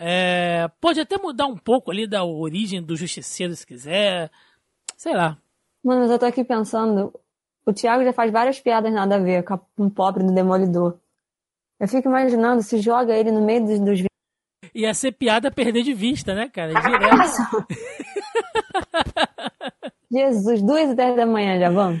É, pode até mudar um pouco ali da origem do Justiceiro, se quiser. Sei lá. Mano, mas eu tô aqui pensando. O Thiago já faz várias piadas nada a ver com o pobre do Demolidor. Eu fico imaginando se joga ele no meio dos, dos Ia ser piada perder de vista, né, cara? Direto. Jesus, duas e dez da manhã, já vamos?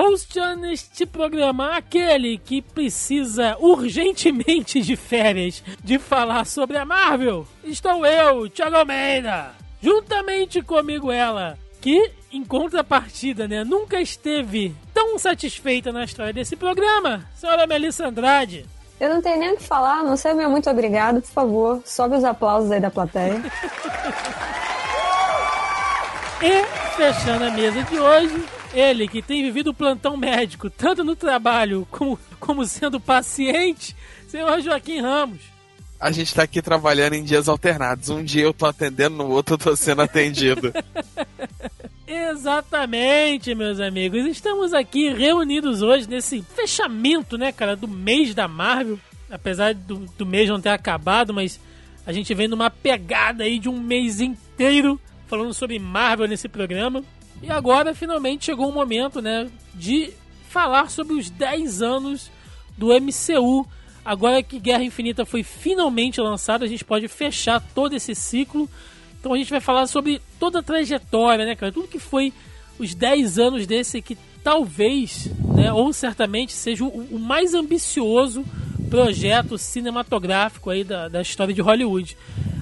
hosteando este programa, aquele que precisa urgentemente de férias de falar sobre a Marvel, estou eu, Thiago Almeida. Juntamente comigo ela, que, em contrapartida, né, nunca esteve tão satisfeita na história desse programa, senhora Melissa Andrade. Eu não tenho nem o que falar, não sei meu muito obrigado, por favor, sobe os aplausos aí da plateia. E fechando a mesa de hoje, ele que tem vivido o plantão médico, tanto no trabalho como, como sendo paciente, senhor Joaquim Ramos. A gente tá aqui trabalhando em dias alternados. Um dia eu tô atendendo, no outro eu tô sendo atendido. Exatamente, meus amigos. Estamos aqui reunidos hoje nesse fechamento, né, cara, do mês da Marvel. Apesar do, do mês não ter acabado, mas a gente vem numa pegada aí de um mês inteiro falando sobre Marvel nesse programa. E agora finalmente chegou o momento, né, de falar sobre os 10 anos do MCU. Agora que Guerra Infinita foi finalmente lançada, a gente pode fechar todo esse ciclo então a gente vai falar sobre toda a trajetória, né, cara? Tudo que foi os 10 anos desse que talvez, né, ou certamente seja o, o mais ambicioso projeto cinematográfico aí da, da história de Hollywood.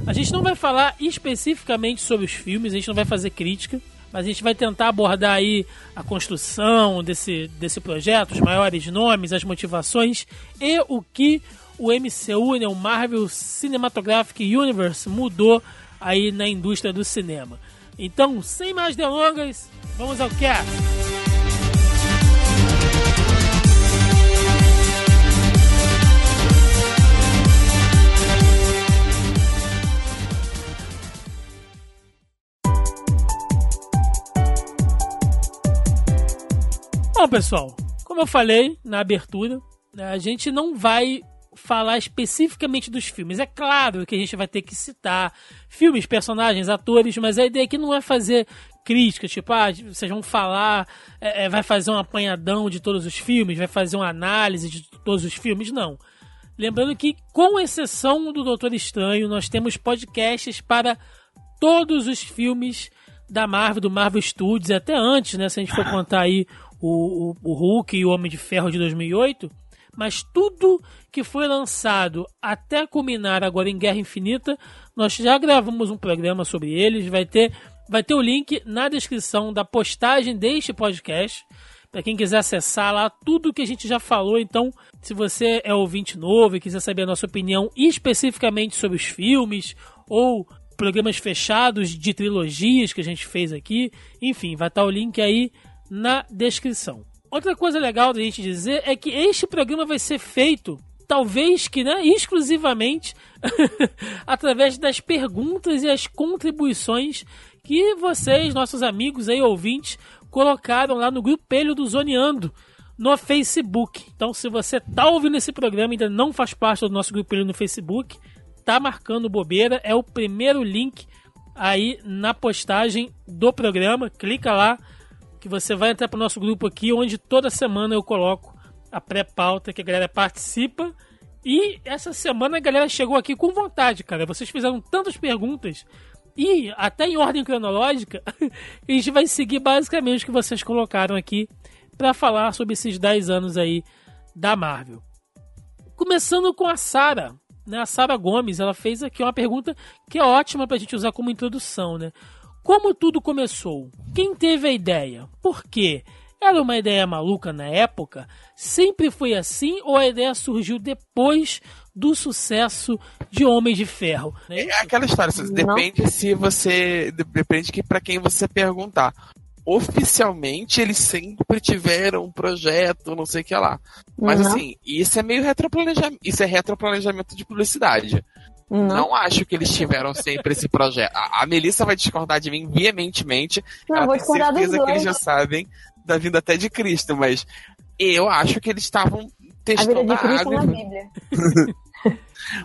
A gente não vai falar especificamente sobre os filmes, a gente não vai fazer crítica, mas a gente vai tentar abordar aí a construção desse, desse projeto, os maiores nomes, as motivações e o que o MCU, né, o Marvel Cinematographic Universe, mudou aí na indústria do cinema. Então, sem mais delongas, vamos ao cast. Bom, pessoal, como eu falei na abertura, né, a gente não vai falar especificamente dos filmes. É claro que a gente vai ter que citar filmes, personagens, atores, mas a ideia aqui não é fazer crítica, tipo, ah, vocês vão falar, é, é, vai fazer um apanhadão de todos os filmes, vai fazer uma análise de todos os filmes, não. Lembrando que, com exceção do Doutor Estranho, nós temos podcasts para todos os filmes da Marvel, do Marvel Studios, até antes, né? Se a gente for contar aí o, o, o Hulk e o Homem de Ferro de 2008, mas tudo que foi lançado até culminar agora em Guerra Infinita, nós já gravamos um programa sobre eles, vai ter vai ter o link na descrição da postagem deste podcast. Para quem quiser acessar lá tudo que a gente já falou, então, se você é ouvinte novo e quiser saber a nossa opinião especificamente sobre os filmes ou programas fechados de trilogias que a gente fez aqui, enfim, vai estar o link aí na descrição. Outra coisa legal da gente dizer é que este programa vai ser feito, talvez que né, exclusivamente, através das perguntas e as contribuições que vocês, nossos amigos aí, ouvintes, colocaram lá no grupelho do Zoneando no Facebook. Então, se você tá ouvindo esse programa e ainda não faz parte do nosso grupelho no Facebook, tá marcando bobeira, é o primeiro link aí na postagem do programa. Clica lá que você vai entrar para o nosso grupo aqui, onde toda semana eu coloco a pré-pauta que a galera participa. E essa semana a galera chegou aqui com vontade, cara. Vocês fizeram tantas perguntas e até em ordem cronológica, a gente vai seguir basicamente o que vocês colocaram aqui para falar sobre esses 10 anos aí da Marvel. Começando com a Sara, né? A Sara Gomes, ela fez aqui uma pergunta que é ótima para a gente usar como introdução, né? Como tudo começou? Quem teve a ideia? Por quê? Era uma ideia maluca na época? Sempre foi assim ou a ideia surgiu depois do sucesso de Homens de Ferro? É, é aquela história, depende se você. Depende que para quem você perguntar. Oficialmente eles sempre tiveram um projeto, não sei o que lá. Mas uhum. assim, isso é meio retroplanejamento. Isso é retroplanejamento de publicidade. Não. não acho que eles tiveram sempre esse projeto. A, a Melissa vai discordar de mim veementemente. Não, ela vou tem certeza que eles já sabem da vinda até de Cristo, mas eu acho que eles estavam testando a, a Cristo água. Na Bíblia.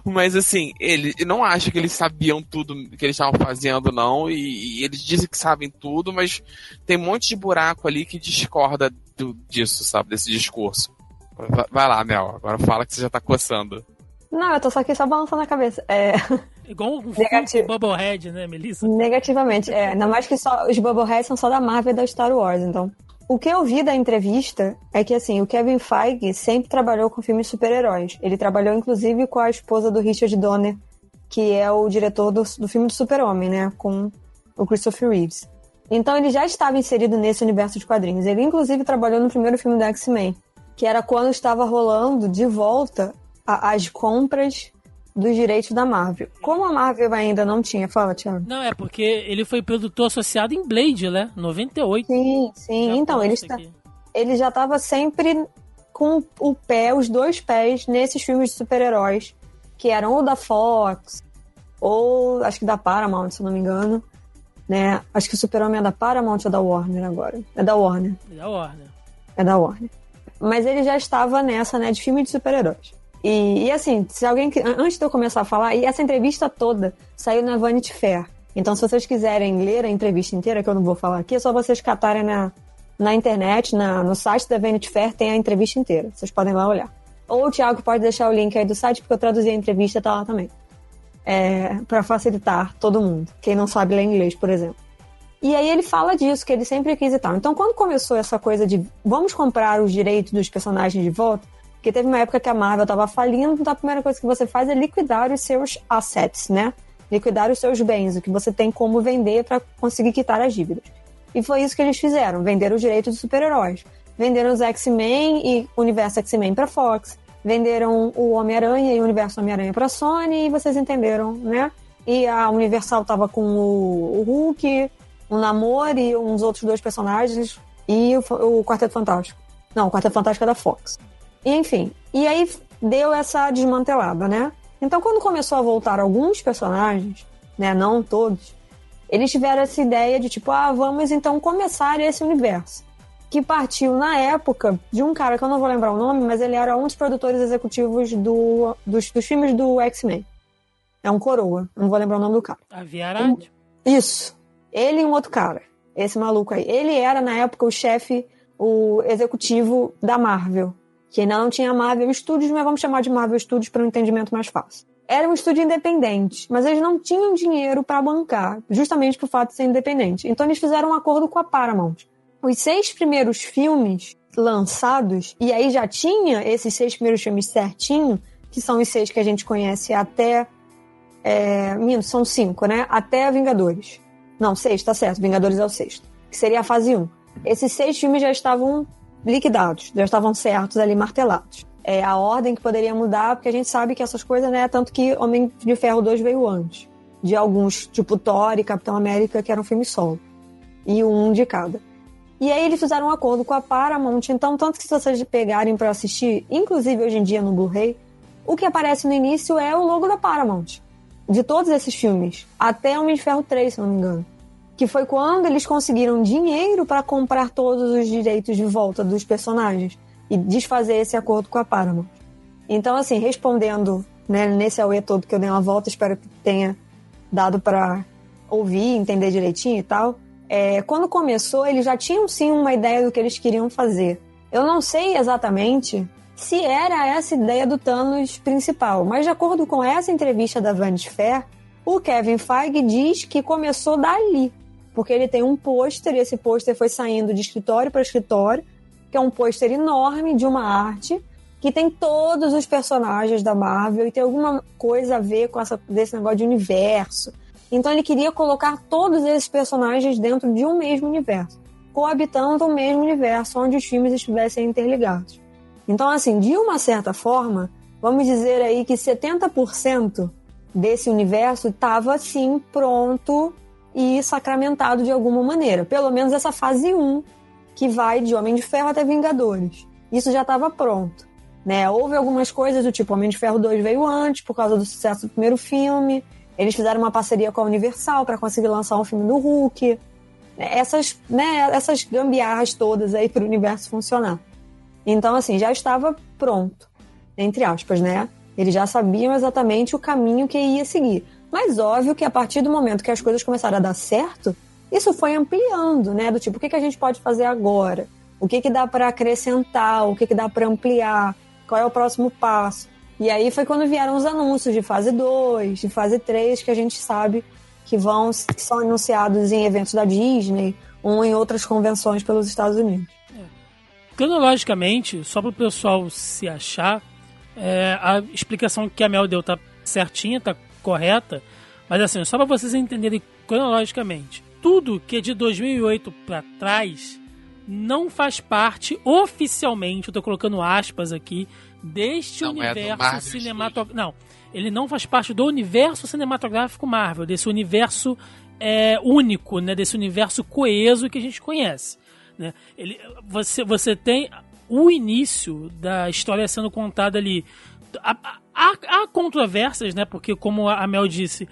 mas assim, ele eu não acho que eles sabiam tudo que eles estavam fazendo, não. E, e, eles dizem que sabem tudo, mas tem um monte de buraco ali que discorda do, disso, sabe? Desse discurso. Vai lá, Mel. Agora fala que você já tá coçando. Não, eu tô só aqui só balançando a cabeça. É... Igual um Negativo. Bubblehead, né, Melissa? Negativamente, é. Ainda mais que só, os Bubbleheads são só da Marvel e da Star Wars, então. O que eu vi da entrevista é que, assim, o Kevin Feige sempre trabalhou com filmes super-heróis. Ele trabalhou, inclusive, com a esposa do Richard Donner, que é o diretor do, do filme do Super-Homem, né? Com o Christopher Reeves. Então ele já estava inserido nesse universo de quadrinhos. Ele, inclusive, trabalhou no primeiro filme da X-Men, que era quando estava rolando de volta a, as compras dos direitos da Marvel. Como a Marvel ainda não tinha, fala, Tiago. Não, é porque ele foi produtor associado em Blade, né? 98. Sim, sim. Já então, ele, está, ele já estava sempre com o pé, os dois pés, nesses filmes de super-heróis, que eram ou da Fox, ou acho que da Paramount, se não me engano. Né? Acho que o Super-Homem é da Paramount ou da Warner agora? É da Warner. É da Warner. É da Warner. Mas ele já estava nessa, né, de filme de super-heróis. E, e, assim, se alguém. Antes de eu começar a falar, e essa entrevista toda saiu na Vanity Fair. Então, se vocês quiserem ler a entrevista inteira, que eu não vou falar aqui, é só vocês catarem na, na internet, na, no site da Vanity Fair, tem a entrevista inteira. Vocês podem lá olhar. Ou o Thiago pode deixar o link aí do site, porque eu traduzi a entrevista, tá lá também. É, para facilitar todo mundo. Quem não sabe ler inglês, por exemplo. E aí ele fala disso, que ele sempre quis e tal. Então, quando começou essa coisa de vamos comprar os direitos dos personagens de volta, porque teve uma época que a Marvel estava falindo, então a primeira coisa que você faz é liquidar os seus assets, né? Liquidar os seus bens, o que você tem como vender para conseguir quitar as dívidas. E foi isso que eles fizeram, venderam os direitos dos super-heróis. Venderam os X-Men e o universo X-Men para Fox, venderam o Homem-Aranha e o universo Homem-Aranha para Sony, e vocês entenderam, né? E a Universal tava com o, o Hulk, o Namor e uns outros dois personagens e o, o Quarteto Fantástico. Não, o Quarteto Fantástico é da Fox. Enfim, e aí deu essa desmantelada, né? Então, quando começou a voltar alguns personagens, né, não todos, eles tiveram essa ideia de tipo, ah, vamos então começar esse universo. Que partiu na época de um cara que eu não vou lembrar o nome, mas ele era um dos produtores executivos do, dos, dos filmes do X-Men. É um coroa, não vou lembrar o nome do cara. Aviarad? Isso. Ele e um outro cara. Esse maluco aí. Ele era, na época, o chefe, o executivo da Marvel que ainda não tinha Marvel Studios, mas vamos chamar de Marvel Studios para um entendimento mais fácil. Era um estúdio independente, mas eles não tinham dinheiro para bancar, justamente por fato de ser independente. Então eles fizeram um acordo com a Paramount. Os seis primeiros filmes lançados, e aí já tinha esses seis primeiros filmes certinho, que são os seis que a gente conhece até. É, são cinco, né? Até Vingadores. Não, seis, tá certo. Vingadores é o sexto. Que seria a fase 1. Um. Esses seis filmes já estavam liquidados, já estavam certos ali, martelados. É a ordem que poderia mudar, porque a gente sabe que essas coisas, né? Tanto que Homem de Ferro 2 veio antes. De alguns, tipo Thor e Capitão América, que eram filmes solo. E um de cada. E aí eles fizeram um acordo com a Paramount. Então, tanto que se vocês pegarem para assistir, inclusive hoje em dia no Blu-ray, o que aparece no início é o logo da Paramount. De todos esses filmes. Até Homem de Ferro 3, se não me engano que foi quando eles conseguiram dinheiro para comprar todos os direitos de volta dos personagens e desfazer esse acordo com a Paramount. Então, assim, respondendo né, nesse AUE todo que eu dei uma volta, espero que tenha dado para ouvir, entender direitinho e tal. É, quando começou, eles já tinham sim uma ideia do que eles queriam fazer. Eu não sei exatamente se era essa ideia do Thanos principal, mas de acordo com essa entrevista da Vanity Fair, o Kevin Feige diz que começou dali porque ele tem um pôster e esse pôster foi saindo de escritório para escritório, que é um pôster enorme de uma arte que tem todos os personagens da Marvel e tem alguma coisa a ver com essa, desse negócio de universo. Então ele queria colocar todos esses personagens dentro de um mesmo universo. coabitando o mesmo universo, onde os filmes estivessem interligados. Então, assim, de uma certa forma, vamos dizer aí que 70% desse universo estava, assim, pronto e sacramentado de alguma maneira. Pelo menos essa fase 1, que vai de Homem de Ferro até Vingadores. Isso já estava pronto. Né? Houve algumas coisas do tipo Homem de Ferro 2 veio antes, por causa do sucesso do primeiro filme. Eles fizeram uma parceria com a Universal para conseguir lançar um filme do Hulk. Essas, né, essas gambiarras todas aí para o universo funcionar. Então, assim, já estava pronto, entre aspas, né? Eles já sabiam exatamente o caminho que ia seguir. Mas óbvio que a partir do momento que as coisas começaram a dar certo, isso foi ampliando, né? Do tipo, o que, que a gente pode fazer agora? O que, que dá para acrescentar? O que, que dá para ampliar? Qual é o próximo passo? E aí foi quando vieram os anúncios de fase 2, de fase 3, que a gente sabe que vão que são anunciados em eventos da Disney ou em outras convenções pelos Estados Unidos. É. Cronologicamente, só para o pessoal se achar, é, a explicação que a Mel deu tá certinha, tá correta, mas assim, só para vocês entenderem cronologicamente, tudo que é de 2008 para trás não faz parte oficialmente, eu tô colocando aspas aqui, deste não é universo é cinematográfico. Não, ele não faz parte do universo cinematográfico Marvel, desse universo é, único, né, desse universo coeso que a gente conhece. Né? Ele, você, você tem o início da história sendo contada ali. Há, há, há controvérsias, né? Porque, como a Mel disse,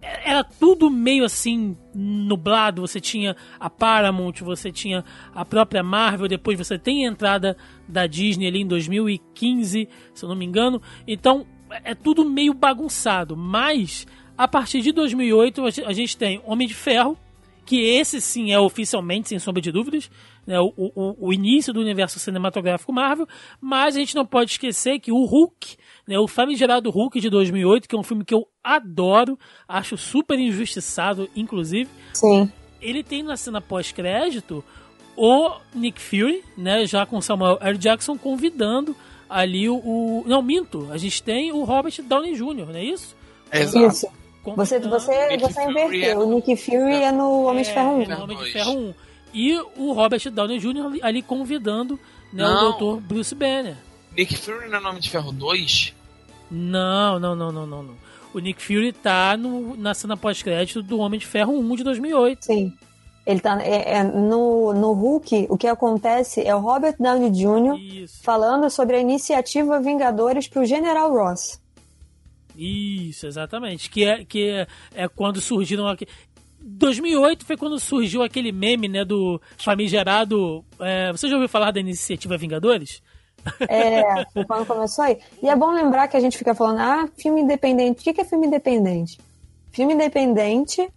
era tudo meio assim nublado. Você tinha a Paramount, você tinha a própria Marvel, depois você tem a entrada da Disney ali em 2015, se eu não me engano. Então é tudo meio bagunçado. Mas a partir de 2008 a gente tem Homem de Ferro, que esse sim é oficialmente, sem sombra de dúvidas, né, o, o, o, início do universo cinematográfico Marvel, mas a gente não pode esquecer que o Hulk, né, o famigerado Hulk de 2008, que é um filme que eu adoro, acho super injustiçado, inclusive. Sim. Ele tem na cena pós-crédito o Nick Fury, né, já com Samuel L. Jackson convidando ali o, o, Não, minto, a gente tem o Robert Downey Jr., não é isso? Exato. Isso. Você, você, você inverteu. É o Nick Fury é no Homem de Ferro 1. É, no Homem de Ferro 1 e o Robert Downey Jr. ali convidando né, o Dr. Bruce Banner. Nick Fury não é nome de Ferro 2? Não, não, não, não, não, não. O Nick Fury tá no, na cena pós-crédito do Homem de Ferro 1 de 2008. Sim. Ele tá é, é, no, no Hulk, o que acontece é o Robert Downey Jr. Isso. falando sobre a iniciativa Vingadores pro General Ross. Isso, exatamente. Que é, que é, é quando surgiram aqui. 2008 foi quando surgiu aquele meme, né, do famigerado. É, você já ouviu falar da iniciativa Vingadores? É, quando começou aí. E é bom lembrar que a gente fica falando, ah, filme independente. O que é filme independente? Filme independente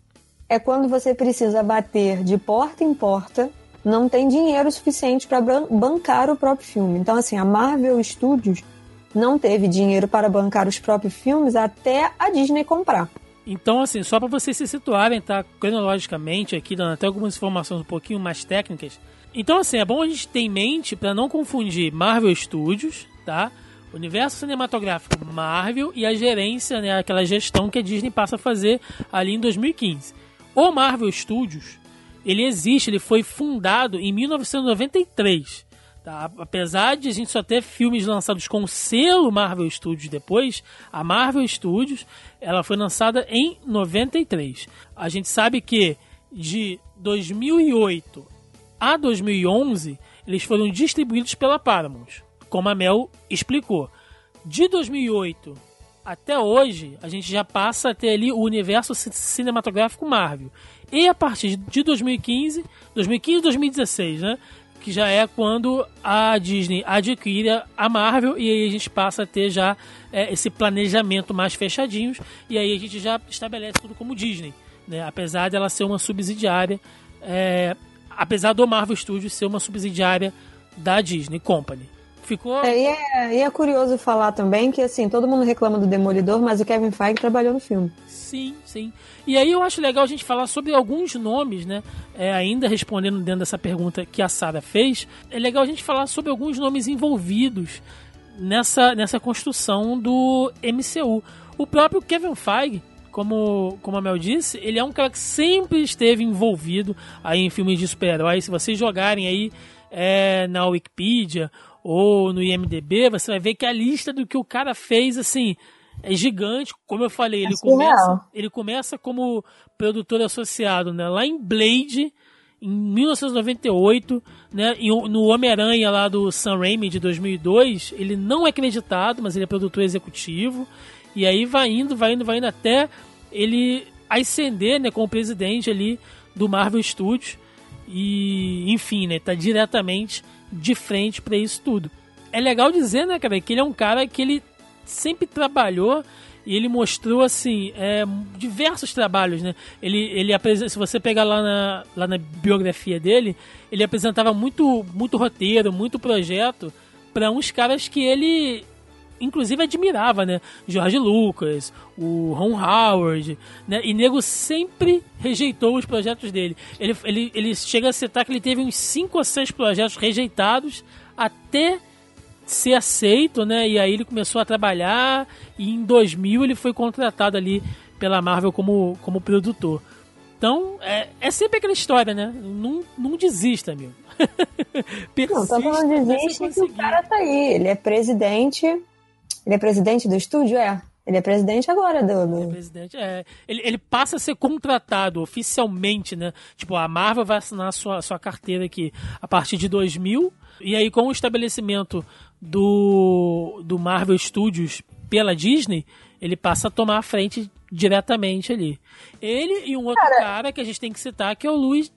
é quando você precisa bater de porta em porta, não tem dinheiro suficiente para bancar o próprio filme. Então, assim, a Marvel Studios não teve dinheiro para bancar os próprios filmes até a Disney comprar. Então, assim, só para vocês se situarem, tá? Cronologicamente aqui, dando até algumas informações um pouquinho mais técnicas. Então, assim, é bom a gente ter em mente para não confundir Marvel Studios, tá? Universo cinematográfico Marvel e a gerência, né, aquela gestão que a Disney passa a fazer ali em 2015. O Marvel Studios, ele existe, ele foi fundado em 1993. Tá? Apesar de a gente só ter filmes lançados com o selo Marvel Studios depois, a Marvel Studios ela foi lançada em 93. A gente sabe que de 2008 a 2011 eles foram distribuídos pela Paramount, como a Mel explicou. De 2008 até hoje, a gente já passa a ter ali o universo cinematográfico Marvel. E a partir de 2015, 2015 2016, né? que já é quando a Disney adquire a Marvel e aí a gente passa a ter já é, esse planejamento mais fechadinhos e aí a gente já estabelece tudo como Disney, né? apesar dela ser uma subsidiária, é, apesar do Marvel Studios ser uma subsidiária da Disney Company. Ficou... É, e, é, e é curioso falar também que assim todo mundo reclama do Demolidor, mas o Kevin Feige trabalhou no filme. Sim, sim. E aí eu acho legal a gente falar sobre alguns nomes, né? É, ainda respondendo dentro dessa pergunta que a Sara fez, é legal a gente falar sobre alguns nomes envolvidos nessa, nessa construção do MCU. O próprio Kevin Feige, como, como a Mel disse, ele é um cara que sempre esteve envolvido aí em filmes de super-heróis. Se vocês jogarem aí é, na Wikipedia ou no IMDB, você vai ver que a lista do que o cara fez, assim, é gigante. Como eu falei, ele, é começa, ele começa como produtor associado né, lá em Blade, em 1998, né, no Homem-Aranha lá do Sam Raimi de 2002, ele não é acreditado, mas ele é produtor executivo. E aí vai indo, vai indo, vai indo até ele ascender, né, como presidente ali do Marvel Studios. E, enfim, né, tá diretamente de frente para isso tudo. É legal dizer, né, cara, que ele é um cara que ele sempre trabalhou e ele mostrou assim é, diversos trabalhos, né? Ele, ele se você pegar lá na, lá na biografia dele, ele apresentava muito muito roteiro, muito projeto para uns caras que ele inclusive admirava, né? George Lucas, o Ron Howard, né? E nego sempre rejeitou os projetos dele. Ele, ele, ele chega a citar que ele teve uns 5 ou 6 projetos rejeitados até ser aceito, né? E aí ele começou a trabalhar e em 2000 ele foi contratado ali pela Marvel como, como produtor. Então, é, é sempre aquela história, né? Não, não desista, amigo. não, tô falando desiste que o cara tá aí. Ele é presidente. Ele é presidente do estúdio? É. Ele é presidente agora do. Ele é presidente, é. Ele, ele passa a ser contratado oficialmente, né? Tipo, a Marvel vai assinar sua, sua carteira aqui a partir de 2000. E aí, com o estabelecimento do, do Marvel Studios pela Disney, ele passa a tomar a frente diretamente ali. Ele e um outro cara, cara que a gente tem que citar, que é o Luiz.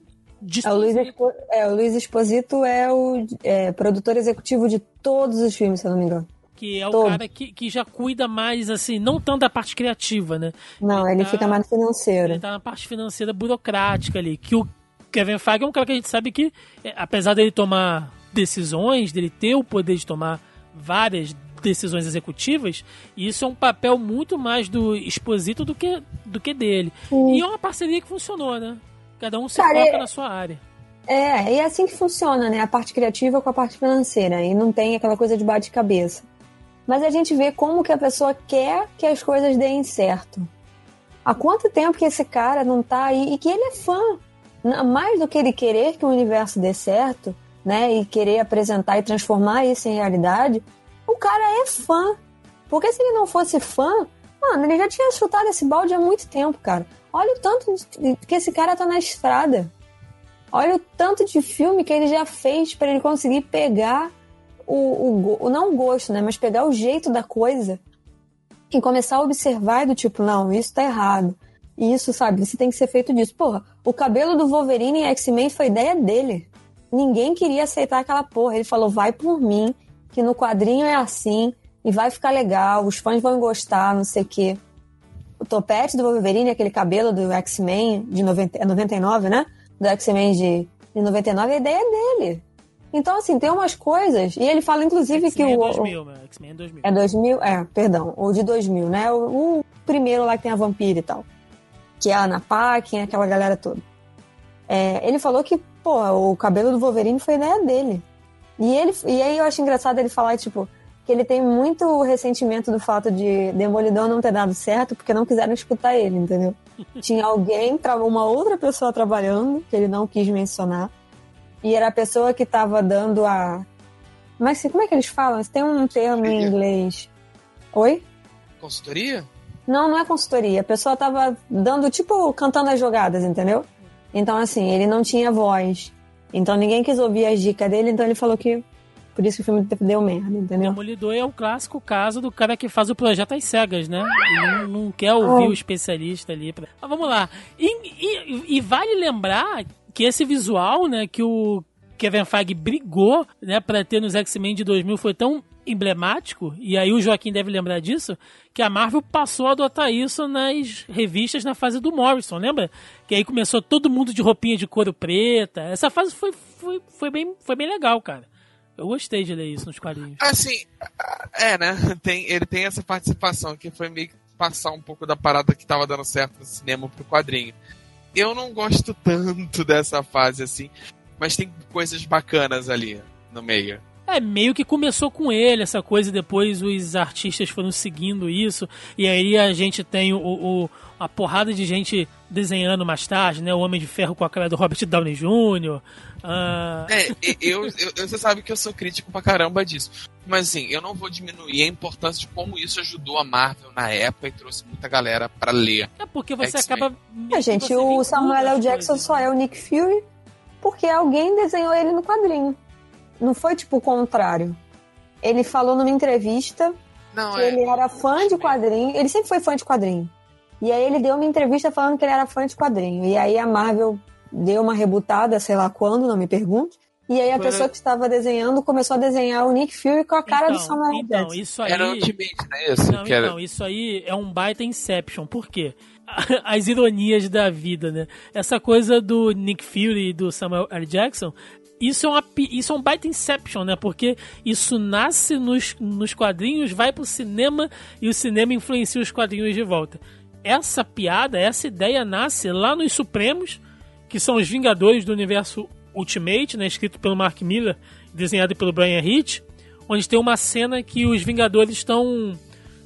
É, o Luiz, Expo, é, o Luiz Exposito é o é, produtor executivo de todos os filmes, se eu não me engano. Que é o Todo. cara que, que já cuida mais, assim, não tanto da parte criativa, né? Não, ele, ele tá, fica mais financeiro. Ele tá na parte financeira burocrática ali. Que o Kevin Feige é um cara que a gente sabe que, é, apesar dele tomar decisões, dele ter o poder de tomar várias decisões executivas, isso é um papel muito mais do exposito do que, do que dele. E é uma parceria que funcionou, né? Cada um se Cara, foca é... na sua área. É, e é assim que funciona, né? A parte criativa com a parte financeira. E não tem aquela coisa de bate-cabeça. Mas a gente vê como que a pessoa quer que as coisas deem certo. Há quanto tempo que esse cara não tá aí e que ele é fã? Mais do que ele querer que o universo dê certo, né, e querer apresentar e transformar isso em realidade, o cara é fã. Porque se ele não fosse fã, mano, ele já tinha chutado esse balde há muito tempo, cara. Olha o tanto que esse cara tá na estrada. Olha o tanto de filme que ele já fez para ele conseguir pegar o, o, não o gosto, né, mas pegar o jeito da coisa e começar a observar do tipo, não, isso tá errado. Isso, sabe, isso tem que ser feito disso. Porra, o cabelo do Wolverine em X-Men foi ideia dele ninguém queria aceitar aquela porra. Ele falou: vai por mim, que no quadrinho é assim, e vai ficar legal, os fãs vão gostar, não sei o quê. O topete do Wolverine, aquele cabelo do X-Men de 90, é 99, né? Do X-Men de, de 99, a ideia é dele. Então, assim, tem umas coisas. E ele fala, inclusive, que é o. 2000, X-Men é 2000. É 2000, é, perdão. O de 2000, né? O, o primeiro lá que tem a vampira e tal. Que é a Ana Paquin, aquela galera toda. É, ele falou que pô, o cabelo do Wolverine foi ideia dele. E, ele, e aí eu acho engraçado ele falar, tipo, que ele tem muito ressentimento do fato de Demolidor não ter dado certo porque não quiseram escutar ele, entendeu? Tinha alguém, uma outra pessoa trabalhando, que ele não quis mencionar, e era a pessoa que estava dando a. Mas como é que eles falam? Tem um termo em inglês. Oi? Consultoria? Não, não é consultoria. A pessoa estava dando, tipo, cantando as jogadas, entendeu? Então, assim, ele não tinha voz. Então ninguém quis ouvir as dicas dele, então ele falou que por isso que o filme deu merda, entendeu? Demolidor é o clássico caso do cara que faz o projeto às cegas, né? Ele não, não quer ouvir oh. o especialista ali. Pra... Mas vamos lá. E, e, e, vale lembrar que esse visual, né, que o Kevin Feige brigou, né, pra ter nos X-Men de 2000 foi tão emblemático, e aí o Joaquim deve lembrar disso, que a Marvel passou a adotar isso nas revistas na fase do Morrison, lembra? Que aí começou todo mundo de roupinha de couro preta. Essa fase foi, foi, foi, bem, foi bem legal, cara. Eu gostei de ler isso nos quadrinhos. Assim, é, né? Tem, ele tem essa participação que foi meio que passar um pouco da parada que tava dando certo no cinema pro quadrinho. Eu não gosto tanto dessa fase, assim, mas tem coisas bacanas ali no meio. É, meio que começou com ele essa coisa, e depois os artistas foram seguindo isso, e aí a gente tem o, o a porrada de gente desenhando mais tarde, né? O Homem de Ferro com a cara do Robert Downey Jr. Uh... É, eu, eu, você sabe que eu sou crítico pra caramba disso. Mas assim, eu não vou diminuir a importância de como isso ajudou a Marvel na época e trouxe muita galera para ler. É porque você acaba. É, gente, o Samuel L. Jackson só é o Nick Fury porque alguém desenhou ele no quadrinho. Não foi tipo o contrário. Ele falou numa entrevista não, que é... ele era fã de quadrinho. Ele sempre foi fã de quadrinho. E aí ele deu uma entrevista falando que ele era fã de quadrinho. E aí a Marvel deu uma rebutada, sei lá quando, não me pergunte. E aí a Foi... pessoa que estava desenhando começou a desenhar o Nick Fury com a cara então, do Samuel então, Jackson. Isso aí... Era Ultimate, não é isso? Não, então, isso aí é um baita Inception. Por quê? As ironias da vida, né? Essa coisa do Nick Fury e do Samuel L. Jackson isso é, uma, isso é um baita Inception, né? Porque isso nasce nos, nos quadrinhos, vai pro cinema e o cinema influencia os quadrinhos de volta essa piada, essa ideia nasce lá nos Supremos, que são os Vingadores do Universo Ultimate, né, escrito pelo Mark Miller, desenhado pelo Brian Hitch, onde tem uma cena que os Vingadores estão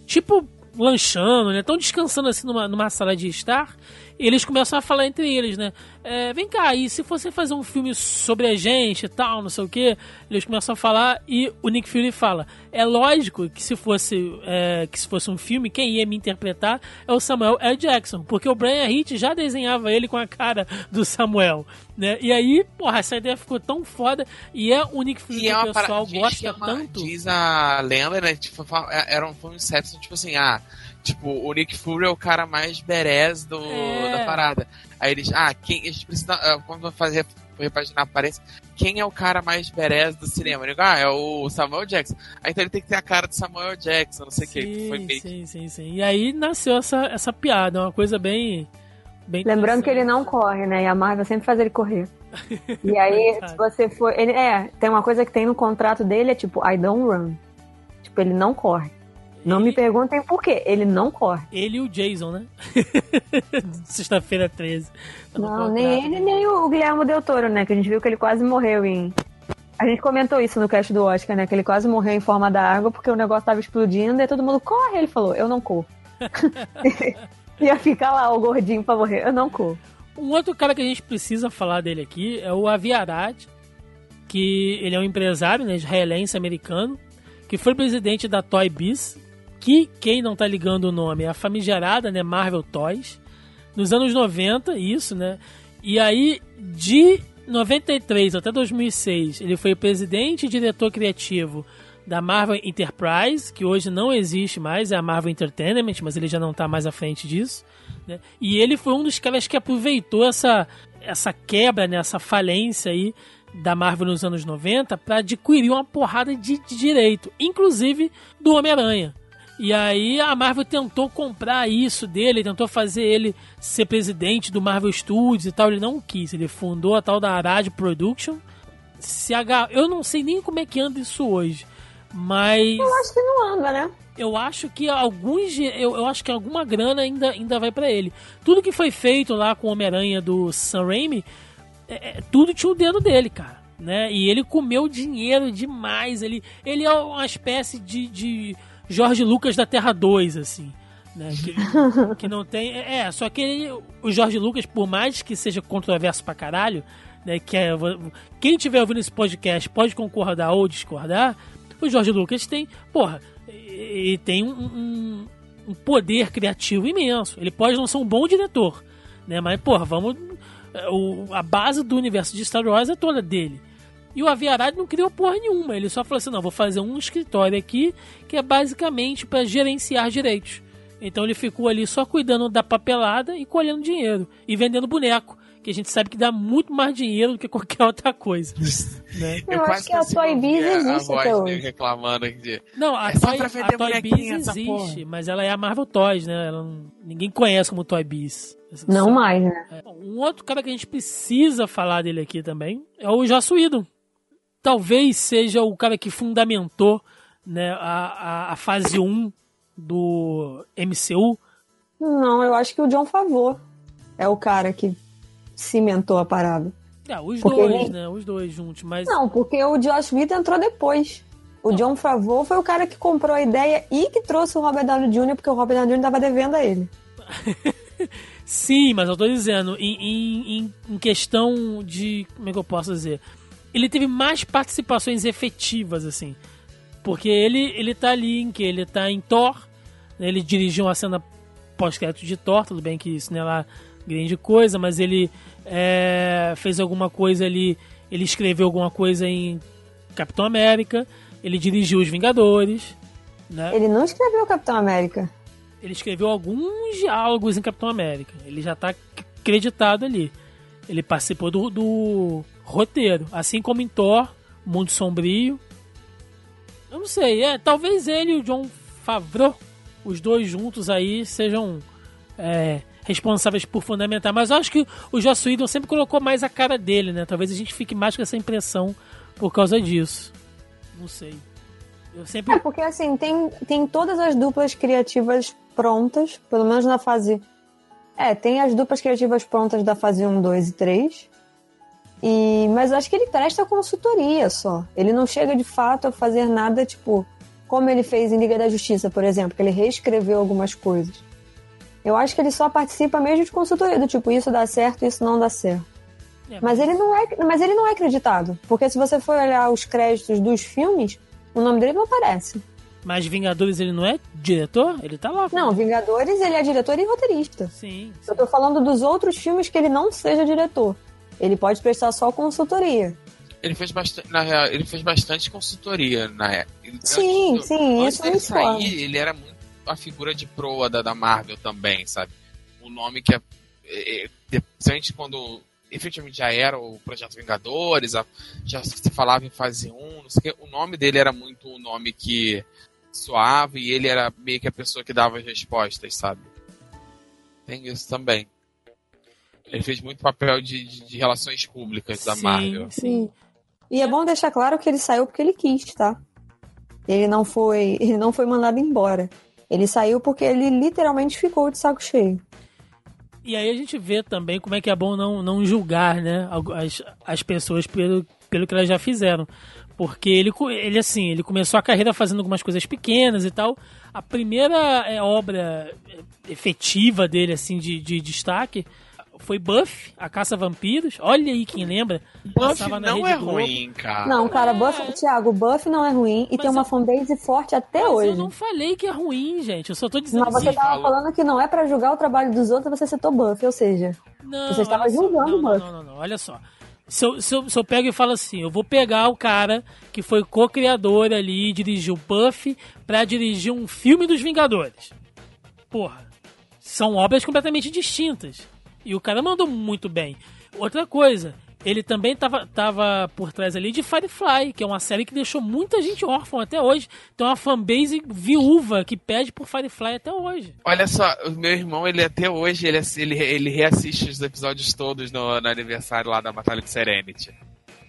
tipo lanchando, né? Estão descansando assim numa, numa sala de estar eles começam a falar entre eles, né? É, vem cá, e se você fazer um filme sobre a gente e tal, não sei o que, eles começam a falar e o Nick Fury fala: é lógico que se fosse é, que se fosse um filme, quem ia me interpretar é o Samuel L. Jackson, porque o Brian Hitch já desenhava ele com a cara do Samuel, né? E aí, porra, essa ideia ficou tão foda e é o Nick Fury que é o pessoal gosta tanto. Diz a lenda, né? Tipo, era um filme Inception, tipo assim, ah Tipo, o Nick Fury é o cara mais berés do, é. da parada. Aí eles, ah, quem, a gente precisa, uh, quando fazer repaginar a aparência, quem é o cara mais berés do cinema? Ele, ah, é o Samuel Jackson. Aí então ele tem que ter a cara do Samuel Jackson, não sei o que. Foi meio... Sim, sim, sim. E aí nasceu essa, essa piada, uma coisa bem. bem Lembrando que ele não corre, né? E a Marvel sempre faz ele correr. E aí, se você for. Ele, é, tem uma coisa que tem no contrato dele, é tipo, I don't run. Tipo, ele não corre. Não me perguntem por quê. Ele não corre. Ele e o Jason, né? Sexta-feira 13. Tá não, nem ele, nem o Guilherme Del Toro, né? Que a gente viu que ele quase morreu em. A gente comentou isso no cast do Oscar, né? Que ele quase morreu em forma da água porque o negócio tava explodindo e todo mundo corre. Ele falou: Eu não corro. Ia ficar lá o gordinho pra morrer. Eu não corro. Um outro cara que a gente precisa falar dele aqui é o Aviarad, que ele é um empresário né, israelense americano, que foi presidente da Toy Biz, que quem não tá ligando o nome é a famigerada, né, Marvel Toys, nos anos 90, isso, né? E aí de 93 até 2006, ele foi presidente e diretor criativo da Marvel Enterprise, que hoje não existe mais, é a Marvel Entertainment, mas ele já não está mais à frente disso. Né? E ele foi um dos caras que aproveitou essa, essa quebra, né, essa falência aí da Marvel nos anos 90 para adquirir uma porrada de, de direito, inclusive do Homem-Aranha. E aí a Marvel tentou comprar isso dele, tentou fazer ele ser presidente do Marvel Studios e tal. Ele não quis. Ele fundou a tal da Arad Production. CH... Eu não sei nem como é que anda isso hoje. Mas. Eu acho que não anda, né? Eu acho que alguns. Eu, eu acho que alguma grana ainda, ainda vai para ele. Tudo que foi feito lá com o Homem-Aranha do Sam Raimi, é, é, tudo tinha o dedo dele, cara. Né? E ele comeu dinheiro demais. Ele, ele é uma espécie de, de Jorge Lucas da Terra 2, assim. Né? Que, que não tem. É, é, só que ele, o Jorge Lucas, por mais que seja controverso pra caralho, né? Que é, quem tiver ouvindo esse podcast pode concordar ou discordar. O Jorge Lucas tem, porra, ele tem um, um, um poder criativo imenso. Ele pode não ser um bom diretor, né? Mas, porra, vamos. O, a base do universo de Star Wars é toda dele. E o Aviarad não criou porra nenhuma. Ele só falou assim: não, vou fazer um escritório aqui que é basicamente para gerenciar direitos. Então ele ficou ali só cuidando da papelada e colhendo dinheiro e vendendo boneco. Que a gente sabe que dá muito mais dinheiro do que qualquer outra coisa. né? Eu, Eu acho que a Toy Biz existe até hoje. reclamando aqui. Não, a, é Toy, a Toy Biz existe, mas ela é a Marvel Toys, né? Não, ninguém conhece como Toy Biz. Não mais, né? É. Um outro cara que a gente precisa falar dele aqui também é o Joss Whedon talvez seja o cara que fundamentou né, a, a, a fase 1 do MCU. Não, eu acho que o John Favreau é o cara que cimentou a parada. É, os porque dois, ele... né? Os dois juntos, mas... Não, porque o Josh Whedon entrou depois. O John Favreau foi o cara que comprou a ideia e que trouxe o Robert Downey Jr., porque o Robert Downey Jr. tava devendo a ele. Sim, mas eu tô dizendo, em, em, em, questão de. Como é que eu posso dizer? Ele teve mais participações efetivas, assim. Porque ele, ele tá ali em que? Ele tá em Thor, né? ele dirigiu uma cena pós-crédito de Thor, tudo bem que isso não é lá grande coisa, mas ele é, fez alguma coisa ali, ele escreveu alguma coisa em Capitão América, ele dirigiu Os Vingadores. Né? Ele não escreveu Capitão América. Ele escreveu alguns diálogos em Capitão América. Ele já está acreditado ali. Ele participou do, do, roteiro, assim como em Thor, Mundo Sombrio. Eu não sei, é, talvez ele e o John Favreau, os dois juntos aí, sejam é, responsáveis por fundamentar. Mas eu acho que o Joss Whedon sempre colocou mais a cara dele, né? Talvez a gente fique mais com essa impressão por causa disso. Não sei. Eu sempre... É, porque assim, tem, tem todas as duplas criativas prontas, pelo menos na fase. É, tem as duplas criativas prontas da fase 1, 2 e 3. E, mas eu acho que ele presta consultoria só. Ele não chega de fato a fazer nada, tipo, como ele fez em Liga da Justiça, por exemplo, que ele reescreveu algumas coisas. Eu acho que ele só participa mesmo de consultoria, do tipo, isso dá certo, isso não dá certo. É, mas... mas... ele não é, mas ele não é acreditado. Porque se você for olhar os créditos dos filmes, o nome dele não aparece. Mas Vingadores ele não é diretor? Ele tá lá. Não, Vingadores ele é diretor e roteirista. Sim, sim. Eu tô falando dos outros filmes que ele não seja diretor. Ele pode prestar só consultoria. Ele fez bastante, na real, ele fez bastante consultoria na época. Sim, sim, antes isso dele sair, ele era muito a figura de proa da, da Marvel também, sabe? O nome que é, é, é quando efetivamente já era o Projeto Vingadores, já se falava em fase 1, não sei o que, o nome dele era muito o nome que soava e ele era meio que a pessoa que dava as respostas, sabe? Tem isso também. Ele fez muito papel de, de, de relações públicas da sim, Marvel. Sim. E é bom deixar claro que ele saiu porque ele quis, tá? Ele não foi, ele não foi mandado embora. Ele saiu porque ele literalmente ficou de saco cheio. E aí a gente vê também como é que é bom não, não julgar, né, as, as pessoas pelo, pelo que elas já fizeram. Porque ele, ele, assim, ele começou a carreira fazendo algumas coisas pequenas e tal. A primeira é, obra efetiva dele, assim, de, de destaque foi Buff, a Caça a Vampiros. Olha aí quem lembra. Buff não é Globo. ruim, cara. Não, cara, Buff, é. Thiago, Buff não é ruim e mas tem uma eu, fanbase forte até mas hoje. eu não falei que é ruim, gente. Eu só tô dizendo Mas você assim, tava falando que não é para julgar o trabalho dos outros, você citou Buff, ou seja, não, você estava julgando não, Buff. Não, não, não, olha só. Se eu, se, eu, se eu pego e falo assim, eu vou pegar o cara que foi co-criador ali, dirigiu Buff, pra dirigir um filme dos Vingadores. Porra, são obras completamente distintas. E o cara mandou muito bem. Outra coisa, ele também tava, tava por trás ali de Firefly, que é uma série que deixou muita gente órfã até hoje. Tem uma fanbase viúva que pede por Firefly até hoje. Olha só, o meu irmão, ele até hoje, ele, ele, ele reassiste os episódios todos no, no aniversário lá da Batalha de Serenity.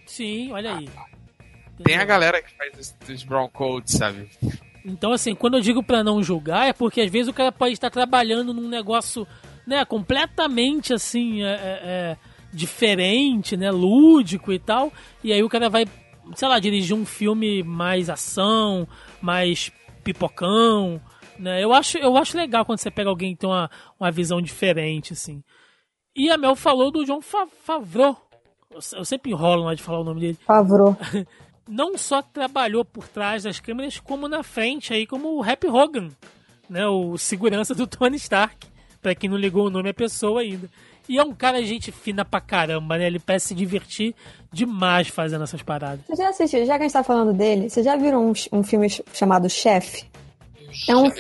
Sim, olha aí. Tem a galera que faz os, os brown coats, sabe? Então, assim, quando eu digo para não julgar, é porque às vezes o cara pode estar trabalhando num negócio né, completamente assim, é, é, é, diferente, né, lúdico e tal. E aí o cara vai, sei lá, dirigir um filme mais ação, mais pipocão, né? Eu acho, eu acho legal quando você pega alguém que tem uma, uma visão diferente, assim. E a Mel falou do John Favreau. Eu, sempre enrolo na de falar o nome dele. Favreau. Não só trabalhou por trás das câmeras, como na frente aí, como o Happy Hogan, né? O segurança do Tony Stark. Pra quem não ligou o nome, é pessoa ainda. E é um cara gente fina pra caramba, né? Ele parece se divertir demais fazendo essas paradas. Você já assistiu, já que a gente tá falando dele, você já viram um, um filme chamado Chef? É um,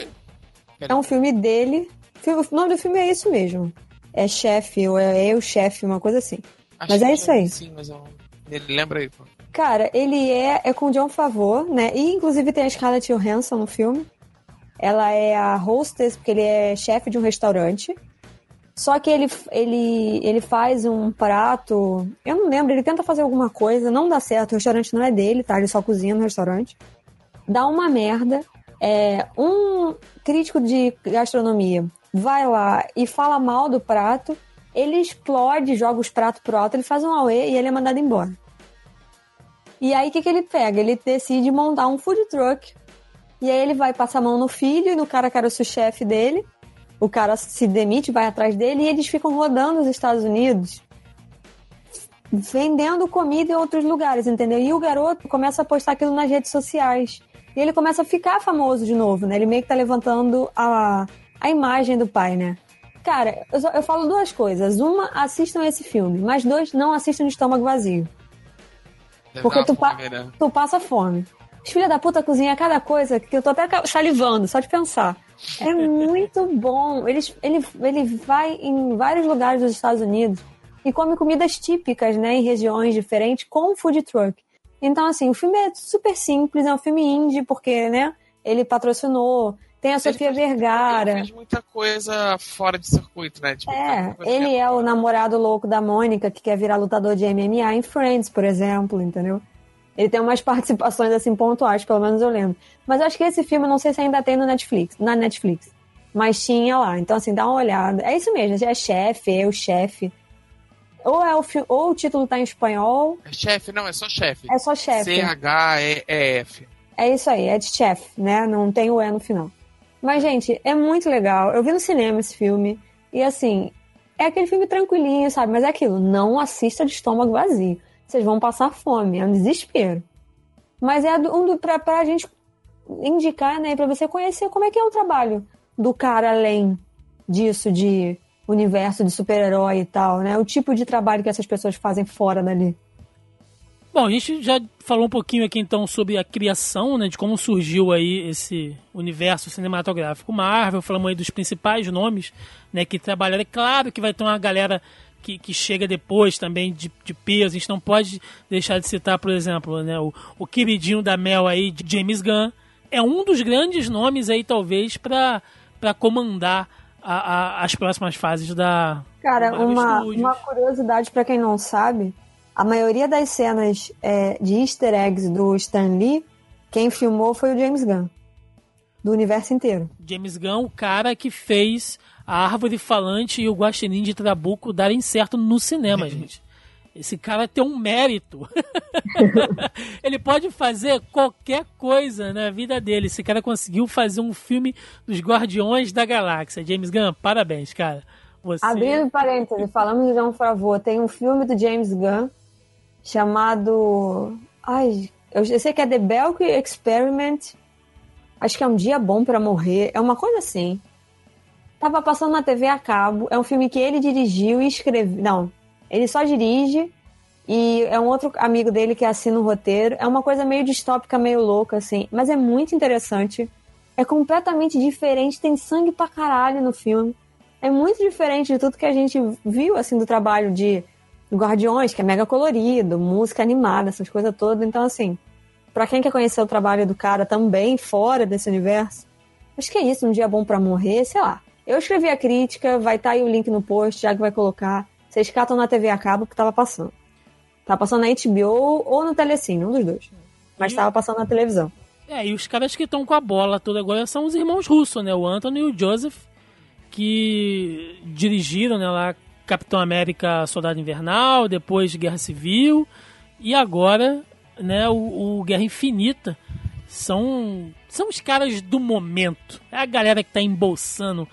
é um filme dele. O nome do filme é isso mesmo. É chefe, ou é eu, chefe, uma coisa assim. Acho mas é isso aí. Sim, mas eu... ele lembra aí, pô. Cara, ele é, é com John Favor, né? E inclusive tem a Scarlett Johansson no filme. Ela é a hostess, porque ele é chefe de um restaurante. Só que ele, ele, ele faz um prato. Eu não lembro, ele tenta fazer alguma coisa, não dá certo. O restaurante não é dele, tá? Ele só cozinha no restaurante. Dá uma merda. É, um crítico de gastronomia vai lá e fala mal do prato. ele explode, joga os pratos pro alto, ele faz um auê e ele é mandado embora. E aí o que, que ele pega? Ele decide montar um food truck. E aí ele vai passar a mão no filho e no cara que era o chefe dele. O cara se demite, vai atrás dele e eles ficam rodando os Estados Unidos vendendo comida em outros lugares, entendeu? E o garoto começa a postar aquilo nas redes sociais. E ele começa a ficar famoso de novo, né? Ele meio que tá levantando a, a imagem do pai, né? Cara, eu, eu falo duas coisas. Uma, assistam esse filme. Mas dois, não assistam de estômago vazio. Porque tu, pa né? tu passa fome. Filha da puta cozinha cada coisa que eu tô até salivando, só de pensar. É muito bom. Ele, ele, ele vai em vários lugares dos Estados Unidos e come comidas típicas, né, em regiões diferentes com food truck. Então, assim, o filme é super simples, é um filme indie, porque, né, ele patrocinou, tem a ele Sofia fez, Vergara. Ele fez muita coisa fora de circuito, né? Tipo, é, ele é o namorado louco da Mônica, que quer virar lutador de MMA em Friends, por exemplo, entendeu? Ele tem umas participações, assim, pontuais, pelo menos eu lembro. Mas acho que esse filme, não sei se ainda tem no Netflix, na Netflix. Mas tinha lá. Então, assim, dá uma olhada. É isso mesmo, é chefe, é o chefe. Ou, é o, ou o título tá em espanhol. É chefe, não, é só chefe. É só chefe. C-H-E-F. É isso aí, é de chefe, né? Não tem o E no final. Mas, gente, é muito legal. Eu vi no cinema esse filme. E assim, é aquele filme tranquilinho, sabe? Mas é aquilo, não assista de estômago vazio. Vocês vão passar fome, é um desespero. Mas é um pra, pra gente indicar, né? Pra você conhecer como é que é o trabalho do cara além disso, de universo de super-herói e tal, né? O tipo de trabalho que essas pessoas fazem fora dali. Bom, a gente já falou um pouquinho aqui então sobre a criação, né, de como surgiu aí esse universo cinematográfico Marvel, falamos aí dos principais nomes, né, que trabalharam. É claro que vai ter uma galera que, que chega depois também de, de peso, a gente não pode deixar de citar, por exemplo, né, o, o queridinho da Mel aí, de James Gunn, é um dos grandes nomes aí, talvez, para comandar a, a, as próximas fases da. Cara, uma, uma curiosidade para quem não sabe: a maioria das cenas é, de easter eggs do Stan Lee, quem filmou foi o James Gunn. Do universo inteiro. James Gunn, o cara que fez a árvore falante e o guaxinim de Trabuco darem certo no cinema, gente. Esse cara tem um mérito. ele pode fazer qualquer coisa na vida dele. Esse cara conseguiu fazer um filme dos Guardiões da Galáxia. James Gunn, parabéns, cara. Você... Abrindo parênteses, falamos de João Favor, tem um filme do James Gunn chamado. Ai, eu sei que é The Belk Experiment. Acho que é um dia bom para morrer. É uma coisa assim. Tava passando na TV a cabo. É um filme que ele dirigiu e escreveu. Não, ele só dirige e é um outro amigo dele que assina o roteiro. É uma coisa meio distópica, meio louca, assim. Mas é muito interessante. É completamente diferente. Tem sangue pra caralho no filme. É muito diferente de tudo que a gente viu, assim, do trabalho de Guardiões, que é mega colorido, música animada, essas coisas todas. Então, assim, para quem quer conhecer o trabalho do cara também fora desse universo, acho que é isso. Um dia bom para morrer, sei lá. Eu escrevi a crítica, vai estar tá aí o link no post, já que vai colocar. Vocês catam na TV a cabo que tava passando. Tava passando na HBO ou no Telecine, um dos dois. Mas tava passando na televisão. É, e os caras que estão com a bola toda agora são os irmãos russos, né? O Anthony e o Joseph, que dirigiram né, lá Capitão América Soldado Invernal, depois Guerra Civil, e agora né, o, o Guerra Infinita. São, são os caras do momento. É a galera que tá embolsando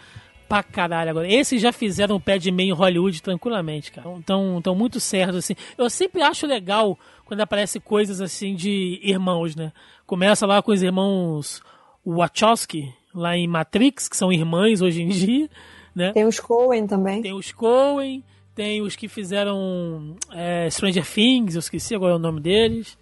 pra caralho agora. Esses já fizeram o pé de meio em Hollywood tranquilamente, cara. Então, tão muito certos, assim. Eu sempre acho legal quando aparece coisas assim de irmãos, né? Começa lá com os irmãos Wachowski, lá em Matrix, que são irmãs hoje em dia, né? Tem os Coen também. Tem os Coen, tem os que fizeram é, Stranger Things, eu esqueci agora o nome deles.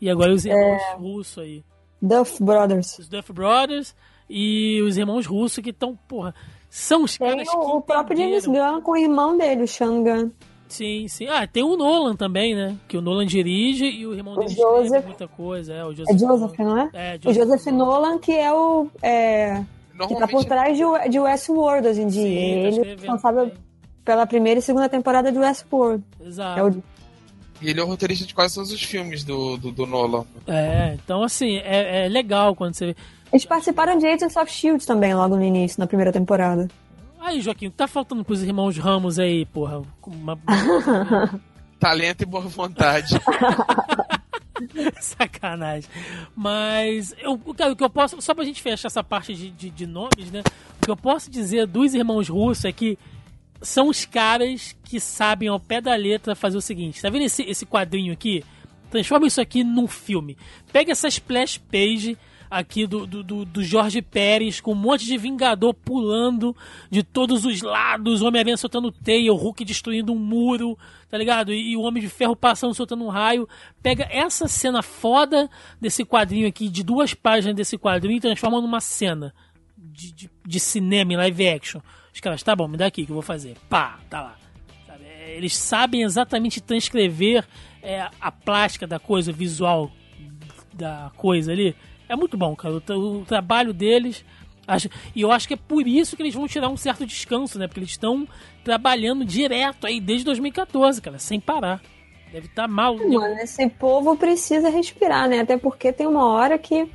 E agora os irmãos é... russos aí. Duff Brothers. Os Duff Brothers e os irmãos russos que estão, porra, são os tem caras o, que o próprio James Gunn com o irmão dele, o Sean Gunn. Sim, sim. Ah, tem o Nolan também, né? Que o Nolan dirige e o irmão o dele Joseph, muita coisa. É, o Joseph, é Joseph não é? é Joseph o Joseph Nolan, Nolan que é o... É, que tá por trás de, de Westworld hoje em dia. Sim, ele é responsável pela primeira e segunda temporada de Westworld. Exato. É o... E ele é o roteirista de quase todos os filmes do, do, do Nolan. É, então assim, é, é legal quando você eles participaram de Agents of S.H.I.E.L.D. também, logo no início, na primeira temporada. Aí, Joaquim, tá faltando pros irmãos Ramos aí, porra? Uma... Talento e boa vontade. Sacanagem. Mas, eu, cara, o que eu posso. Só pra gente fechar essa parte de, de, de, nomes, né? O que eu posso dizer dos irmãos russos é que são os caras que sabem ao pé da letra fazer o seguinte: tá vendo esse, esse quadrinho aqui? Transforma isso aqui num filme. Pega essa splash page aqui do, do, do, Jorge Pérez, com um monte de Vingador pulando de todos os lados, o Homem-Aranha soltando teia, o Hulk destruindo um muro, tá ligado? E, e, o Homem de Ferro passando, soltando um raio. Pega essa cena foda desse quadrinho aqui, de duas páginas desse quadrinho, e transforma numa cena de, de, de cinema em live action. Os caras, tá bom, me dá aqui que eu vou fazer. Pá, tá lá. Sabe? É, eles sabem exatamente transcrever é, a plástica da coisa, o visual da coisa ali é muito bom, cara. O, o trabalho deles. Acho, e eu acho que é por isso que eles vão tirar um certo descanso, né? Porque eles estão trabalhando direto aí desde 2014, cara, sem parar. Deve estar tá mal. Né? Mano, esse povo precisa respirar, né? Até porque tem uma hora que.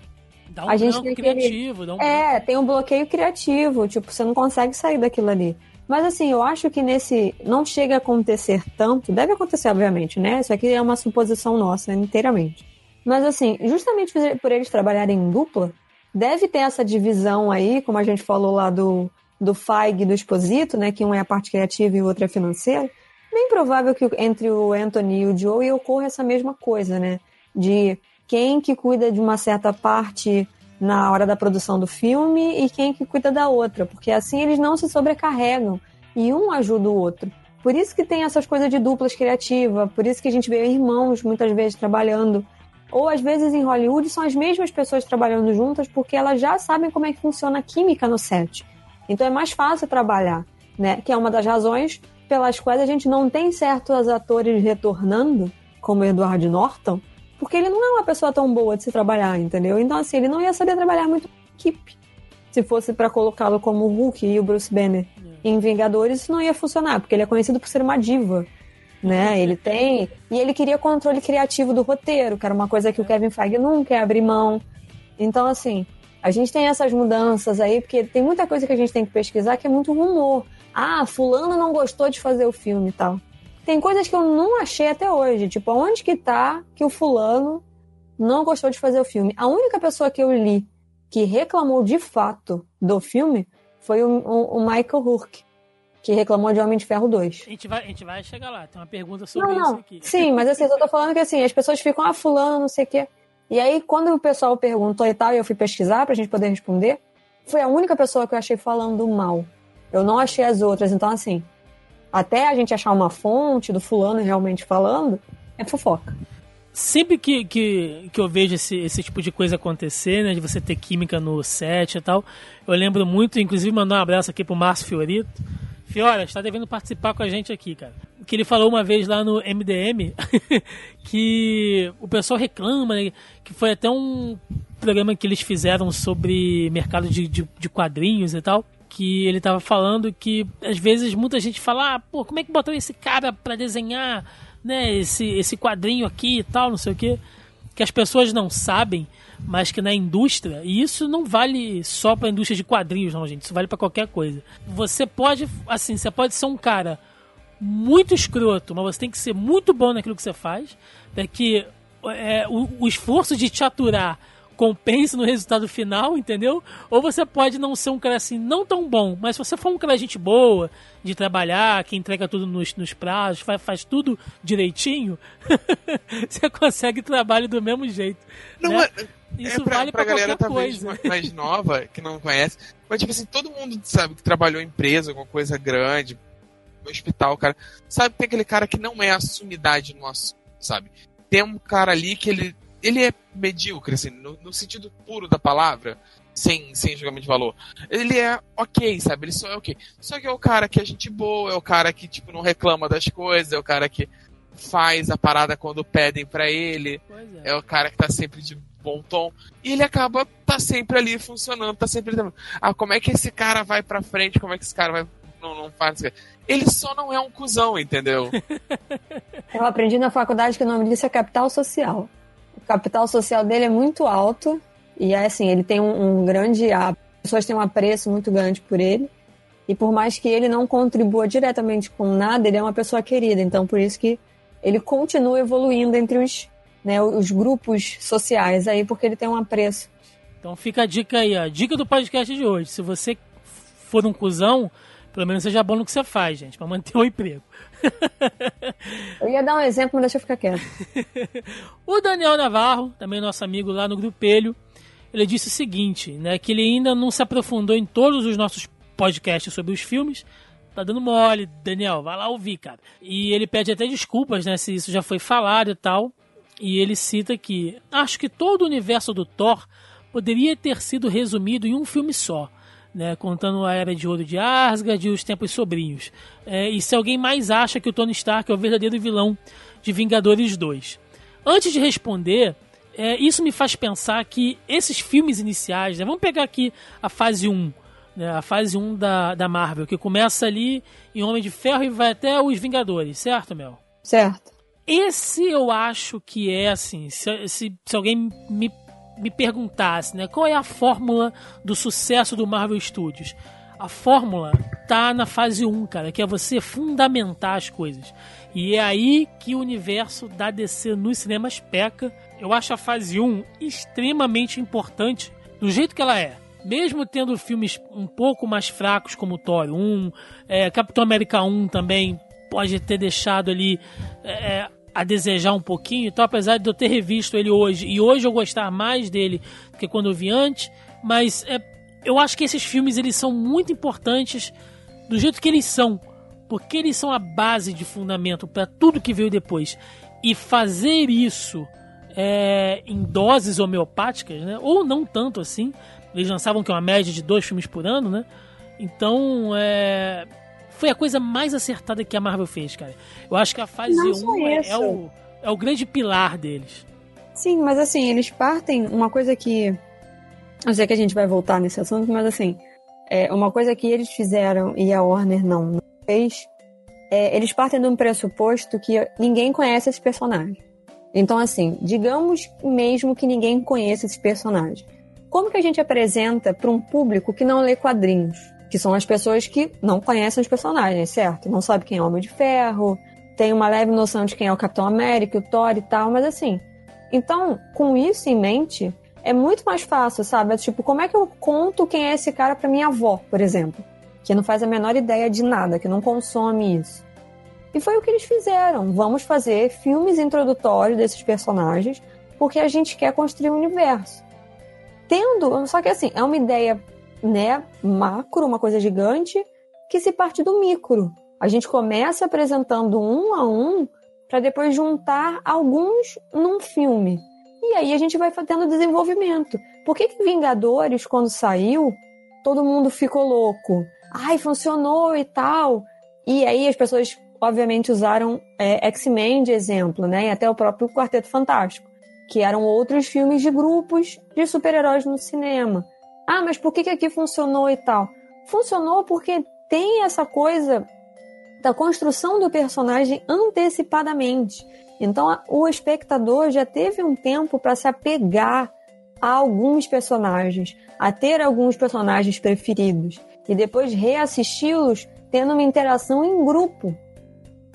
Dá um a gente tem criativo, um É, tem um bloqueio criativo. Tipo, você não consegue sair daquilo ali. Mas assim, eu acho que nesse. Não chega a acontecer tanto. Deve acontecer, obviamente, né? Isso aqui é uma suposição nossa, inteiramente. Mas assim, justamente por eles trabalharem em dupla, deve ter essa divisão aí, como a gente falou lá do, do FAIG e do Exposito, né? Que um é a parte criativa e o outro é financeiro. Bem provável que entre o Anthony e o Joey ocorra essa mesma coisa, né? De quem que cuida de uma certa parte na hora da produção do filme e quem que cuida da outra, porque assim eles não se sobrecarregam e um ajuda o outro. Por isso que tem essas coisas de duplas criativas, por isso que a gente vê irmãos muitas vezes trabalhando ou às vezes em Hollywood são as mesmas pessoas trabalhando juntas porque elas já sabem como é que funciona a química no set. Então é mais fácil trabalhar, né? Que é uma das razões pelas quais a gente não tem certos atores retornando, como Edward Norton, porque ele não é uma pessoa tão boa de se trabalhar, entendeu? Então assim, ele não ia saber trabalhar muito com equipe. Se fosse para colocá-lo como o Hulk e o Bruce Banner é. em Vingadores, isso não ia funcionar, porque ele é conhecido por ser uma diva né? Ele tem. E ele queria controle criativo do roteiro, que era uma coisa que o Kevin Feige não quer abrir mão. Então, assim, a gente tem essas mudanças aí, porque tem muita coisa que a gente tem que pesquisar que é muito rumor. Ah, fulano não gostou de fazer o filme e tal. Tem coisas que eu não achei até hoje, tipo, onde que tá que o fulano não gostou de fazer o filme? A única pessoa que eu li que reclamou de fato do filme foi o, o, o Michael Hurk que reclamou de Homem de Ferro 2. A gente vai, a gente vai chegar lá, tem uma pergunta sobre não, não. isso aqui. Sim, mas assim, eu tô falando que assim, as pessoas ficam, ah, fulano, não sei o quê. E aí, quando o pessoal perguntou e tal, e eu fui pesquisar pra gente poder responder, foi a única pessoa que eu achei falando mal. Eu não achei as outras. Então, assim, até a gente achar uma fonte do fulano realmente falando, é fofoca. Sempre que, que, que eu vejo esse, esse tipo de coisa acontecer, né, de você ter química no set e tal, eu lembro muito, inclusive mandar um abraço aqui pro Márcio Fiorito, Fiora, está devendo participar com a gente aqui, cara. Que ele falou uma vez lá no MDM que o pessoal reclama, né, que foi até um programa que eles fizeram sobre mercado de, de, de quadrinhos e tal. Que ele tava falando que às vezes muita gente fala, ah, pô, como é que botou esse cara para desenhar, né, esse, esse quadrinho aqui e tal, não sei o que. Que as pessoas não sabem mas que na indústria, e isso não vale só para a indústria de quadrinhos, não, gente, isso vale para qualquer coisa. Você pode, assim, você pode ser um cara muito escroto, mas você tem que ser muito bom naquilo que você faz, para que é, o, o esforço de te aturar compense no resultado final, entendeu? Ou você pode não ser um cara assim, não tão bom, mas se você for um cara gente boa, de trabalhar, que entrega tudo nos, nos prazos, faz, faz tudo direitinho, você consegue trabalho do mesmo jeito. Não, né? é, Isso é pra, vale pra, pra galera talvez coisa. mais nova, que não conhece, mas tipo assim, todo mundo sabe que trabalhou em empresa, alguma coisa grande, no hospital, cara, sabe que tem aquele cara que não é a sumidade no assunto, sabe? Tem um cara ali que ele ele é medíocre, assim, no, no, sentido puro da palavra, sem, sem julgamento de valor. Ele é ok, sabe? Ele só é ok. Só que é o cara que é gente boa, é o cara que, tipo, não reclama das coisas, é o cara que faz a parada quando pedem para ele, é. é. o cara que tá sempre de bom tom. E ele acaba, tá sempre ali funcionando, tá sempre. Ah, como é que esse cara vai pra frente? Como é que esse cara vai. Não, não faz. Ele só não é um cuzão, entendeu? Eu aprendi na faculdade que o nome disso é capital social o capital social dele é muito alto e é assim, ele tem um, um grande. As pessoas têm um apreço muito grande por ele. E por mais que ele não contribua diretamente com nada, ele é uma pessoa querida. Então, por isso que ele continua evoluindo entre os, né, os grupos sociais aí, porque ele tem um apreço. Então fica a dica aí, a dica do podcast de hoje. Se você for um cuzão, pelo menos seja bom no que você faz, gente, para manter o emprego. eu ia dar um exemplo, mas deixa eu ficar quieto. o Daniel Navarro, também nosso amigo lá no Grupelho, ele disse o seguinte, né, que ele ainda não se aprofundou em todos os nossos podcasts sobre os filmes, tá dando mole, Daniel, vai lá ouvir, cara. E ele pede até desculpas, né, se isso já foi falado e tal. E ele cita que acho que todo o universo do Thor poderia ter sido resumido em um filme só né, contando a Era de Ouro de Asgard e os Tempos Sobrinhos. É, e se alguém mais acha que o Tony Stark é o verdadeiro vilão de Vingadores 2. Antes de responder, é, isso me faz pensar que esses filmes iniciais, né, vamos pegar aqui a fase 1, né, a fase 1 da, da Marvel, que começa ali em Homem de Ferro e vai até os Vingadores, certo, Mel? Certo. Esse eu acho que é assim, se, se, se alguém me me perguntasse, né, qual é a fórmula do sucesso do Marvel Studios? A fórmula tá na fase 1, cara, que é você fundamentar as coisas. E é aí que o universo da DC nos cinemas peca. Eu acho a fase 1 extremamente importante do jeito que ela é. Mesmo tendo filmes um pouco mais fracos como Thor 1, é, Capitão América 1 também pode ter deixado ali é, a desejar um pouquinho. Então, apesar de eu ter revisto ele hoje e hoje eu gostar mais dele do que quando eu vi antes, mas é, eu acho que esses filmes eles são muito importantes do jeito que eles são, porque eles são a base de fundamento para tudo que veio depois. E fazer isso é, em doses homeopáticas, né? ou não tanto assim, eles lançavam que é uma média de dois filmes por ano, né? Então, é, foi a coisa mais acertada que a Marvel fez, cara. Eu acho que a fase 1 é, é, o, é o grande pilar deles. Sim, mas assim, eles partem. Uma coisa que. Eu sei que a gente vai voltar nesse assunto, mas assim. É, uma coisa que eles fizeram e a Warner não, não fez. É, eles partem de um pressuposto que ninguém conhece esse personagem. Então, assim, digamos mesmo que ninguém conheça esse personagem. Como que a gente apresenta para um público que não lê quadrinhos? Que são as pessoas que não conhecem os personagens, certo? Não sabe quem é o Homem de Ferro, tem uma leve noção de quem é o Capitão América, o Thor e tal, mas assim. Então, com isso em mente, é muito mais fácil, sabe? É tipo, como é que eu conto quem é esse cara para minha avó, por exemplo? Que não faz a menor ideia de nada, que não consome isso. E foi o que eles fizeram. Vamos fazer filmes introdutórios desses personagens, porque a gente quer construir um universo. Tendo, só que assim, é uma ideia né, macro, uma coisa gigante, que se parte do micro. A gente começa apresentando um a um para depois juntar alguns num filme. E aí a gente vai tendo desenvolvimento. Por que, que Vingadores, quando saiu, todo mundo ficou louco? Ai, funcionou e tal. E aí as pessoas, obviamente, usaram é, X-Men de exemplo, né? E até o próprio Quarteto Fantástico, que eram outros filmes de grupos de super-heróis no cinema. Ah, mas por que, que aqui funcionou e tal? Funcionou porque tem essa coisa da construção do personagem antecipadamente. Então o espectador já teve um tempo para se apegar a alguns personagens, a ter alguns personagens preferidos e depois reassisti-los tendo uma interação em grupo.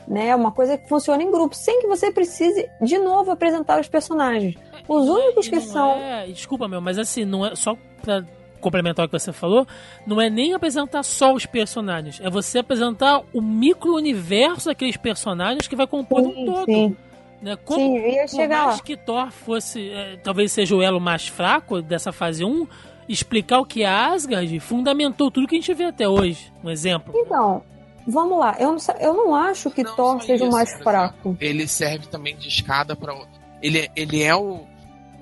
Né, uma coisa que funciona em grupo, sem que você precise de novo apresentar os personagens. Os únicos que são. É, desculpa, meu, mas assim, não é só pra complementar o que você falou, não é nem apresentar só os personagens, é você apresentar o micro-universo daqueles personagens que vai compor sim, um todo. Sim. Né? Como, sim, ia chegar por mais lá. que Thor fosse, é, talvez seja o elo mais fraco dessa fase 1, explicar o que é Asgard fundamentou tudo que a gente vê até hoje. Um exemplo. Então, vamos lá. Eu não, eu não acho que não, Thor seja o mais fraco. Ele serve também de escada para. Ele, ele é o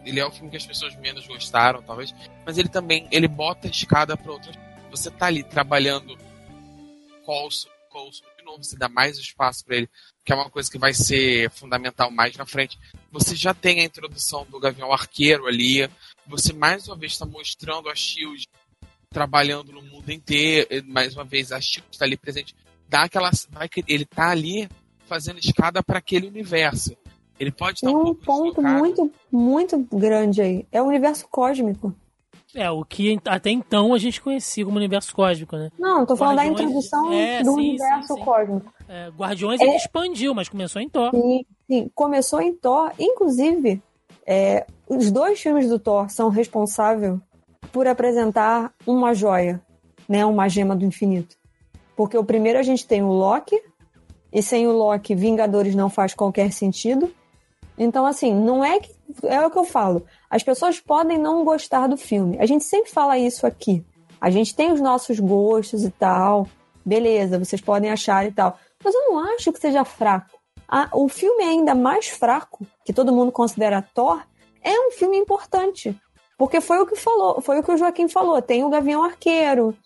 ele é o filme que as pessoas menos gostaram, talvez, mas ele também ele bota a escada para outras. Você tá ali trabalhando Colson, Colson de novo, você dá mais espaço para ele, que é uma coisa que vai ser fundamental mais na frente. Você já tem a introdução do Gavião Arqueiro ali, você mais uma vez está mostrando a Shield trabalhando no mundo inteiro, mais uma vez a Shield está ali presente, dá aquela, ele tá ali fazendo escada para aquele universo. Ele pode estar um, um ponto muito, muito grande aí. É o universo cósmico. É, o que até então a gente conhecia como universo cósmico, né? Não, tô falando Guardiões... da introdução é, do sim, universo sim, sim. cósmico. É, Guardiões é... expandiu, mas começou em Thor. Sim, sim. começou em Thor. Inclusive, é, os dois filmes do Thor são responsáveis por apresentar uma joia, né? Uma gema do infinito. Porque o primeiro a gente tem o Loki, e sem o Loki, Vingadores não faz qualquer sentido. Então, assim, não é que. É o que eu falo. As pessoas podem não gostar do filme. A gente sempre fala isso aqui. A gente tem os nossos gostos e tal. Beleza, vocês podem achar e tal. Mas eu não acho que seja fraco. O filme é ainda mais fraco, que todo mundo considera Thor, é um filme importante. Porque foi o que falou, foi o que o Joaquim falou. Tem o Gavião Arqueiro,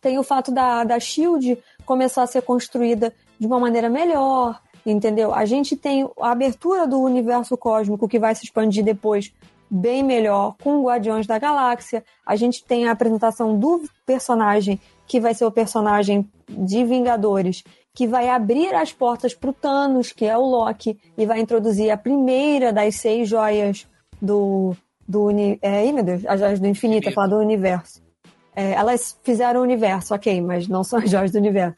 tem o fato da, da Shield começar a ser construída de uma maneira melhor entendeu? A gente tem a abertura do universo cósmico que vai se expandir depois bem melhor com Guardiões da Galáxia. A gente tem a apresentação do personagem que vai ser o personagem de Vingadores, que vai abrir as portas para o Thanos, que é o Loki, e vai introduzir a primeira das seis joias do do é, meu Deus, as joias do infinito, falar do universo. É, elas fizeram o universo, ok, mas não são as joias do universo.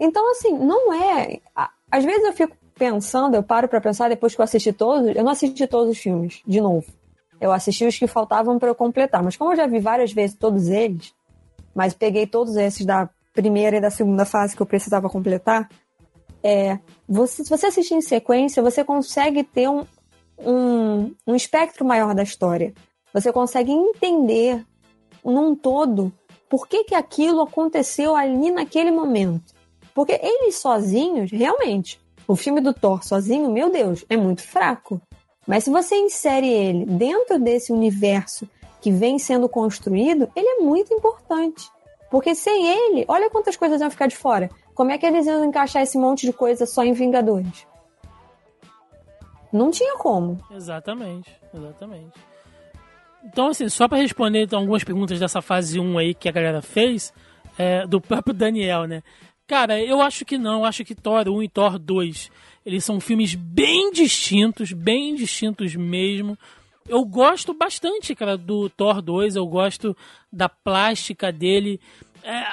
Então, assim, não é. Às vezes eu fico pensando, eu paro para pensar depois que eu assisti todos. Eu não assisti todos os filmes, de novo. Eu assisti os que faltavam para eu completar. Mas como eu já vi várias vezes todos eles, mas peguei todos esses da primeira e da segunda fase que eu precisava completar, é, você, se você assistir em sequência, você consegue ter um, um, um espectro maior da história. Você consegue entender num todo por que, que aquilo aconteceu ali naquele momento. Porque eles sozinhos, realmente, o filme do Thor sozinho, meu Deus, é muito fraco. Mas se você insere ele dentro desse universo que vem sendo construído, ele é muito importante. Porque sem ele, olha quantas coisas iam ficar de fora. Como é que eles iam encaixar esse monte de coisa só em Vingadores? Não tinha como. Exatamente, exatamente. Então, assim, só para responder então, algumas perguntas dessa fase 1 aí que a galera fez, é, do próprio Daniel, né? Cara, eu acho que não. Eu acho que Thor 1 e Thor 2, eles são filmes bem distintos, bem distintos mesmo. Eu gosto bastante, cara, do Thor 2. Eu gosto da plástica dele. É,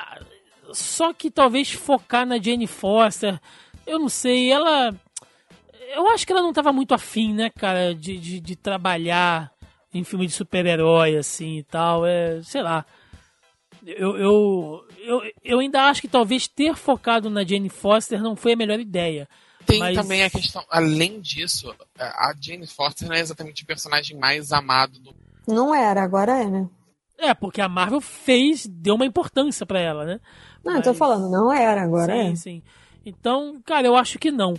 só que talvez focar na Jane Foster, eu não sei, ela... Eu acho que ela não estava muito afim, né, cara, de, de, de trabalhar em filme de super-herói, assim, e tal. É, sei lá eu, eu, eu, eu ainda acho que talvez ter focado na Jane Foster não foi a melhor ideia. Tem mas... também a questão, além disso, a Jane Foster não é exatamente o personagem mais amado do. Não era, agora é, né? É, porque a Marvel fez, deu uma importância para ela, né? Não, mas... eu tô falando, não era, agora sim, é. Sim, Então, cara, eu acho que não.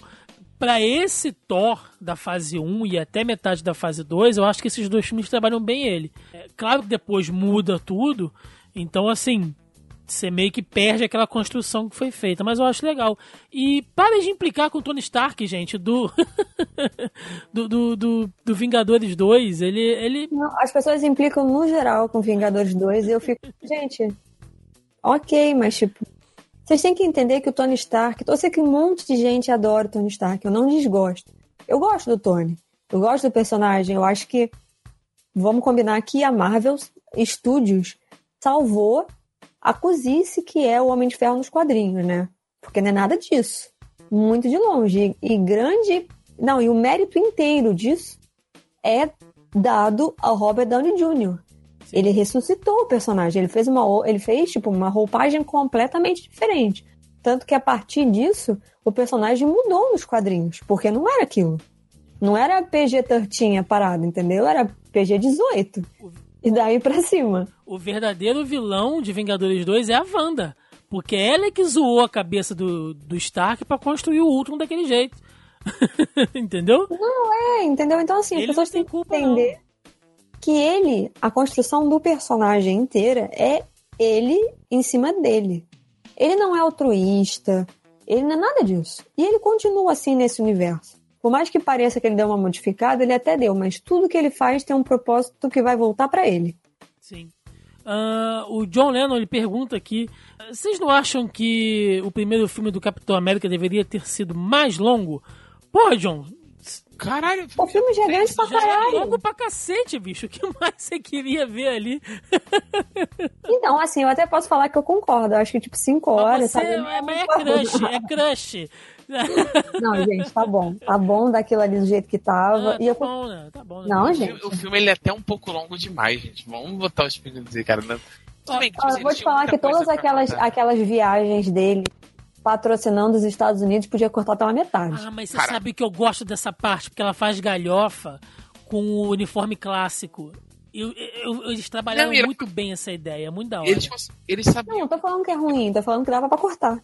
Para esse Thor da fase 1 e até metade da fase 2, eu acho que esses dois filmes trabalham bem ele. É, claro que depois muda tudo, então, assim, você meio que perde aquela construção que foi feita, mas eu acho legal. E para de implicar com o Tony Stark, gente, do do, do, do, do, Vingadores 2, ele... ele... Não, as pessoas implicam no geral com Vingadores 2 e eu fico, gente, ok, mas tipo, vocês têm que entender que o Tony Stark, eu sei que um monte de gente adora o Tony Stark, eu não desgosto. Eu gosto do Tony, eu gosto do personagem, eu acho que, vamos combinar aqui, a Marvel Studios salvou a cozice que é o Homem de Ferro nos quadrinhos, né? Porque não é nada disso. Muito de longe. E, grande. Não, e o mérito inteiro disso é dado ao Robert Downey Jr. Ele ressuscitou o personagem, ele fez uma ele fez tipo uma roupagem completamente diferente. Tanto que a partir disso, o personagem mudou nos quadrinhos, porque não era aquilo. Não era PG-13 a parada, entendeu? Era PG-18. E daí pra cima. O verdadeiro vilão de Vingadores 2 é a Wanda. Porque ela é que zoou a cabeça do, do Stark para construir o Ultron daquele jeito. entendeu? Não, é, entendeu? Então, assim, ele as pessoas têm que entender não. que ele, a construção do personagem inteira é ele em cima dele. Ele não é altruísta, ele não é nada disso. E ele continua assim nesse universo. Por mais que pareça que ele deu uma modificada, ele até deu, mas tudo que ele faz tem um propósito que vai voltar para ele. Sim. Uh, o John Lennon ele pergunta aqui: vocês não acham que o primeiro filme do Capitão América deveria ter sido mais longo? Pô, John, Caralho, o filme já é grande pra é caralho. longo pra cacete, bicho. O que mais você queria ver ali? Então, assim, eu até posso falar que eu concordo. Eu acho que, tipo, cinco Mas horas, você sabe? é, mas é crush, é crush. Não, gente, tá bom. Tá bom daquilo ali do jeito que tava. Ah, e eu... tá bom, né? Tá bom. né? Não, o gente. filme, o filme, ele é até um pouco longo demais, gente. Vamos botar os pingos dizer, cara. Não... Bem Ó, eu vou te falar que todas aquelas, contar. aquelas viagens dele patrocinando os Estados Unidos podia cortar pela metade. Ah, mas você Cara. sabe que eu gosto dessa parte, porque ela faz galhofa com o uniforme clássico. Eu, eu- eles trabalharam Não, era- muito bem essa ideia, muito da hora. Eles, eles sabiam. Não, não tô falando que é ruim, tô falando que dava pra cortar.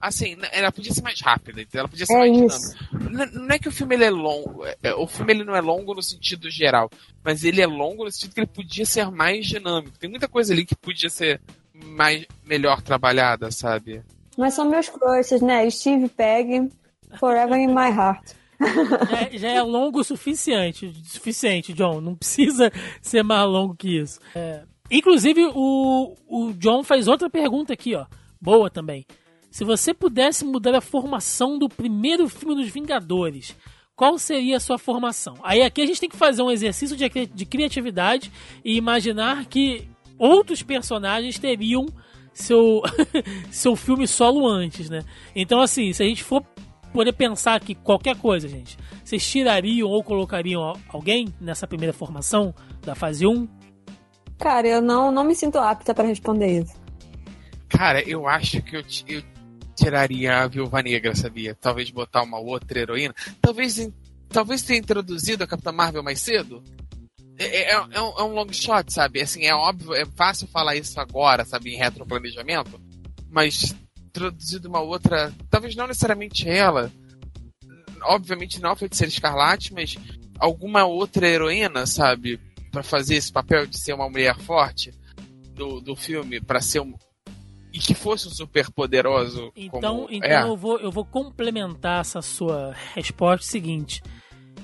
Assim, n- ela podia ser mais rápida, entendeu? ela podia ser É mais isso. dinâmica. Não é que o filme ele é longo, é- é- o filme ele não é longo no sentido geral, mas ele é longo no sentido que ele podia ser mais dinâmico. Tem muita coisa ali que podia ser mais melhor trabalhada, sabe? Mas são meus crushes, né? Steve Pegg, Forever in My Heart. Já, já é longo o suficiente, suficiente, John. Não precisa ser mais longo que isso. É, Inclusive, o, o John faz outra pergunta aqui, ó. Boa também. Se você pudesse mudar a formação do primeiro filme dos Vingadores, qual seria a sua formação? Aí aqui a gente tem que fazer um exercício de, cri- de criatividade e imaginar que outros personagens teriam seu, seu filme solo antes, né? Então, assim, se a gente for poder pensar aqui qualquer coisa, gente, vocês tirariam ou colocariam al- alguém nessa primeira formação da fase 1? Cara, eu não, não me sinto apta pra responder isso. Cara, eu acho que eu, eu tiraria a Viúva Negra, sabia? Talvez botar uma outra heroína. Talvez, talvez ter introduzido a Capitã Marvel mais cedo. É, é- é um, é um long shot, sabe? Assim, é óbvio, é fácil falar isso agora, sabe, em retroplanejamento. Mas introduzido uma outra. Talvez não necessariamente ela. Obviamente não a Feiticeira Escarlate, mas alguma outra heroína, sabe? Pra fazer esse papel de ser uma mulher forte do, do filme, pra ser um. E que fosse um super poderoso. Então, como então é. eu, vou, eu vou complementar essa sua resposta seguinte.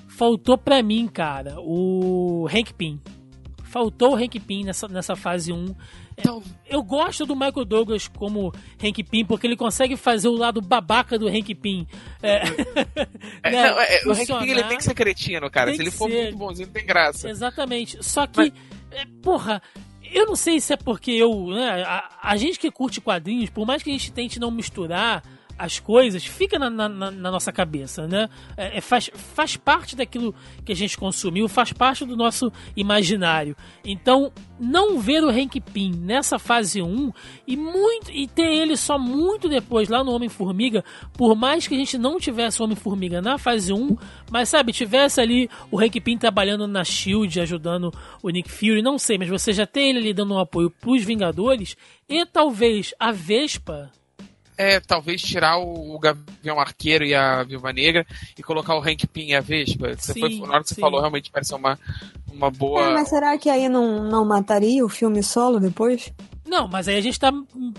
Faltou pra mim, cara, o Hank Pym. Faltou o Hank Pym nessa, nessa fase 1. Então, Eu gosto do Michael Douglas como Hank Pym, porque ele consegue fazer o lado babaca do Hank Pym. É, é, né, não, é, o Hank. Pym ele tem que ser cretino, cara. Tem Se ele for ser. muito bonzinho, tem graça. Exatamente. Só que, é, porra, eu não sei se é porque eu. Né, a, a gente que curte quadrinhos, por mais que a gente tente não misturar as coisas, fica na, na- na- nossa cabeça, né? É, é, faz, faz parte daquilo que a gente consumiu, faz parte do nosso imaginário. Então, não ver o Hank Pym nessa fase 1 e, muito, e ter ele só muito depois lá no Homem-Formiga, por mais que a gente não tivesse Homem-Formiga na fase 1, mas sabe, tivesse ali o Hank Pym trabalhando na SHIELD, ajudando o Nick Fury, não sei, mas você já tem ele ali dando um apoio pros Vingadores e talvez a Vespa É, talvez tirar o, o Gavião Arqueiro e a Viúva Negra e colocar o Hank Pym e a Vespa. Você Sim, foi, na hora que você sim. falou, realmente pareceu uma, uma boa. É, mas será que aí não, não mataria o filme solo depois? Não, mas aí a gente tá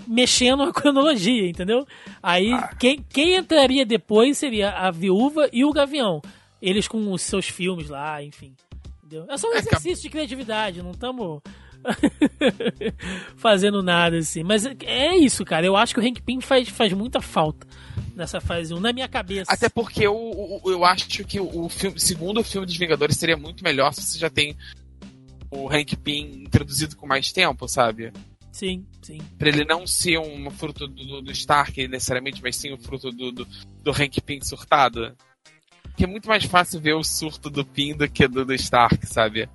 mexendo a cronologia, entendeu? Aí quem, quem entraria depois seria a viúva e o gavião. Eles com os seus filmes lá, enfim. Entendeu? É só um É, exercício de criatividade, não estamos fazendo nada assim. Mas é- isso, cara. Eu acho que o Hank Pym faz, faz muita falta nessa fase 1, na minha cabeça. Até porque eu, eu, eu acho que o, o filme, segundo filme dos Vingadores seria muito melhor se você já tem o Hank Pym introduzido com mais tempo, sabe? Sim, sim. Pra ele não ser um fruto do, do- do Stark necessariamente, mas sim o fruto do, do, do Hank Pym surtado. Que é muito mais fácil ver o surto do Pym do que do, do Stark, sabe?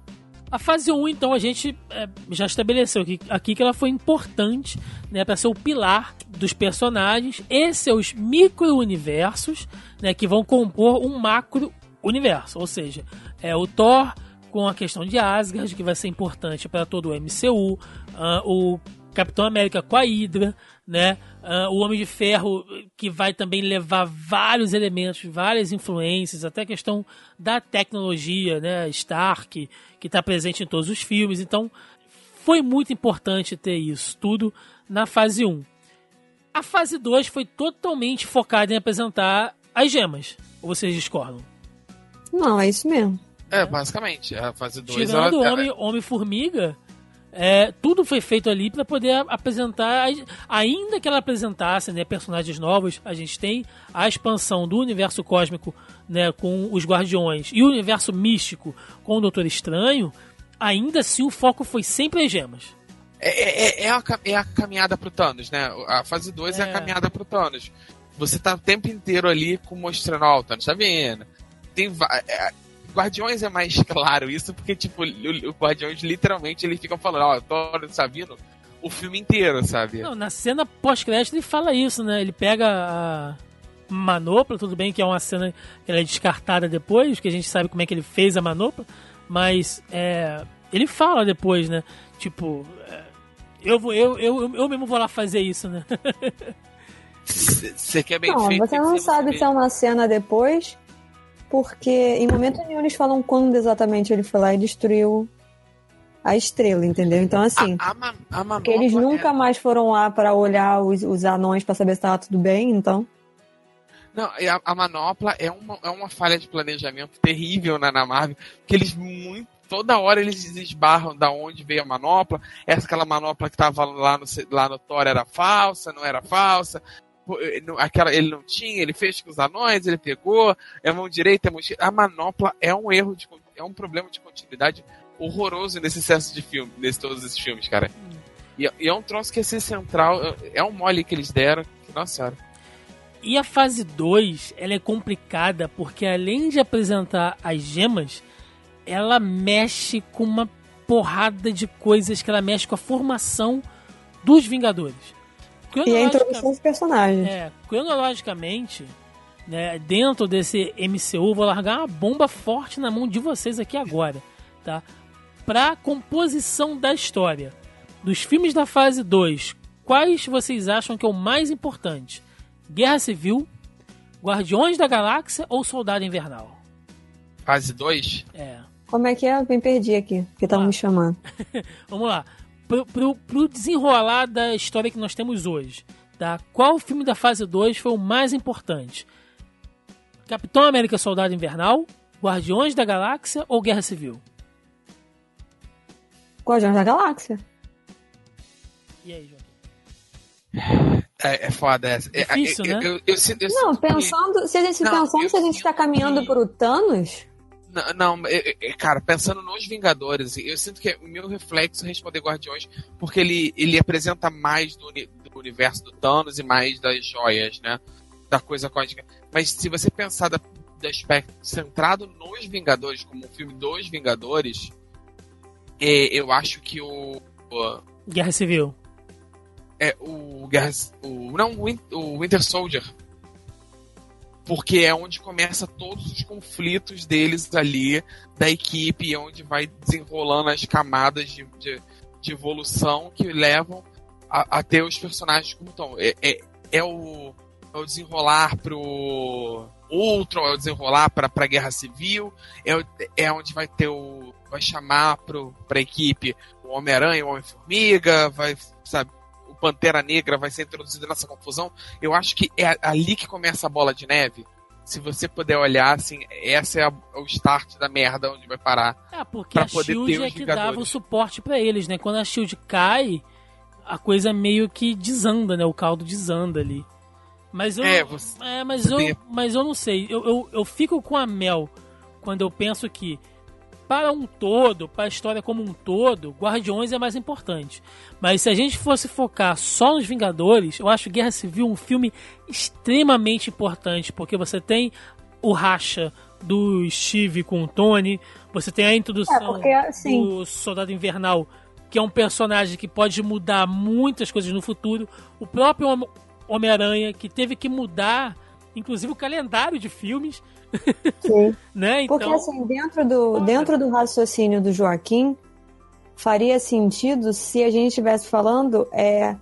A fase 1, então, a gente é, já estabeleceu aqui, aqui que ela foi importante né, para ser o pilar dos personagens e seus micro-universos né, que vão compor um macro-universo. Ou seja, é o Thor com a questão de Asgard, que vai ser importante para todo o MCU, ah, o Capitão América com a Hydra, né? Ah, o Homem de Ferro, que vai também levar vários elementos, várias influências, até a questão da tecnologia, né? Stark, que está presente em todos os filmes. Então, foi muito importante ter isso tudo na fase 1. A fase 2 foi totalmente focada em apresentar as gemas. Ou vocês discordam? Não, é isso mesmo. É, basicamente. A fase 2 Tirando o ela, Homem- Homem-Formiga, É, tudo foi feito ali para poder apresentar, ainda que ela apresentasse né, personagens novos, a gente tem a expansão do universo cósmico né, com os Guardiões e o universo místico com o Doutor Estranho, ainda assim o foco foi sempre as gemas. É, é, é, é a, é a caminhada pro Thanos, né? A fase 2 é. é. a caminhada pro Thanos. Você tá o tempo inteiro ali com mostrando, ó, o Thanos tá vindo. Tem, é, Guardiões é mais claro isso, porque, tipo, o, o Guardiões literalmente ele fica falando, ó, oh, tá vindo o filme inteiro, sabe? Não, na cena pós-crédito ele fala isso, né? Ele pega a manopla, tudo bem que é uma cena que ela é descartada depois, que a gente sabe como é que ele fez a manopla, mas é, ele fala depois, né? Tipo, é, eu, vou, eu, eu, eu mesmo vou lá fazer isso, né? Você quer bem não, feito? Você não sabe se é uma cena depois porque em momento nenhum eles falam quando exatamente ele foi lá e destruiu a estrela, entendeu? Então, assim, a, a, a eles nunca é... mais foram lá para olhar os, os anões para saber se estava tudo bem, então. Não, a, a manopla é uma, é uma falha de planejamento terrível na, na Marvel, que eles muito toda hora eles esbarram da onde veio a manopla. Essa aquela manopla que estava lá no, lá no Thor era falsa, não era falsa. Eh, aquela, ele não tinha, ele fez com os anões, ele pegou, é mão direita, é mão esquerda. A manopla é um erro, de, é um problema de continuidade horroroso nesse excesso de filme, nesse todos esses filmes, cara. E, e, é um troço que é ser central, é um mole que eles deram, que, nossa senhora. E a fase 2, ela é complicada porque além de apresentar as gemas, ela mexe com uma porrada de coisas que ela mexe com a formação dos Vingadores. E a introdução dos personagens. É, cronologicamente, né, dentro desse MCU, vou largar uma bomba forte na mão de vocês aqui agora, tá? Pra composição da história. Dos filmes da fase 2, quais vocês acham que é o mais importante? Guerra Civil, Guardiões da Galáxia ou Soldado Invernal? Fase 2? É. Como é que é? Eu me perdi aqui, porque estavam me chamando. Vamos lá pro, pro, pro desenrolar da história que nós temos hoje, tá? Qual filme da fase 2 foi o mais importante? Capitão América Soldado Invernal, Guardiões da Galáxia ou Guerra Civil? Guardiões da Galáxia. E aí, Joaquim? É, é foda essa. É, Difícil, é, né? Eu, eu, eu, não, pensando, se a gente não, pensando se a gente tá caminhando pro Thanos, não, não, cara, pensando nos Vingadores, eu sinto que o meu reflexo é responder Guardiões, porque ele, ele apresenta mais do, do universo do Thanos e mais das joias, né? Da coisa cósmica. Mas se você pensar da, do aspecto centrado nos Vingadores, como um filme dos Vingadores, é, eu acho que o, o. Guerra Civil. É, o Guerra. O, não, o Winter Soldier porque é onde começa todos os conflitos deles ali, da equipe, onde vai desenrolando as camadas de, de, de evolução que levam a, a, ter os personagens como estão. É, é, é, o, é o desenrolar pro Ultron, é o desenrolar pra, pra Guerra Civil, é, é onde vai ter o. vai chamar pro, pra equipe o Homem-Aranha, o Homem-Formiga, vai, sabe, Pantera Negra vai ser introduzido nessa confusão, eu acho que é ali que começa a bola de neve. Se você puder olhar, assim, essa é a, o start da merda onde vai parar. É, porque a Shield é que dava o suporte para eles, né? Quando a Shield cai, a coisa meio que desanda, né? O caldo desanda ali. Mas eu, é, você, é, mas, eu, mas eu não sei. Eu, eu, eu fico com a Mel quando eu penso que para um todo, para a história como um todo, Guardiões é mais importante. Mas se a gente fosse focar só nos Vingadores, eu acho Guerra Civil um filme extremamente importante, porque você tem o racha do Steve com o Tony, você tem a introdução é porque, assim... do Soldado Invernal, que é um personagem que pode mudar muitas coisas no futuro, o próprio Homem-Aranha, que teve que mudar, inclusive, o calendário de filmes Sim. né? Então... Porque assim, dentro do, dentro do raciocínio do Joaquim, faria sentido se a gente estivesse falando é,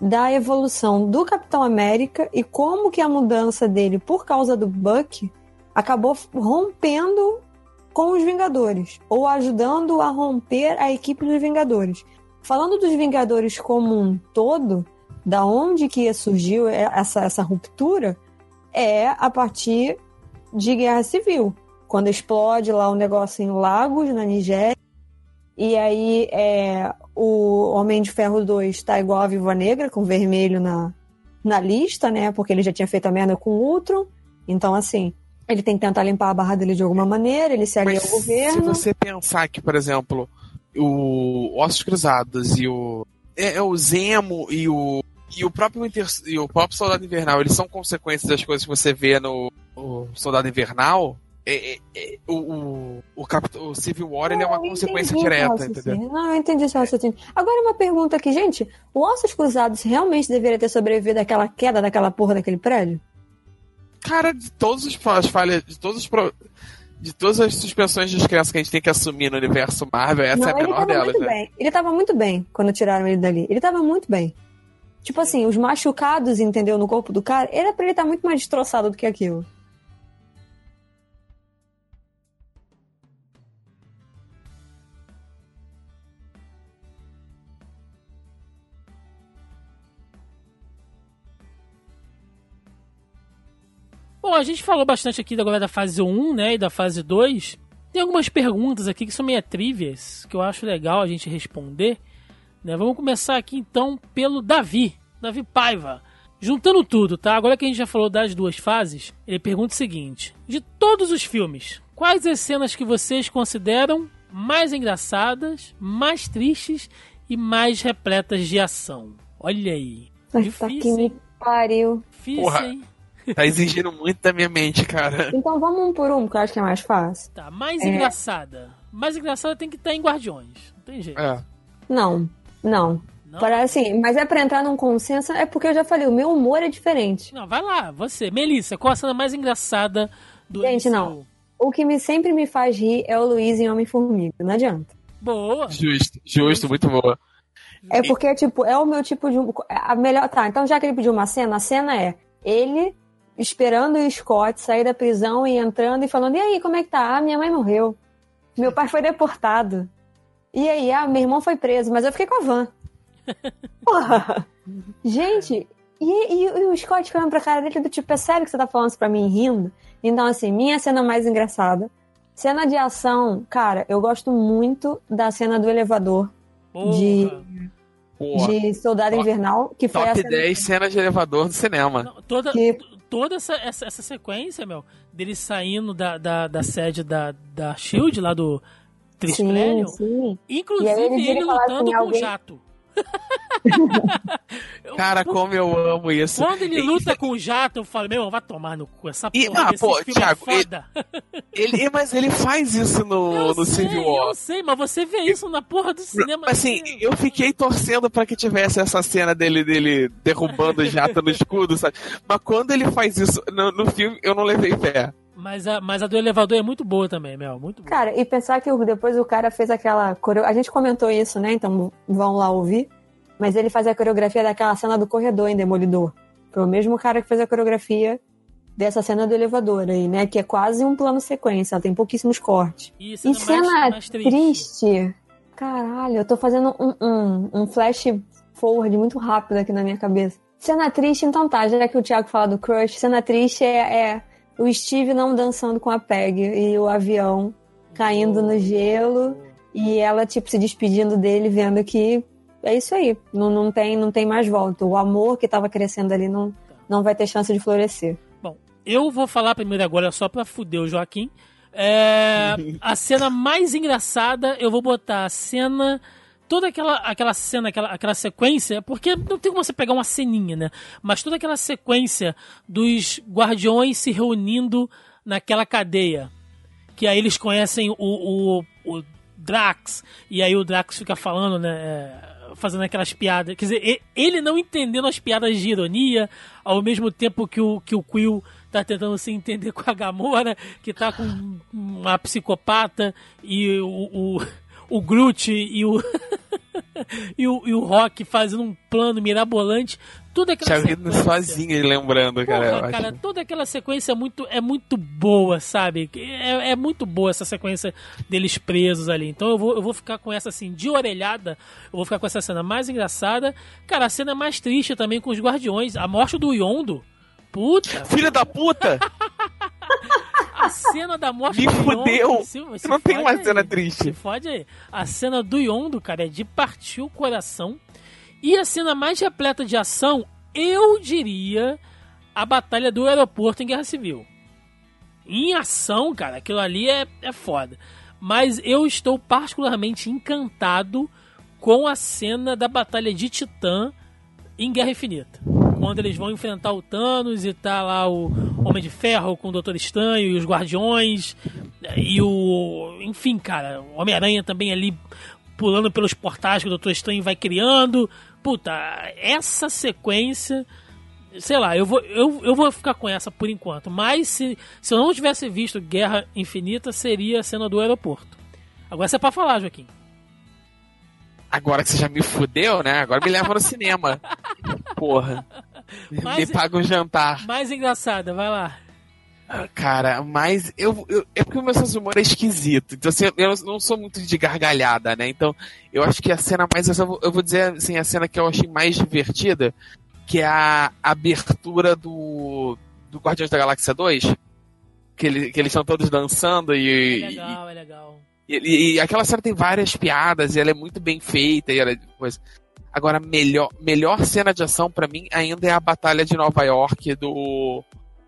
da evolução do Capitão América e como que a mudança dele por causa do Buck acabou rompendo com os Vingadores ou ajudando a romper a equipe dos Vingadores. Falando dos Vingadores como um todo, da onde que surgiu essa, essa ruptura é a partir de guerra civil. Quando explode lá o um negócio em Lagos, na Nigéria, e aí é, o Homem de Ferro 2 tá igual a Viva Negra, com vermelho na, na lista, né? Porque ele já tinha feito a merda com o Ultron. Então, assim, ele tem que tentar limpar a barra dele de alguma maneira, ele se alia ao governo. Se você pensar que, por exemplo, o Ossos Cruzados e o. É, é o Zemo e o. E o próprio Inter, e o próprio Soldado Invernal, eles são consequências das coisas que você vê no Soldado Invernal. É, é, é, o, o, o, o, Civil War ele é uma consequência direta, entendeu? Não, eu entendi esse raciocínio. Agora uma pergunta aqui, gente. O Ossos Cruzados realmente deveria ter sobrevivido àquela queda daquela porra daquele prédio? Cara, de todas as falhas, de todos os pro... de todas as suspensões de descrença que a gente tem que assumir no universo Marvel, essa Não, é a menor delas, né? Ele tava muito bem quando tiraram ele dali. Ele tava muito bem. Tipo assim, os machucados, entendeu, no corpo do cara, era pra ele estar tá muito mais destroçado do que aquilo. Bom, a gente falou bastante aqui agora da fase 1, né, e da fase 2. Tem algumas perguntas aqui que são meio trivias, que eu acho legal a gente responder. Né? Vamos começar aqui então pelo Davi, Davi Paiva. Juntando tudo, tá? Agora que a gente já falou das duas fases, ele pergunta o seguinte: De todos os filmes, quais as cenas que vocês consideram mais engraçadas, mais tristes e mais repletas de ação? Olha aí. Difícil, que me pariu. Difícil, Porra. hein? Tá exigindo muito da minha mente, cara. Então vamos um por um, que eu acho que é mais fácil. Tá, mais é... engraçada. Mais engraçada tem que estar em Guardiões. Não tem jeito. É. Não, não. Não? Para, assim, mas é pra entrar num consenso, é porque eu já falei, o meu humor é diferente. Não, vai lá, você. Melissa, qual a cena mais engraçada do Gente, MCU? não. O que me, sempre me faz rir é o Luiz em Homem-Formiga, não adianta. Boa. Justo, justo, muito boa. É porque, tipo, é o meu tipo de. A melhor. Tá, então já que ele pediu uma cena, a cena é ele esperando o Scott sair da prisão e entrando e falando: E aí, como é que tá? Ah, minha mãe morreu. Meu pai foi deportado. E aí, ah, meu irmão foi preso, mas eu fiquei com a van. Porra! Gente, e, e, e, o Scott falando pra cara dele do tipo, é sério que você tá falando isso pra mim rindo? Então, assim, minha cena mais engraçada. Cena de ação, cara, eu gosto muito da cena do elevador. Porra. De de Soldado Invernal, que foi Top a cena... 10 cenas de elevador do cinema. Não, toda, que toda essa, essa, essa sequência, meu, dele saindo da, da, da sede da, da Shield, lá do Triskelion, inclusive ele, ele lutando com alguém... o jato. Cara, como eu amo isso. Quando ele luta com o jato, eu falo, meu, vai tomar no cu. Essa porra e, ah, pô, é Thiago, é foda. Ele, ele, mas ele faz isso no, no sei, Civil War. Eu sei, mas você vê isso na porra do cinema. Assim, eu fiquei torcendo para que tivesse essa cena dele, dele derrubando o jato no escudo, sabe? Mas quando ele faz isso no, no filme, eu não levei fé. Mas a, mas a do elevador é muito boa também, Mel. Muito boa. Cara, e pensar que depois o cara fez aquela. A gente comentou isso, né? Então vão lá ouvir. Mas ele faz a coreografia daquela cena do corredor em Demolidor. Foi o mesmo cara que fez a coreografia dessa cena do elevador aí, né? Que é quase um plano sequência, ela tem pouquíssimos cortes. E cena, e cena mais, mais triste. triste. Caralho, eu tô fazendo um, um, um flash forward muito rápido aqui na minha cabeça. Cena triste, então tá, já que o Thiago fala do crush, cena triste é, é o Steve não dançando com a Peg e o avião caindo no gelo e ela, tipo, se despedindo dele, vendo que é isso aí. Não, não, tem, não tem mais volta. O amor que estava crescendo ali não, não vai ter chance de florescer. Bom, eu vou falar primeiro agora só pra fuder o Joaquim. É, a cena mais engraçada, eu vou botar a cena. Toda aquela, aquela cena, aquela, aquela sequência, porque não tem como você pegar uma ceninha, né? Mas toda aquela sequência dos guardiões se reunindo naquela cadeia. Que aí eles conhecem o, o, o Drax, e aí o Drax fica falando, né? É, fazendo aquelas piadas. Quer dizer, ele não entendendo as piadas de ironia, ao mesmo tempo que o, que o Quill tá tentando se entender com a Gamora, que tá com uma psicopata, e o, o, o Groot e o, e o, e o Rock fazendo um plano mirabolante toda aquela Thiago sozinho lembrando, cara. Porra, cara, toda aquela sequência é muito, é muito boa, sabe? É, é muito boa essa sequência deles presos ali. Então eu vou, eu vou ficar com essa assim, de orelhada, eu vou ficar com essa cena mais engraçada. Cara, a cena mais triste também com os guardiões. A morte do Yondo. Puta! Filha da puta! A cena da morte Me do fudeu! Yondo, se- se Não tem uma aí. cena Se triste. fode aí. A cena do Yondo, cara, é de partir o coração. E a cena mais repleta de ação, eu diria, a batalha do aeroporto em Guerra Civil. Em ação, cara, aquilo ali é, é foda. Mas eu estou particularmente encantado com a cena da batalha de Titã em Guerra Infinita. Quando eles vão enfrentar o Thanos e tá lá o Homem de Ferro com o Doutor Estranho e os Guardiões e o. Enfim, cara, o Homem-Aranha também ali pulando pelos portais que o Doutor Estranho vai criando. Puta, essa sequência. Sei lá, eu vou, eu, eu vou ficar com essa por enquanto. Mas se, se eu não tivesse visto Guerra Infinita, seria a cena do aeroporto. Agora você é pra falar, Joaquim. Agora que você já me fudeu, né? Agora me leva no cinema. Porra. Mas- Me paga um jantar. Mais engraçada, vai lá. Ah, Cara, mas eu, eu- é porque o meu senso de humor é esquisito. Então, assim, eu não sou muito de gargalhada, né? Então, eu acho que a cena mais. Eu vou, eu vou dizer assim, a cena que eu achei mais divertida, que é a abertura do, do Guardiões da Galáxia 2. Que, ele, que eles estão todos dançando É e, e, legal, é legal. e- e aquela cena tem várias piadas e ela é muito bem feita e ela é coisa. Agora, melhor, melhor cena de ação pra mim ainda é a Batalha de Nova York do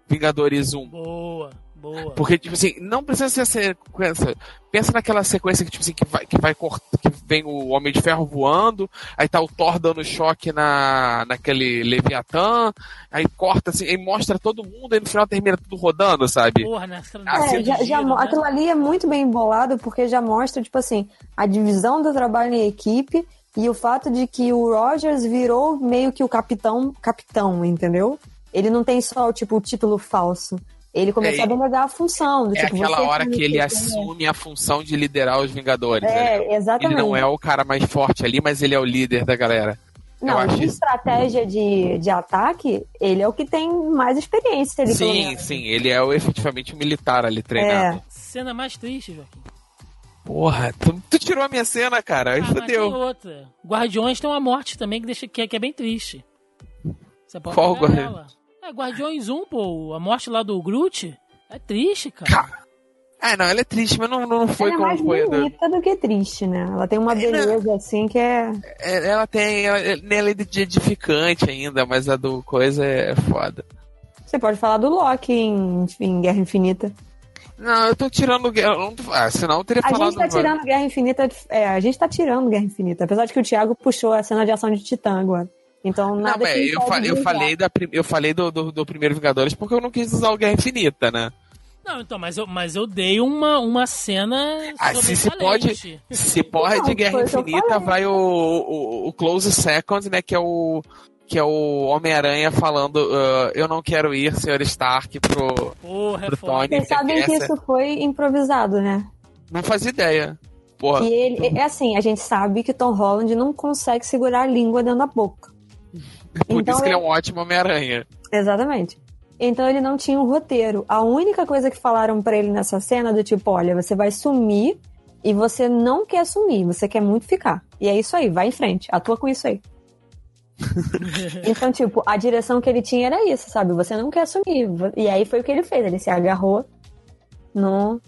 Vingadores 1. Boa, boa. Porque, tipo assim, não precisa ser a sequência. Pensa naquela sequência que, tipo assim, que vai, que vai cortar, que vem o Homem de Ferro voando, aí tá o Thor dando choque na, naquele Leviatã, aí corta assim, aí mostra todo mundo, aí no final termina tudo rodando, sabe? Porra, nessa Ah, É, já, já né? Aquilo ali é muito bem embolado, porque já mostra, tipo assim, a divisão do trabalho em equipe e o fato de que o Rogers virou meio que o capitão, capitão, entendeu? Ele não tem só, tipo, o título falso. Ele começou É, a delegar a função. Do, É tipo, aquela você hora que ele ter- assume a função de liderar os Vingadores. né? É, exatamente. Ele não é o cara mais forte ali, mas ele é o líder da galera. Não, de estratégia de, de ataque, ele é o que tem mais experiência pelo Sim, sim, ele é o, efetivamente um militar ali treinado. É. Cena mais triste, Joaquim. Porra, tu, tu tirou a minha cena, cara. Aí Ah, mas tem fodeu. outra. Guardiões tem uma morte também que, deixa, que, é, que é bem triste. Você pode Qual pegar Guardi- ela. É, Guardiões 1, pô. A morte lá do Groot é triste, cara. Ah, não, ela é triste, mas não, não foi Ela é como mais foi. do- bonita do que triste, né? Ela tem uma beleza, assim, que é... É, Ela tem. Ela, ela é de edificante ainda, mas a do coisa é foda. Você pode falar do Loki em, em Guerra Infinita. Não, eu tô tirando. não tô- Ah, senão eu teria A falado. gente tá tirando Guerra Infinita. É, a gente tá tirando Guerra Infinita. Apesar de que o Thiago puxou a cena de ação de Titã agora. Então, Não, nada que eu, fa- eu falei, da, eu falei do, do, do primeiro Vingadores porque eu não quis usar o Guerra Infinita, né? Não, então, mas eu, mas eu dei uma, uma cena. Ah, se, se pode. Se pode Não, de Guerra Infinita, vai o, o, o Close Second, né? Que é o. Que é o Homem-Aranha falando, ah, eu não quero ir, Sr. Stark, pro. Porra, é pro foda. Tony. Vocês sabem que Essa- isso foi improvisado, né? Não fazia ideia. Porra. E ele, é assim, a gente sabe que Tom Holland não consegue segurar a língua dentro da boca. Por então isso que ele é um ótimo Homem-Aranha. Exatamente. Então ele não tinha um roteiro. A única coisa que falaram pra ele nessa cena do tipo, olha, você vai sumir e você não quer sumir, você quer muito ficar. E é isso aí, vai em frente, atua com isso aí. então, tipo, a direção que ele tinha era isso, sabe? Você não quer sumir. E aí foi o que ele fez, ele se agarrou no,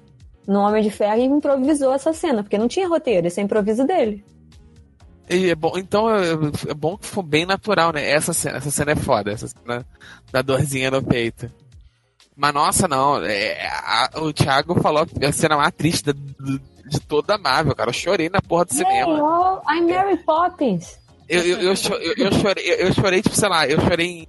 no Homem de Ferro e improvisou essa cena, porque não tinha roteiro, esse é improviso dele. E é bom, então é, é bom que for bem natural, né? Essa cena, essa cena é foda, essa cena da dorzinha no peito. Mas nossa, não. é, a- o Thiago falou a cena mais triste do- de toda a Marvel, cara. Eu chorei na porra do cinema. oh, I'm Mary Poppins. Eu, eu, eu, cho- eu- eu chorei, eu, chorei, tipo, sei lá, eu chorei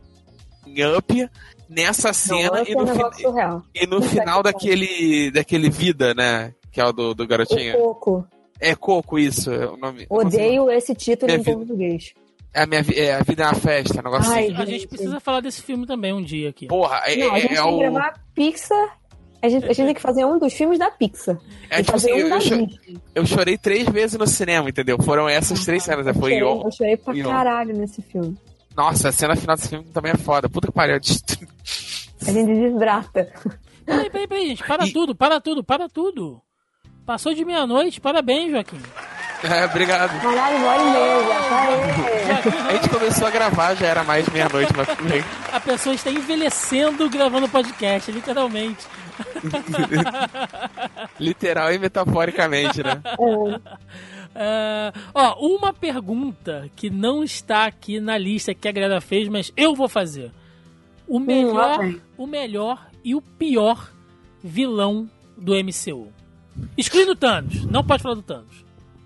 em, Up nessa cena não, e é um no, surreal. e no Isso é final que daquele, daquele Vida, né? Que é o do, do garotinho. O Coco. É Coco, isso. É o nome. Odeio esse título Minha em vida. português. É a minha é, a vida é uma festa, um negócio Ai, assim. A gente precisa falar desse filme também um dia aqui. Porra, é, Não, a é- gente é o. gravar Pixar. A gente, a gente tem que fazer um dos filmes da Pixar. É tipo assim, um eu, cho- Disney. eu chorei três vezes no cinema, entendeu? Foram essas três cenas. né? Eu Foi chorei, eu chorei pra caralho nesse filme. Nossa, a cena final desse filme também é foda. Puta que pariu. A gente desidrata. Peraí, peraí, peraí, gente. Para E- tudo, para tudo, para tudo. Passou de meia-noite, parabéns, Joaquim. É, obrigado. Caralho, uma hora e meia. Aê. A gente começou a gravar, já era mais meia-noite, mas tudo bem. A pessoa está envelhecendo gravando podcast, literalmente. Literal e metaforicamente, né? É. Uh, ó, uma pergunta que não está aqui na lista que a galera fez, mas eu vou fazer. O hum, melhor, hum, o melhor e o pior vilão do MCU. Excluindo Thanos. Não pode falar do Thanos.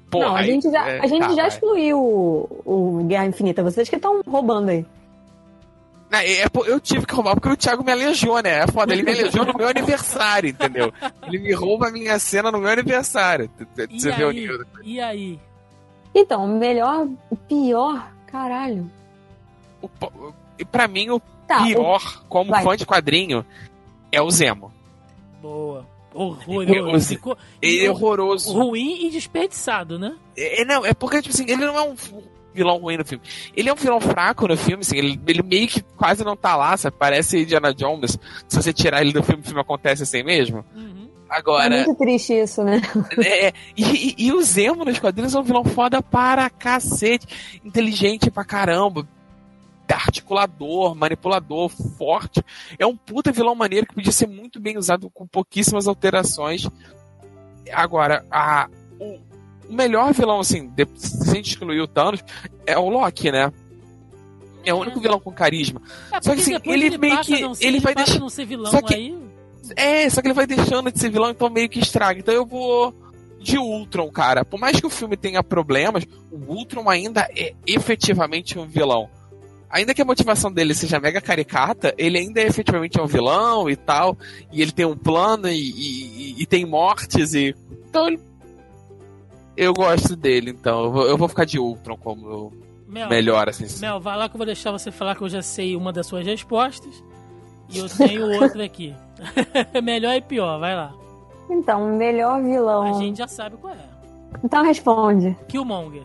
Porra, não, a gente já, é, a gente tá, já excluiu o, o Guerra Infinita. Vocês que estão roubando aí. É, eu tive que roubar porque o Thiago me aleijou, né? É foda, ele me aleijou no meu aniversário, entendeu? Ele me rouba a minha cena no meu aniversário. Você e, aí? o e aí? Então, o melhor, o pior, caralho. O, pra mim, o tá, pior, o... como Vai. fã de quadrinho, é o Zemo. Boa. Horroroso. Ficou, ele é horroroso. Ruim e desperdiçado, né? É, é, não, é porque, tipo assim, ele não é um vilão ruim no filme. Ele é um vilão fraco no filme, assim, ele, ele meio que quase não tá lá, sabe? Parece Indiana Jones. Se você tirar ele do filme, o filme acontece assim mesmo. Uhum. Agora. É muito triste isso, né? É, e, e, e o Zemo nos quadrinhos é um vilão foda para cacete. Inteligente pra caramba articulador, manipulador, forte. É um puta vilão maneiro que podia ser muito bem usado com pouquíssimas alterações. Agora, a, o, o melhor vilão, assim, de, se a gente excluir o Thanos, é o Loki, né? É o único vilão com carisma. É, só que assim, ele, ele meio que. Ser, ele, vai deixar. ser vilão só que, aí. É, só que ele vai deixando de ser vilão, então meio que estraga. Então eu vou de Ultron, cara. Por mais que o filme tenha problemas, o Ultron ainda é efetivamente um vilão ainda que a motivação dele seja mega caricata, ele ainda é efetivamente um vilão e tal, e ele tem um plano e, e, e tem mortes e. Então ele... Eu gosto dele, então. Eu vou, eu vou ficar de Ultron como Mel, melhor, assim. Mel, vai lá que eu vou deixar você falar que eu já sei uma das suas respostas. E eu tenho outra aqui. melhor e pior, vai lá. Então, melhor vilão. A gente já sabe qual é. Então responde. Killmonger.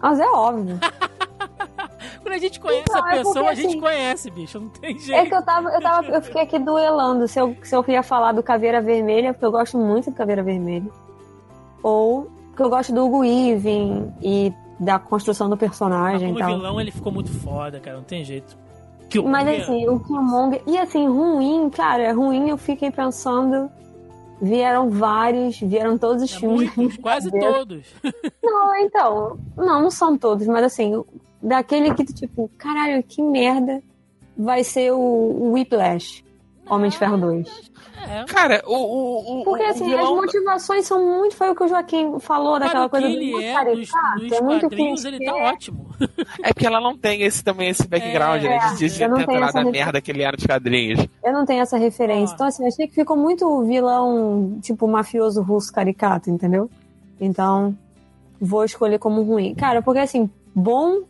Mas é óbvio. Quando a gente conhece então, a é pessoa, é a gente assim, conhece, bicho. Não tem jeito. É que eu tava, eu tava, eu fiquei aqui duelando se eu, se eu ia falar do Caveira Vermelha, porque eu gosto muito do Caveira Vermelha. Ou porque eu gosto do Hugo Weaving e da construção do personagem. Mas como vilão, ele ficou muito foda, cara. Não tem jeito. Mas assim, o Killmonger. E assim, ruim, cara, ruim eu fiquei pensando. Vieram vários, vieram todos os é filmes. Muitos, quase todos. Não, então. Não, não são todos, mas assim, daquele que, tipo, caralho, que merda vai ser o, o Whiplash, Homem de Ferro 2. É. Cara, o, o, o Porque assim, vilão... as motivações são muito. Foi o que o Joaquim falou Cara, daquela coisa do ele é, caricato. Dos, é muito quadrinhos, ele tá ótimo. É porque ela não tem esse também esse background, é, né? De, de ter temporada refer... merda que ele era de quadrinhos. Eu não tenho essa referência. Ah. Então, assim, achei que ficou muito vilão, tipo, mafioso russo caricato, entendeu? Então, vou escolher como ruim. Cara, porque assim, bom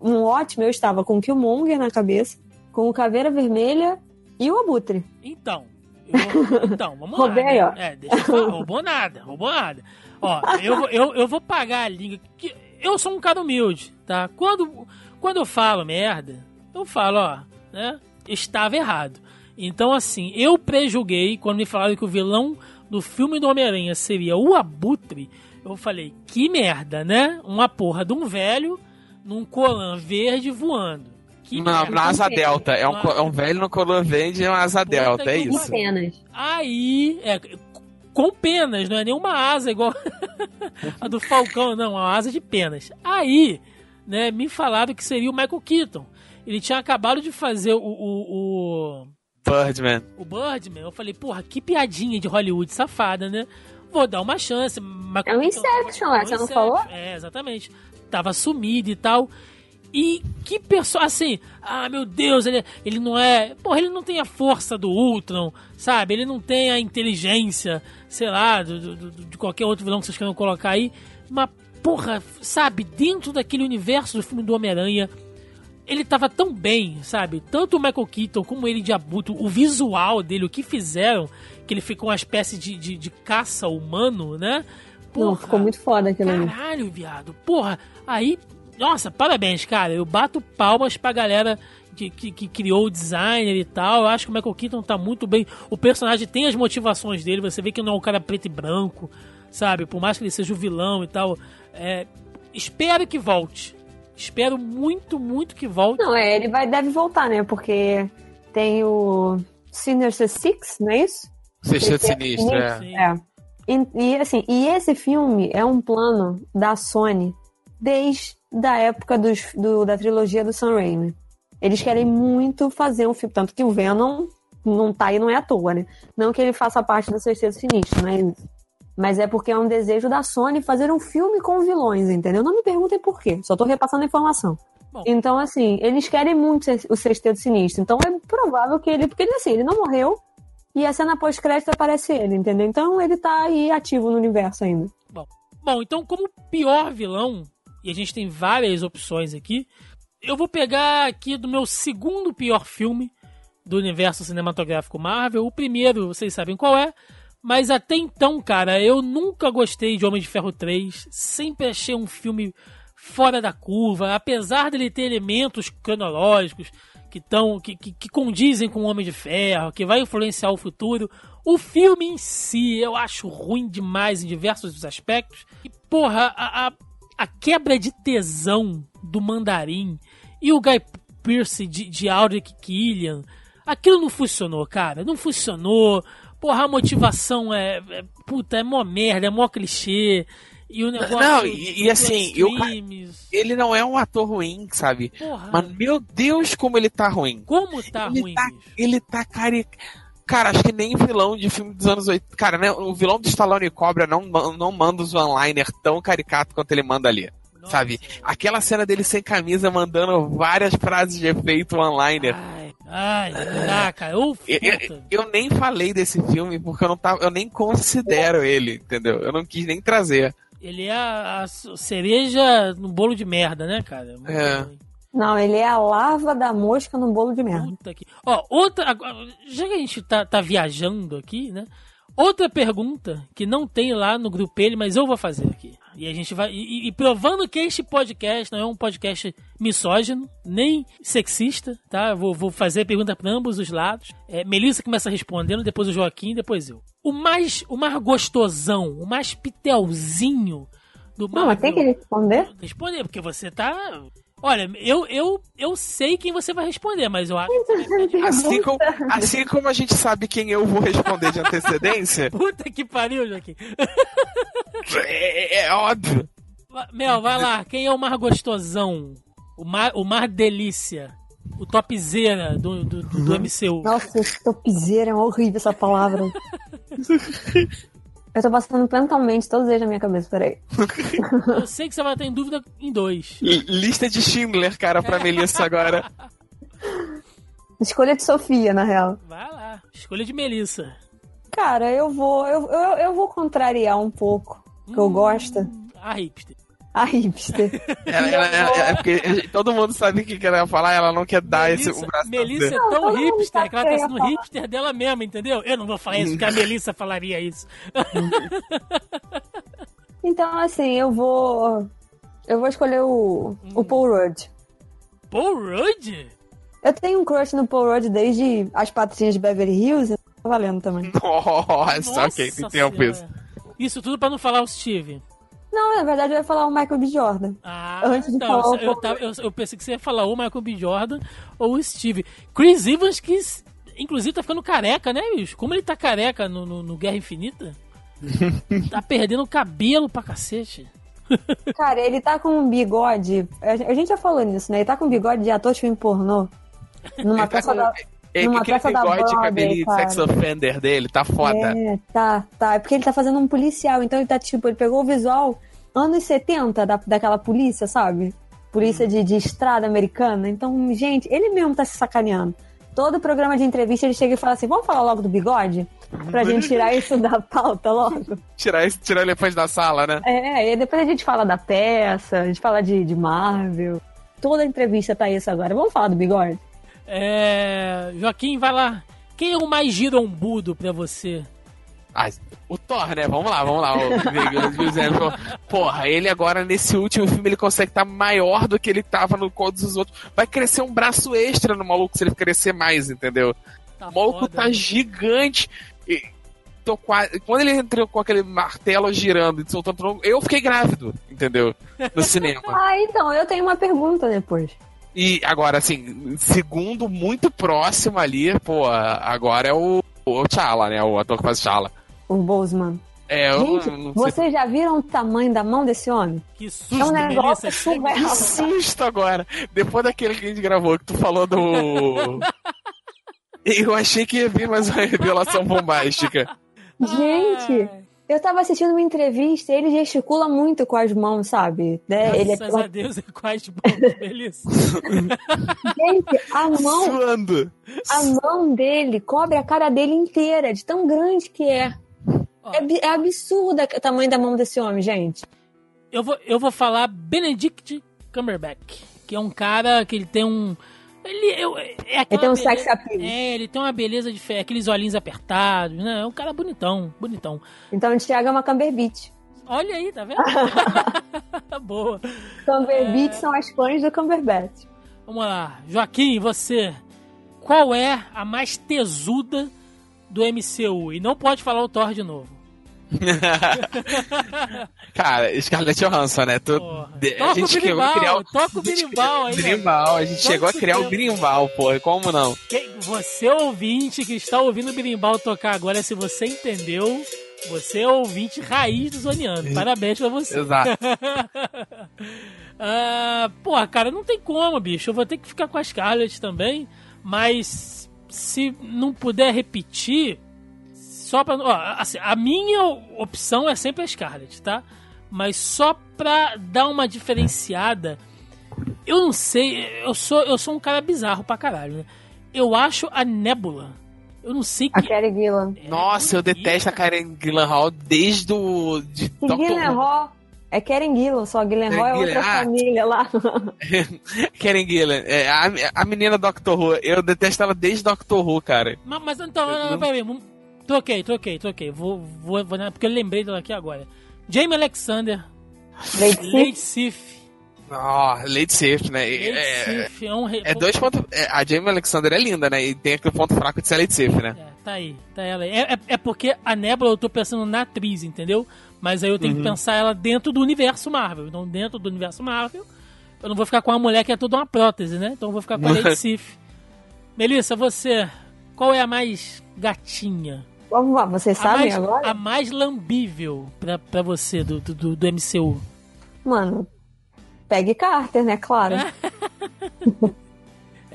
um ótimo, eu estava com o Killmonger na cabeça, com o Caveira Vermelha e o Abutre. Então, eu, então, vamos Roubei, lá. Né? Ó. É, deixa eu falar, roubou nada, roubou nada. Ó, eu, eu, eu vou pagar a língua. Que eu sou um cara humilde, tá? Quando, quando eu falo merda, eu falo, ó, né? Estava errado. Então, assim, eu prejulguei quando me falaram que o vilão do filme do Homem-Aranha seria o Abutre. Eu falei, que merda, né? Uma porra de um velho num colan verde voando. Que na, na asa delta. É um, é um velho no colan verde e uma asa Puta delta, é isso. Com penas. Aí, é, com penas, não é nenhuma asa igual a do Falcão, não, é uma asa de penas. Aí, né, me falaram que seria o Michael Keaton. Ele tinha acabado de fazer o, o, o Birdman. O Birdman. Eu falei, porra, que piadinha de Hollywood safada, né? Vou dar uma chance. é um Inception, é, você não falou? É, exatamente tava sumido e tal. E que pessoa, assim, ah, meu Deus, ele, ele não é. Porra, ele não tem a força do Ultron, sabe? Ele não tem a inteligência, sei lá, do, do, de qualquer outro vilão que vocês queiram colocar aí. Mas, porra, sabe, dentro daquele universo do filme do Homem-Aranha, ele tava tão bem, sabe? Tanto o Michael Keaton como ele de Abuto, o visual dele, o que fizeram, que ele ficou uma espécie de, de, de caça humano, né? Porra, Não, ficou muito foda aquilo ali. Caralho, viado. Porra, aí, nossa, parabéns, cara. Eu bato palmas pra galera que, que, que, criou o designer e tal. Eu acho que o Michael Keaton tá muito bem. O personagem tem as motivações dele. Você vê que não é um cara preto e branco, sabe? Por mais que ele seja o vilão e tal. É, espero que volte. Espero muito, muito que volte. Não, é, ele vai, deve voltar, né? Porque tem o Sinister Six, não é isso? Sexteto Sinistro, é. é. E, e, assim, e esse filme é um plano da Sony desde a época dos, do, da trilogia do Sam Raimi. Eles querem muito fazer um filme, tanto que o Venom não tá aí, não é à toa, né? Não que ele faça parte do Sexteto Sinistro, é isso. Mas é porque é um desejo da Sony fazer um filme com vilões, entendeu? Não me perguntem por quê, só tô repassando a informação. Bom. Então, assim, eles querem muito o Sexteto Sinistro. Então é provável que ele. Porque ele, assim, ele não morreu e a cena pós-crédito aparece ele, entendeu? Então ele tá aí ativo no universo ainda. Bom, Bom então, como pior vilão, e a gente tem várias opções aqui, eu vou pegar aqui do meu segundo pior filme do universo cinematográfico Marvel. O primeiro, vocês sabem qual é. Mas até então, cara, eu nunca gostei de Homem de Ferro 3. Sempre achei um filme fora da curva, apesar dele ter elementos cronológicos que, tão, que, que, que condizem com o Homem de Ferro, que vai influenciar o futuro. O filme em si eu acho ruim demais em diversos aspectos. E, porra, a, a, a quebra de tesão do Mandarim e o Guy Pearce de, de Auric Killian, aquilo não funcionou, cara. Não funcionou. Porra, a motivação é, é puta, é mó merda, é mó clichê. E o negócio. Não, e, e assim, eu, ele não é um ator ruim, sabe? Porra. Mas, meu Deus, como ele tá ruim. Como tá ele ruim? Tá, ele tá cari... Cara, acho que nem vilão de filme dos anos 80. Cara, né, o vilão do Stallone Cobra não, não manda os one-liner tão caricato quanto ele manda ali. Nossa. Sabe? Aquela cena dele sem camisa mandando várias frases de efeito one-liner. Ai, não dá, cara. Eu, eu, eu, nem falei desse filme porque eu não tava, eu nem considero ele, entendeu? Eu não quis nem trazer. Ele é a, a cereja no bolo de merda, né, cara? Muito é. Ruim. Não, ele é a larva da mosca no bolo de merda. Puta que... Ó, outra. Já que a gente tá, tá viajando aqui, né? Outra pergunta que não tem lá no grupo ele, mas eu vou fazer aqui. E a gente vai. E, e, provando que este podcast não é um podcast misógino, nem sexista, tá? Vou, vou fazer pergunta para ambos os lados. É, Melissa começa respondendo, depois o Joaquim, depois eu. O mais, o mais gostosão, o mais pitelzinho do. Não, mas tem que responder? Responder, porque você tá. Olha, eu, eu, eu sei quem você vai responder, mas eu acho que. Assim como, assim como a gente sabe quem eu vou responder de antecedência. Puta que pariu, Joaquim. É, é, é, óbvio. Mel, vai lá. Quem é o mais gostosão? O mais, o mais delícia? O topzera do, do, do, do MCU. Nossa, topzera é horrível essa palavra. Eu tô passando mentalmente todos eles na minha cabeça, peraí. Eu sei que você vai ter em dúvida em dois. lista de Schindler, cara, pra Melissa agora. Escolha de Sofia, na real. Vai lá, escolha de Melissa. Cara, eu vou. Eu, eu, eu vou contrariar um pouco. Que hum, eu gosto. A hipster. A hipster. Ela, ela, ela, é porque todo mundo sabe o que ela ia falar, ela não quer dar Melissa, esse, o braço. Melissa é tão não, hipster que ela tá sendo hipster dela mesma, entendeu? Eu não vou falar isso, porque a Melissa falaria isso. então, assim, eu vou. Eu vou escolher o, hum. o Paul Rudd. Paul Rudd? Eu tenho um crush no Paul Rudd desde as patinhas de Beverly Hills, tá valendo também. Nossa, Nossa ok, tem tempo isso. Isso tudo pra não falar o Steve. Não, na verdade eu ia falar o Michael B. Jordan. Ah, antes de então, falar eu, o... eu, eu, eu, pensei que você ia falar o Michael B. Jordan ou o Steve. Chris Evans, que inclusive tá ficando careca, né, bicho? Como ele tá careca no, no, no Guerra Infinita? tá perdendo cabelo pra cacete. Cara, ele tá com um bigode. A gente já falou nisso, né? Ele tá com um bigode de ator de filme pornô. Numa tá peça da. É, numa aquele peça bigode da cabelinho de sex offender dele, tá foda. É, tá, tá. É porque ele tá fazendo um policial, então ele tá tipo, ele pegou o visual anos 70 da, daquela polícia, sabe? Polícia de, de estrada americana. Então, gente, ele mesmo tá se sacaneando. Todo programa de entrevista ele chega e fala assim: vamos falar logo do bigode? Pra gente tirar isso da pauta logo. tirar, isso, tirar o elefante da sala, né? É, e depois a gente fala da peça, a gente fala de, de Marvel. Toda entrevista tá isso agora. Vamos falar do bigode? É... Joaquim, vai lá. Quem é o mais girombudo pra você? Ah, o Thor, né? Vamos lá, vamos lá. Porra, ele agora nesse último filme ele consegue estar maior do que ele tava no todos os outros. Vai crescer um braço extra no maluco se ele crescer mais, entendeu? Tá o maluco foda, tá gigante. E tô quase... Quando ele entrou com aquele martelo girando e soltando, eu fiquei grávido, entendeu? No cinema. ah, então, eu tenho uma pergunta depois. E agora, assim, segundo muito próximo ali, pô, agora é o o T'Challa, né? O ator que faz T'Challa. O Boseman. É, eu Gente, não sei- vocês já viram o tamanho da mão desse homem? Que É susto, um negócio Melissa. surreal. Que susto agora. Depois daquele que a gente gravou, que tu falou do. Eu achei que ia vir mais uma revelação bombástica. Gente, eu tava assistindo uma entrevista e ele gesticula muito com as mãos, sabe? Né? Ele é... Graças a Deus é quase bom, Melissa. Gente, a mão, Suando. a mão dele cobre a cara dele inteira, de tão grande que é. É, é absurda o tamanho da mão desse homem, gente. Eu vou, eu vou falar Benedict Cumberbatch, que é um cara que ele tem um. Ele, eu, é Ele tem um beleza- sex appeal. É, ele tem uma beleza de fé, aqueles olhinhos apertados, né? É um cara bonitão, bonitão. Então o Thiago é uma Cumberbatch. Olha aí, tá vendo? Boa. Cumberbatch são as fãs do Cumberbatch. Vamos lá. Joaquim, você. Qual é a mais tesuda do MCU? E não pode falar o Thor de novo. Cara, Scarlett Johansson, né? Tu, Porra. Toca a gente o chegou a criar o. toca o berimbau aí, Berimbau, a gente chegou a criar o berimbau, pô. Como não? Você ouvinte que está ouvindo o Birimbau tocar agora, se você entendeu, você é ouvinte raiz do Zoniano. Parabéns pra você. Exato. ah, porra, cara, não tem como, bicho. Eu vou ter que ficar com a Scarlett também. Mas se não puder repetir, só pra. Ó, assim, a minha opção é sempre a Scarlett, tá? Mas só pra dar uma diferenciada. Eu não sei, eu sou, eu sou um cara bizarro pra caralho, né? Eu acho a Nebula. Eu não sei A que. Kerry Gillan. Nossa, eu detesto a Karen Gyllenhaal desde o. De E Who. Gyllenhaal é Karen Gillan, só Gyllenhaal é Karen outra Gillan, ah. família lá. Karen Gillan. É, a, a menina Doctor Who, eu detesto ela desde Doctor Who, cara. Mas, mas então, não, não, peraí, troquei, troquei, troquei. Vou, vou, vou, porque eu lembrei dela aqui agora. Jamie Alexander, Lady Lady Sif. Sif. Ó, Lady Sif, né? Lady É, Sif é um. re- é dois pontos. é, a Jamie Alexander é linda, né? E tem aquele ponto fraco de ser Lady Sif, né? É, tá aí, tá ela aí. É, é, é porque a Nebula eu tô pensando na atriz, entendeu? Mas aí eu tenho que pensar ela dentro do universo Marvel. Então, dentro do universo Marvel, eu não vou ficar com uma mulher que é toda uma prótese, né? Então eu vou ficar com a Lady Sif. Melissa, você, qual é a mais gatinha? Vamos lá, vocês sabem mais, agora? a mais lambível pra, pra você do, do, do MCU. Mano, Peggy Carter, né? Claro.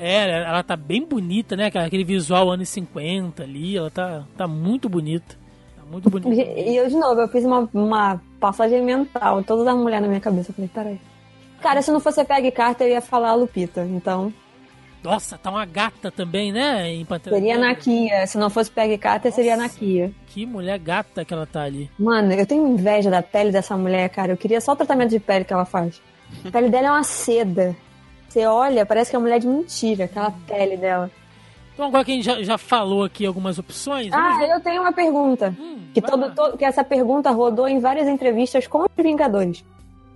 É, ela tá bem bonita, né? Aquele visual anos 50 ali, ela tá, tá muito bonita. Tá muito bonita. E eu, de novo, eu fiz uma, uma passagem mental, todas as mulheres na minha cabeça. Eu falei, peraí. Cara, se não fosse a Peggy Carter, eu ia falar a Lupita. Então, Nossa, tá uma gata também, né? Em Pantera seria Negra. na Kia. Se não fosse Peggy Carter, seria na Kia. Que mulher gata que ela tá ali. Mano, eu tenho inveja da pele dessa mulher, cara. Eu queria só o tratamento de pele que ela faz. A pele dela é uma seda. Você olha, parece que é uma mulher de mentira, aquela pele dela. Então agora que a gente já, já falou aqui algumas opções. Ah, ver- eu tenho uma pergunta. Hum, Que, todo, todo- que essa pergunta rodou em várias entrevistas com os Vingadores.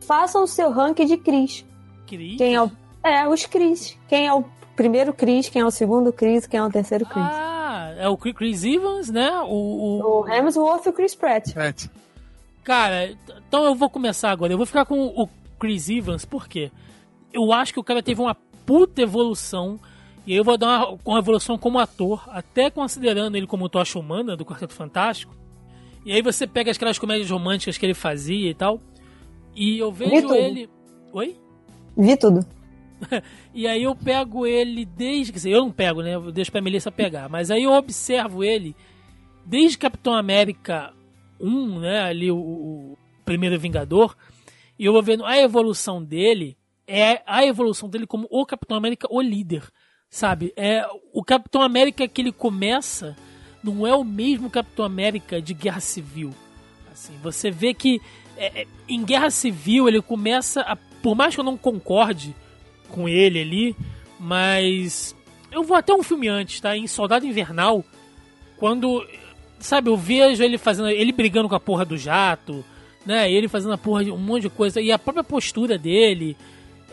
Façam o seu ranking de Cris. Chris. Quem é o. É, os Cris. Quem é o primeiro Cris, quem é o segundo Cris, quem é o terceiro Cris. Ah, é o Chris Evans, né? O, o- O Hemsworth e o Chris Pratt. Cara, então eu vou começar agora. Eu vou ficar com o Chris Evans, por quê? Eu acho que o cara teve uma puta evolução. E aí eu vou dar uma, uma evolução como ator, até considerando ele como tocha humana do Quarteto Fantástico. E aí você pega aquelas comédias românticas que ele fazia e tal. E eu Vi vejo tudo. ele. Oi? Vi tudo. E aí eu pego ele desde. Quer dizer, eu não pego, né? Eu deixo pra Melissa pegar. Mas aí eu observo ele desde Capitão América 1, né? Ali o, o primeiro Vingador. E eu vou vendo a evolução dele. É a evolução dele como o Capitão América, o líder. Sabe? É o Capitão América que ele começa não é o mesmo Capitão América de Guerra Civil. Assim, você vê que é, é, em Guerra Civil ele começa a, por mais que eu não concorde com ele ali, mas eu vou até um filme antes, tá? Em Soldado Invernal, quando sabe, eu vejo ele fazendo, ele brigando com a porra do jato, né? Ele fazendo a porra de um monte de coisa e a própria postura dele,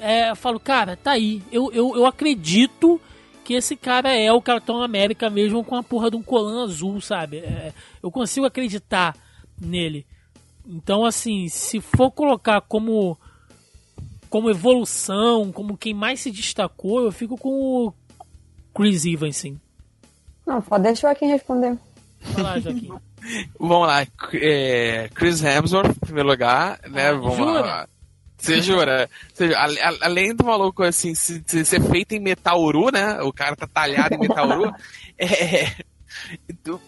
é, eu falo, cara, tá aí. Eu, eu, eu acredito que esse cara é o Capitão América mesmo com a porra de um colã azul, sabe? É, eu consigo acreditar nele. Então, assim, se for colocar como como evolução, como quem mais se destacou, eu fico com o Chris Evans, sim. Não, pode deixar o Joaquim responder. Vai lá, Joaquim. Vamos lá. É, Chris Hemsworth, em primeiro lugar, né? Ah, Vamos jura? lá. Você jura? Você- a- a- além do maluco, assim, se- se- ser feito em metauru, né? O cara tá talhado em metauru. é,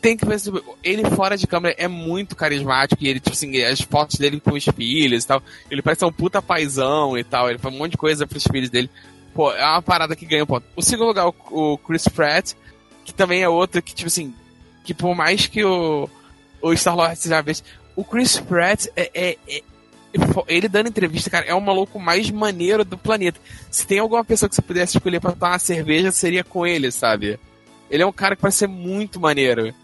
tem que ver se ele fora de câmera é muito carismático e ele, tipo assim, as fotos dele com os filhos e tal. Ele parece um puta paizão e tal. Ele faz um monte de coisa pros filhos dele. Pô, é uma parada que ganha um ponto. O segundo lugar, o, Chris Pratt, que também é outro que, tipo assim, que por mais que o, o Star-Lord seja uma vez, o Chris Pratt é, é- é- ele dando entrevista, cara, é o maluco mais maneiro do planeta. Se tem alguma pessoa que você pudesse escolher pra tomar uma cerveja, seria com ele, sabe? Ele é um cara que parece ser muito maneiro.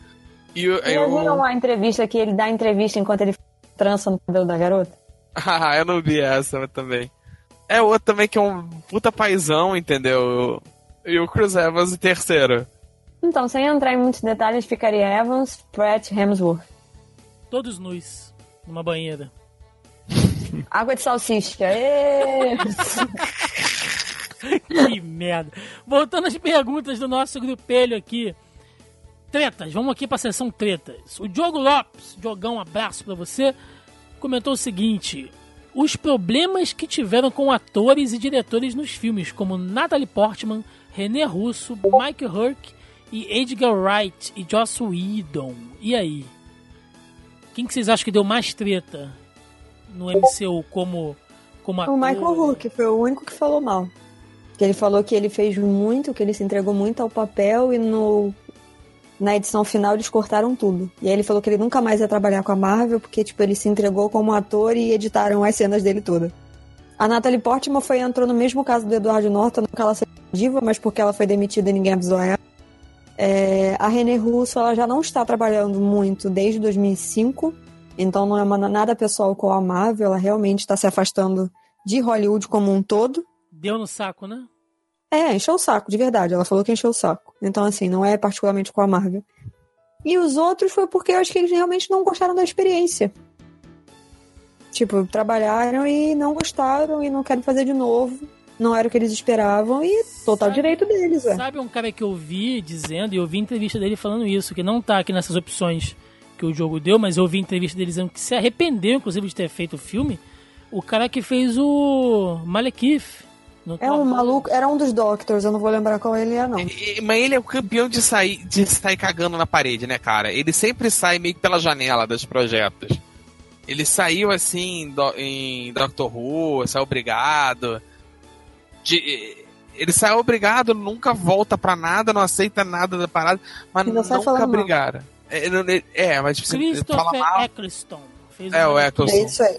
E eu, viram uma entrevista que ele dá entrevista enquanto ele trança no cabelo da garota? Ah, eu não vi essa também. É outro também que é um puta paizão, entendeu? E o Chris Evans em terceiro. Então, sem entrar em muitos detalhes, ficaria Evans, Pratt, Hemsworth. Todos nus, numa banheira. Água de salsicha. Que merda. Voltando às perguntas do nosso grupelho aqui. Tretas, vamos aqui pra sessão tretas. O Diogo Lopes, Diogão, um abraço pra você, comentou o seguinte: os problemas que tiveram com atores e diretores nos filmes, como Natalie Portman, René Russo, Mike Hurk e Edgar Wright e Joss Whedon. E aí? Quem que vocês acham que deu mais treta no MCU como, como ator? O Michael Hulk foi o único que falou mal. Que ele falou que ele fez muito, que ele se entregou muito ao papel e no na edição final eles cortaram tudo. E aí ele falou que ele nunca mais ia trabalhar com a Marvel porque tipo ele se entregou como ator e editaram as cenas dele todas. A Natalie Portman foi entrou no mesmo caso do Edward Norton, não que ela seja diva, mas porque ela foi demitida e ninguém avisou ela. É, a René Russo ela já não está trabalhando muito desde 2005, então não é uma- nada pessoal com a Marvel, ela realmente está se afastando de Hollywood como um todo. Deu no saco, né? É, encheu o saco, de verdade. Ela falou que encheu o saco. Então, assim, não é particularmente com a Marvel. E os outros foi porque eu acho que eles realmente não gostaram da experiência. Tipo, trabalharam e não gostaram e não querem fazer de novo. Não era o que eles esperavam e total Sabe- direito deles, é. Sabe um cara que eu vi dizendo, e eu vi entrevista dele falando isso, que não tá aqui nessas opções que o jogo deu, mas eu vi entrevista dele dizendo que se arrependeu, inclusive, de ter feito o filme. O cara que fez o Malekith. No É um maluco, era um dos Doctors, eu não vou lembrar qual ele é, não. Mas ele é o campeão de sair, de sair cagando na parede, né, cara? Ele sempre sai meio que pela janela dos projetos. Ele saiu assim do- em Doctor Who, saiu obrigado. De- ele saiu obrigado, nunca volta pra nada, não aceita nada da parada, mas sai nunca brigaram. É, não- é, mas tipo, ele fala Christopher mal. Eccleston. Fez É, o. Eccleston. É isso aí.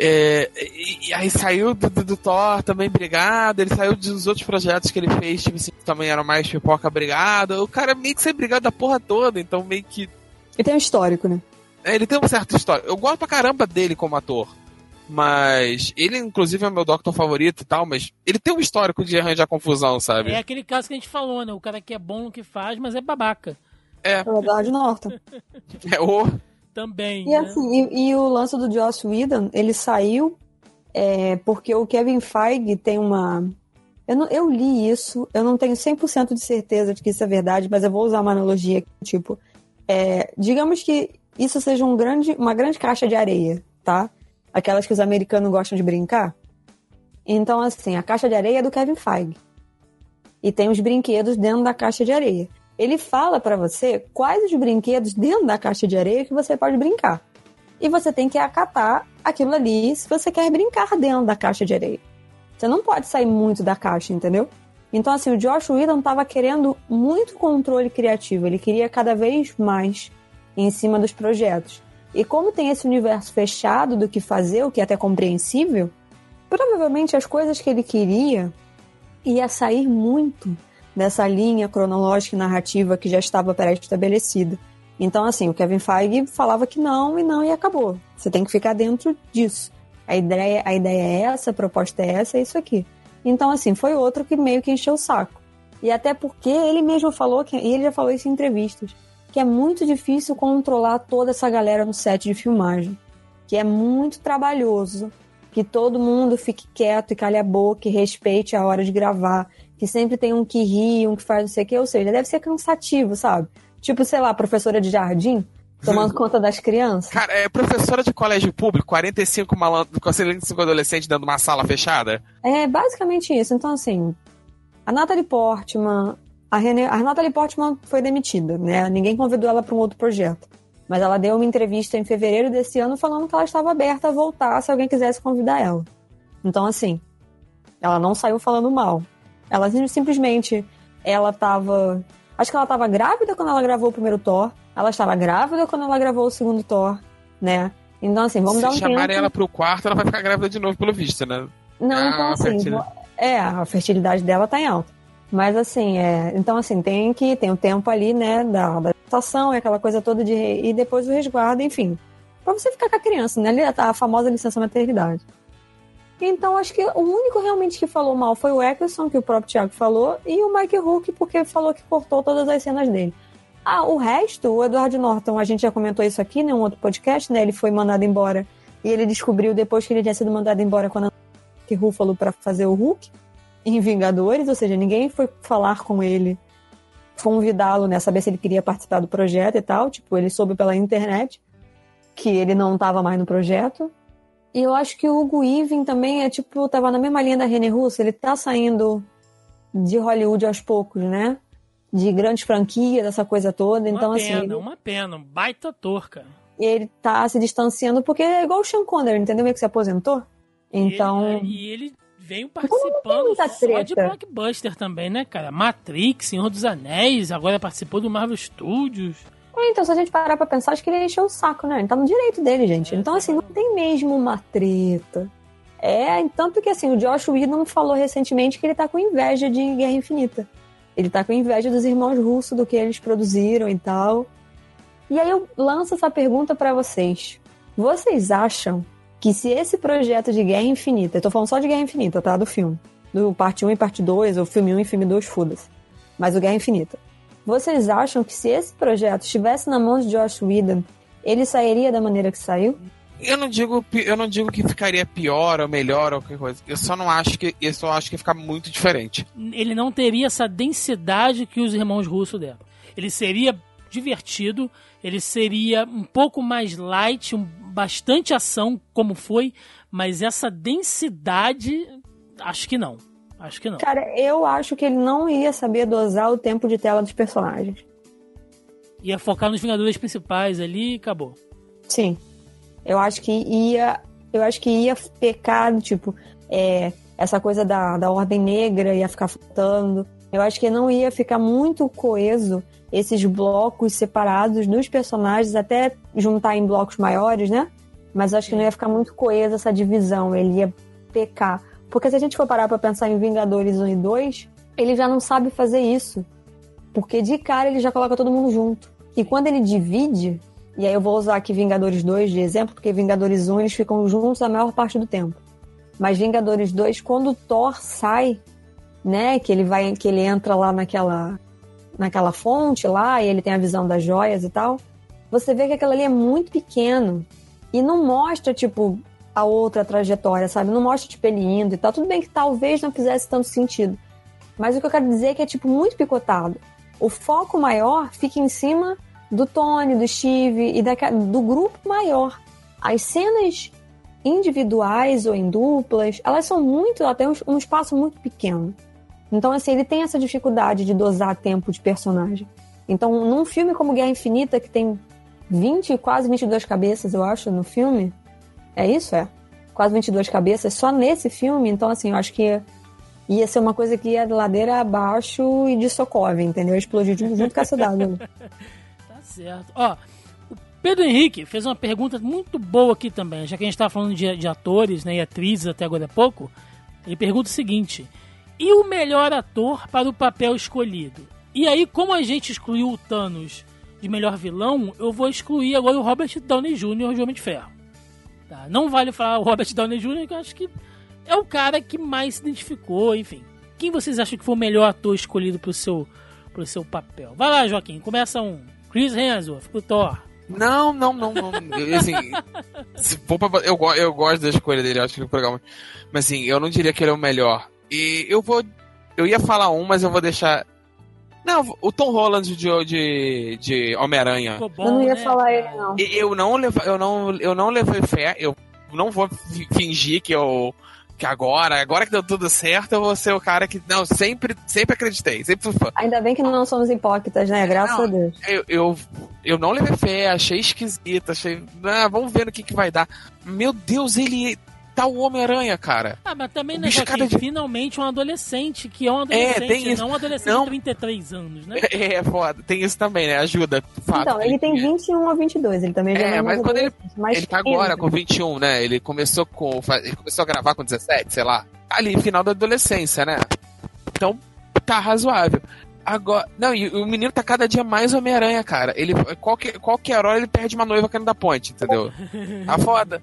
É, e, e aí saiu do, do- do Thor também brigado, ele saiu dos outros projetos que ele fez, tipo assim, que também eram mais pipoca brigado. O cara meio que sempre brigado da porra toda, então meio que. E tem um histórico, né? é, Ele tem uma certa história. Eu gosto pra caramba dele como ator. Mas ele, inclusive, é o meu Doctor favorito e tal, mas ele tem um histórico de arranjar confusão, sabe? É aquele caso que a gente falou, né? O cara que é bom no que faz, mas é babaca. É, É o Edward Norton. é o. Também. E né? assim, e, e o lance do Joss Whedon, ele saiu é, porque o Kevin Feige tem uma. Eu, não, eu li isso, eu não tenho 100% de certeza de que isso é verdade, mas eu vou usar uma analogia. Tipo, é, digamos que isso seja um grande, uma grande caixa de areia, tá? Aquelas que os americanos gostam de brincar. Então, assim, a caixa de areia é do Kevin Feige. E tem os brinquedos dentro da caixa de areia. Ele fala pra você quais os brinquedos dentro da caixa de areia que você pode brincar. E você tem que acatar aquilo ali se você quer brincar dentro da caixa de areia. Você não pode sair muito da caixa, entendeu? Então, assim, o Josh Whedon estava querendo muito controle criativo. Ele queria cada vez mais em cima dos projetos. E como tem esse universo fechado do que fazer, o que é até compreensível, provavelmente as coisas que ele queria ia sair muito dessa linha cronológica e narrativa que já estava pré-estabelecida. Então, assim, o Kevin Feige falava que não e não e acabou. Você tem que ficar dentro disso. A ideia, a ideia é essa, a proposta é essa, é isso aqui. Então, assim, foi outro que meio que encheu o saco. E até porque ele mesmo falou, que, e ele já falou isso em entrevistas, que é muito difícil controlar toda essa galera no set de filmagem. Que é muito trabalhoso, que todo mundo fique quieto e calhe a boca e respeite a hora de gravar, que sempre tem um que ri, um que faz não sei o quê, ou seja, deve ser cansativo, sabe? Tipo, sei lá, professora de jardim, tomando conta das crianças. Cara, é professora de colégio público, 45 malandros, 45 adolescentes dentro de uma sala fechada? É basicamente isso. Então, assim, a Natalie Portman, a, René, a Natalie Portman foi demitida, né? Ninguém convidou ela para um outro projeto. Mas ela deu uma entrevista em fevereiro desse ano falando que ela estava aberta a voltar se alguém quisesse convidar ela. Então, assim, ela não saiu falando mal. Ela simplesmente, ela estava, acho que ela estava grávida quando ela gravou o primeiro Thor. Ela estava grávida quando ela gravou o segundo Thor, né? Então, assim, vamos Se dar um chamarem tempo. ela pro quarto, ela vai ficar grávida de novo, pelo visto, né? Não, Ah, então assim, fertilidade. é, a fertilidade dela tá em alta. Mas assim, é, então assim, tem que tem o tempo ali, né, da, da gestação e aquela coisa toda de e depois o resguardo, enfim. Pra você ficar com a criança, né? ali A famosa licença maternidade. Então, acho que o único realmente que falou mal foi o Eccleston, que o próprio Thiago falou, e o Mike Hook, porque falou que cortou todas as cenas dele. Ah, o resto, o Edward Norton, a gente já comentou isso aqui em um outro podcast, né? Ele foi mandado embora e ele descobriu depois que ele tinha sido mandado embora quando que Ruffalo para fazer o Hulk em Vingadores, ou seja, ninguém foi falar com ele, convidá-lo, né, saber se ele queria participar do projeto e tal, tipo, ele soube pela internet que ele não estava mais no projeto. E eu acho que o Hugo Weaving também é tipo, tava na mesma linha da René Russo, ele tá saindo de Hollywood aos poucos, né? De grandes franquias, essa coisa toda, então uma assim, pena, ele, uma pena. Um baita ator, cara. ele tá se distanciando porque é igual o Sean Connery, entendeu? Meio que se aposentou. Então, E ele, e ele veio participando só de blockbuster também, né, cara? Matrix, Senhor dos Anéis, agora participou do Marvel Studios. Então, se a gente parar pra pensar, acho que ele encheu o saco, né? Ele tá no direito dele, gente. Então, assim, não tem mesmo uma treta. É, tanto que, assim, o Josh Whedon falou recentemente que ele tá com inveja de Guerra Infinita. Ele tá com inveja dos irmãos russos, do que eles produziram e tal. E aí eu lanço essa pergunta pra vocês. Vocês acham que se esse projeto de Guerra Infinita, eu tô falando só de Guerra Infinita, tá? Do filme. Do parte 1 e parte 2, ou filme 1 e filme 2, foda-se. Mas o Guerra Infinita. Vocês acham que se esse projeto estivesse na mão de Josh Whedon, ele sairia da maneira que saiu? Eu não digo, eu não digo que ficaria pior ou melhor ou qualquer coisa. Eu só não acho que, eu só acho que ia ficar muito diferente. Ele não teria essa densidade que os irmãos russos deram. Ele seria divertido, ele seria um pouco mais light, um, bastante ação, como foi, mas essa densidade, acho que não. Acho que não. Cara, eu acho que ele não ia saber dosar o tempo de tela dos personagens. Ia focar nos Vingadores principais ali e acabou. Sim. Eu acho que ia. Eu acho que ia pecar, tipo, é, essa coisa da, da ordem negra ia ficar faltando. Eu acho que não ia ficar muito coeso esses blocos separados dos personagens, até juntar em blocos maiores, né? Mas eu acho que não ia ficar muito coesa essa divisão. Ele ia pecar. Porque se a gente for parar pra pensar em Vingadores 1 e 2, ele já não sabe fazer isso. Porque de cara ele já coloca todo mundo junto. E quando ele divide, e aí eu vou usar aqui Vingadores 2 de exemplo, porque Vingadores 1 eles ficam juntos a maior parte do tempo. Mas Vingadores 2, quando o Thor sai, né, que ele vai, que ele entra lá naquela naquela fonte lá, e ele tem a visão das joias e tal, você vê que aquilo ali é muito pequeno e não mostra tipo a outra trajetória, sabe? Não mostra tipo ele indo e tal. Tudo bem que talvez não fizesse tanto sentido. Mas o que eu quero dizer é que é tipo muito picotado. O foco maior fica em cima do Tony, do Steve e da, do grupo maior. As cenas individuais ou em duplas, elas são muito, tem um, um espaço muito pequeno. Então, assim, ele tem essa dificuldade de dosar tempo de personagem. Então, num filme como Guerra Infinita, que tem 20, quase 22 cabeças, eu acho, no filme, é isso? É. Quase 22 cabeças, só nesse filme, então, assim, eu acho que ia ser uma coisa que ia de ladeira abaixo e de Sokovia, entendeu? Explodir junto, com a cidade. Tá certo. Ó, o Pedro Henrique fez uma pergunta muito boa aqui também, já que a gente tá falando de, de atores né, e atrizes até agora há pouco. Ele pergunta o seguinte: e o melhor ator para o papel escolhido? E aí, como a gente excluiu o Thanos de melhor vilão, eu vou excluir agora o Robert Downey Jr. de Homem de Ferro. Tá? Não vale falar o Robert Downey Jr., que eu acho que é o cara que mais se identificou, enfim. Quem vocês acham que foi o melhor ator escolhido pro seu, pro seu papel? Vai lá, Joaquim, começa um. Chris Hemsworth, pro Thor. Não, não, não, não. Eu, assim, se for pra- eu, eu gosto da escolha dele, acho que o programa. Mas assim, eu não diria que ele é o melhor. E eu vou. Eu ia falar um, mas eu vou deixar. Não, o Tom Holland de, de, de Homem-Aranha. eu não ia né, falar ele, não. Eu não, eu, não, eu não levei fé, eu não vou fingir que eu que agora, agora que deu tudo certo, eu vou ser o cara que. Não, sempre, sempre acreditei, sempre fui fã. Ainda bem que não somos hipócritas, né? Graças não, a Deus. Eu, eu, eu, não levei fé, achei esquisito, achei. Ah, vamos ver no que, que vai dar. Meu Deus, ele tá o Homem-Aranha, cara. Ah, mas também, né, Joaquim, de... finalmente um adolescente, que é um é, adolescente, é, tem isso. não um adolescente não... de 33 anos, né? É, é foda. Tem isso também, né? Ajuda. Fato, então, ele tem 21 ou 22, ele também já é, é mas quando ele, ele tá agora com 21, né? Ele começou com ele começou a gravar com 17, sei lá. Ali, final da adolescência, né? Então, tá razoável. Agora, não, e o menino tá cada dia mais Homem-Aranha, cara. Ele, qualquer, qualquer hora ele perde uma noiva caindo da ponte, entendeu? Tá foda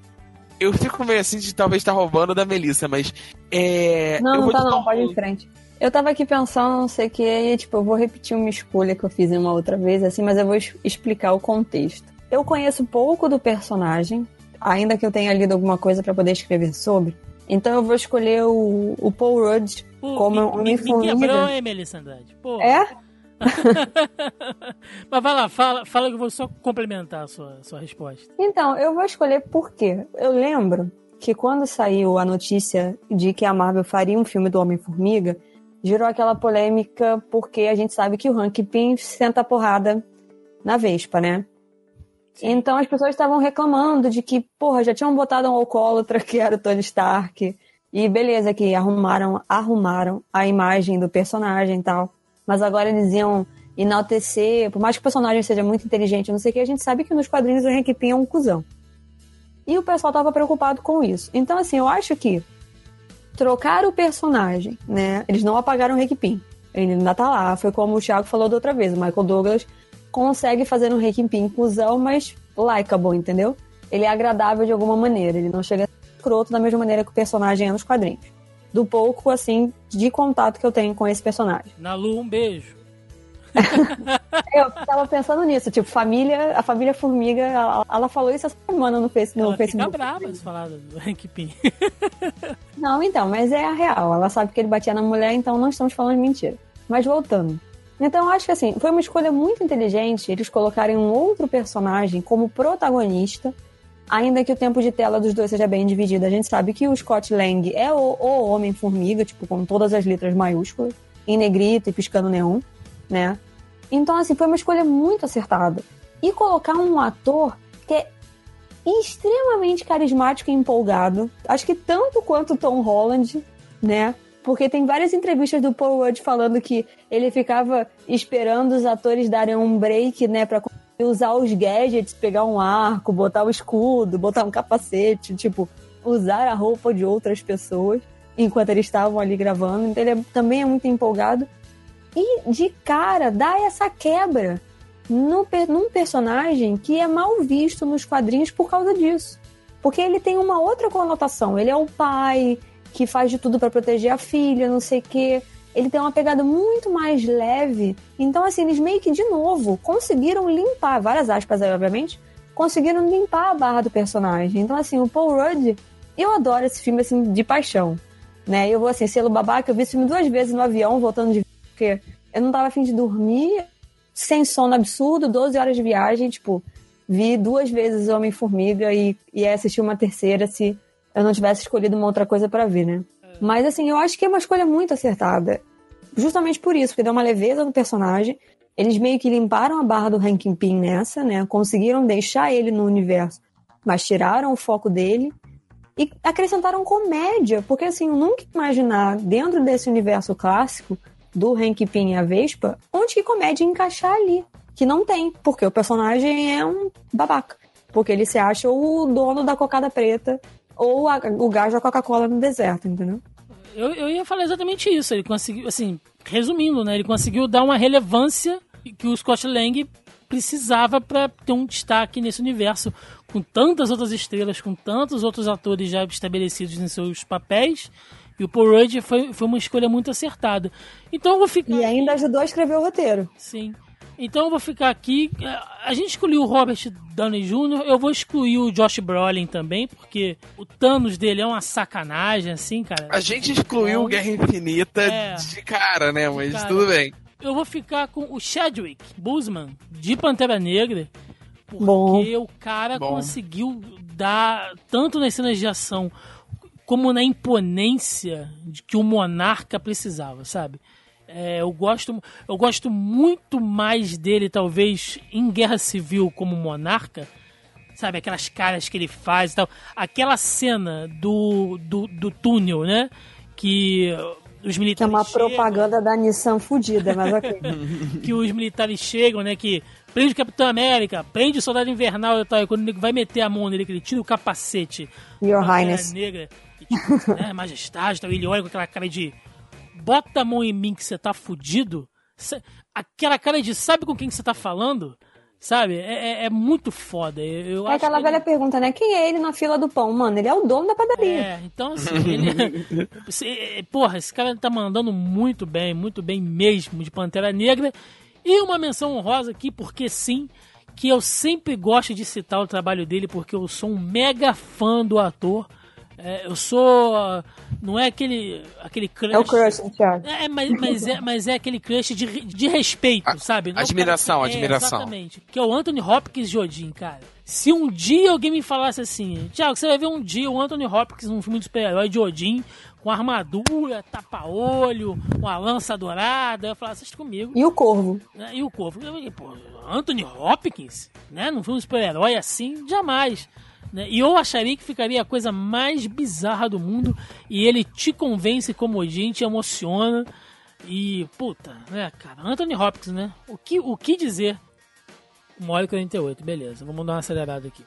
eu fico meio assim de talvez estar tá roubando da Melissa, mas. É, não, não tá não, pode ir em frente. Eu tava aqui pensando, não sei o que, e tipo, eu vou repetir uma escolha que eu fiz em uma outra vez, assim, mas eu vou explicar o contexto. Eu conheço pouco do personagem, ainda que eu tenha lido alguma coisa para poder escrever sobre. Então eu vou escolher o, o Paul Rudd como um homem-formiga. Me quebrou, hein, Melissa Andrade? Pô. É? Mas vai lá, fala, fala que eu vou só complementar a sua, sua resposta. Então, eu vou escolher por quê. Eu lembro que quando saiu a notícia de que a Marvel faria um filme do Homem-Formiga, gerou aquela polêmica porque a gente sabe que o Hank Pym senta a porrada na Vespa, né? Então as pessoas estavam reclamando de que, porra, já tinham botado um alcoólatra que era o Tony Stark. E beleza, que arrumaram, arrumaram a imagem do personagem e tal mas agora eles iam enaltecer, por mais que o personagem seja muito inteligente, não sei o que, a gente sabe que nos quadrinhos o Hank Pym é um cuzão. E o pessoal tava preocupado com isso. Então, assim, eu acho que trocar o personagem, né? Eles não apagaram o Hank Pym. Ele ainda tá lá. Foi como o Thiago falou da outra vez. O Michael Douglas consegue fazer um Hank Pym cuzão, mas likeable, entendeu? Ele é agradável de alguma maneira. Ele não chega escroto da mesma maneira que o personagem é nos quadrinhos do pouco, assim, de contato que eu tenho com esse personagem. Nalu, um beijo. eu tava pensando nisso, tipo, família, a família Formiga, ela, ela falou isso essa semana no, face, no ela Facebook. Fica brava se falar do Hank Pym. não, então, mas é a real. Ela sabe que ele batia na mulher, então não estamos falando de mentira. Mas voltando. Então, eu acho que assim, foi uma escolha muito inteligente eles colocarem um outro personagem como protagonista ainda que o tempo de tela dos dois seja bem dividido. A gente sabe que o Scott Lang é o, o Homem-Formiga, tipo, com todas as letras maiúsculas, em negrito e piscando neon, né? Então, assim, foi uma escolha muito acertada. E colocar um ator que é extremamente carismático e empolgado, acho que tanto quanto Tom Holland, né? Porque tem várias entrevistas do Paul Rudd falando que ele ficava esperando os atores darem um break, né, pra usar os gadgets, pegar um arco, botar um escudo, botar um capacete, tipo, usar a roupa de outras pessoas enquanto eles estavam ali gravando. Então ele é, também é muito empolgado. E de cara dá essa quebra no, num personagem que é mal visto nos quadrinhos por causa disso. Porque ele tem uma outra conotação. Ele é o pai que faz de tudo para proteger a filha, não sei o quê ele tem uma pegada muito mais leve. Então, assim, eles meio que, de novo, conseguiram limpar, várias aspas aí, obviamente, conseguiram limpar a barra do personagem. Então, assim, o Paul Rudd, eu adoro esse filme, assim, de paixão. Né? Eu vou, assim, selo babaca, eu vi esse filme duas vezes no avião, voltando de... Porque eu não tava afim de dormir, sem sono absurdo, 12 horas de viagem, tipo, vi duas vezes Homem-Formiga e, e assistir uma terceira se eu não tivesse escolhido uma outra coisa para ver, né? Mas assim, eu acho que é uma escolha muito acertada. Justamente por isso, porque deu uma leveza no personagem. Eles meio que limparam a barra do Rankin Pin nessa, né? Conseguiram deixar ele no universo, mas tiraram o foco dele e acrescentaram comédia, porque assim, eu nunca imaginar dentro desse universo clássico do Hank Pym e a Vespa, onde que comédia encaixar ali, que não tem, porque o personagem é um babaca, porque ele se acha o dono da cocada preta ou a, o gás da Coca-Cola no deserto, entendeu? Eu, eu ia falar exatamente isso. Ele conseguiu, assim, resumindo, né? Ele conseguiu dar uma relevância que o Scott Lang precisava para ter um destaque nesse universo, com tantas outras estrelas, com tantos outros atores já estabelecidos em seus papéis. E o Paul Rudd foi, foi uma escolha muito acertada. Então eu vou ficar. E ainda ajudou a escrever o roteiro. Sim. Então eu vou ficar aqui. A gente excluiu o Robert Downey Jr., eu vou excluir o Josh Brolin também, porque o Thanos dele é uma sacanagem, assim, cara. A gente excluiu o Guerra Infinita é, de cara, né? Mas cara, tudo bem. eu vou ficar com o Chadwick Boseman, de Pantera Negra, porque Bom. o cara Bom. conseguiu dar, tanto nas cenas de ação, como na imponência de que o monarca precisava, sabe? É, eu, gosto, eu gosto muito mais dele, talvez, em Guerra Civil como monarca, sabe? Aquelas caras que ele faz e tal. Aquela cena do, do, do túnel, né? Que os Que é militares. uma chegam- propaganda da Nissan fudida, mas ok. que os militares chegam, né? Que prende o Capitão América, prende o Soldado Invernal e tal. E quando ele vai meter a mão nele, que ele tira o capacete. Your Highness. Negra, e, tipo, né, majestade tal. Ele olha com aquela cara de bota a mão em mim que você tá fudido. Aquela cara de sabe com quem que você tá falando? Sabe? É, é- é muito foda. Eu, eu É aquela que ele- velha pergunta, né? Quem é ele na fila do pão? Mano, ele é o dono da padaria. É, então assim, ele. se- Porra, esse cara tá mandando muito bem, muito bem mesmo de Pantera Negra. E uma menção honrosa aqui, porque sim, que eu sempre gosto de citar o trabalho dele, porque eu sou um mega fã do ator. É, eu sou. Não é aquele. aquele crush. É o crush do Thiago. É, mas, mas é, mas é aquele crush de, de respeito, A- sabe? Não é admiração, que- é, admiração. exatamente. Que é o Anthony Hopkins Jodin, cara. Se um dia alguém me falasse assim, Tiago, você vai ver um dia o Anthony Hopkins num filme de super-herói de Odin, com armadura, tapa-olho, com a lança dourada, eu ia falar, vocês estão comigo. E o Corvo. né? E o Corvo, eu falei, pô, Anthony Hopkins, né? Num filme de super-herói assim, jamais. Né? E eu acharia que ficaria a coisa mais bizarra do mundo e ele te convence como Odin, te emociona. E, puta, né, cara? Anthony Hopkins, né? O que, o que dizer? 1 hora e 48, beleza. Vamos dar uma acelerada aqui.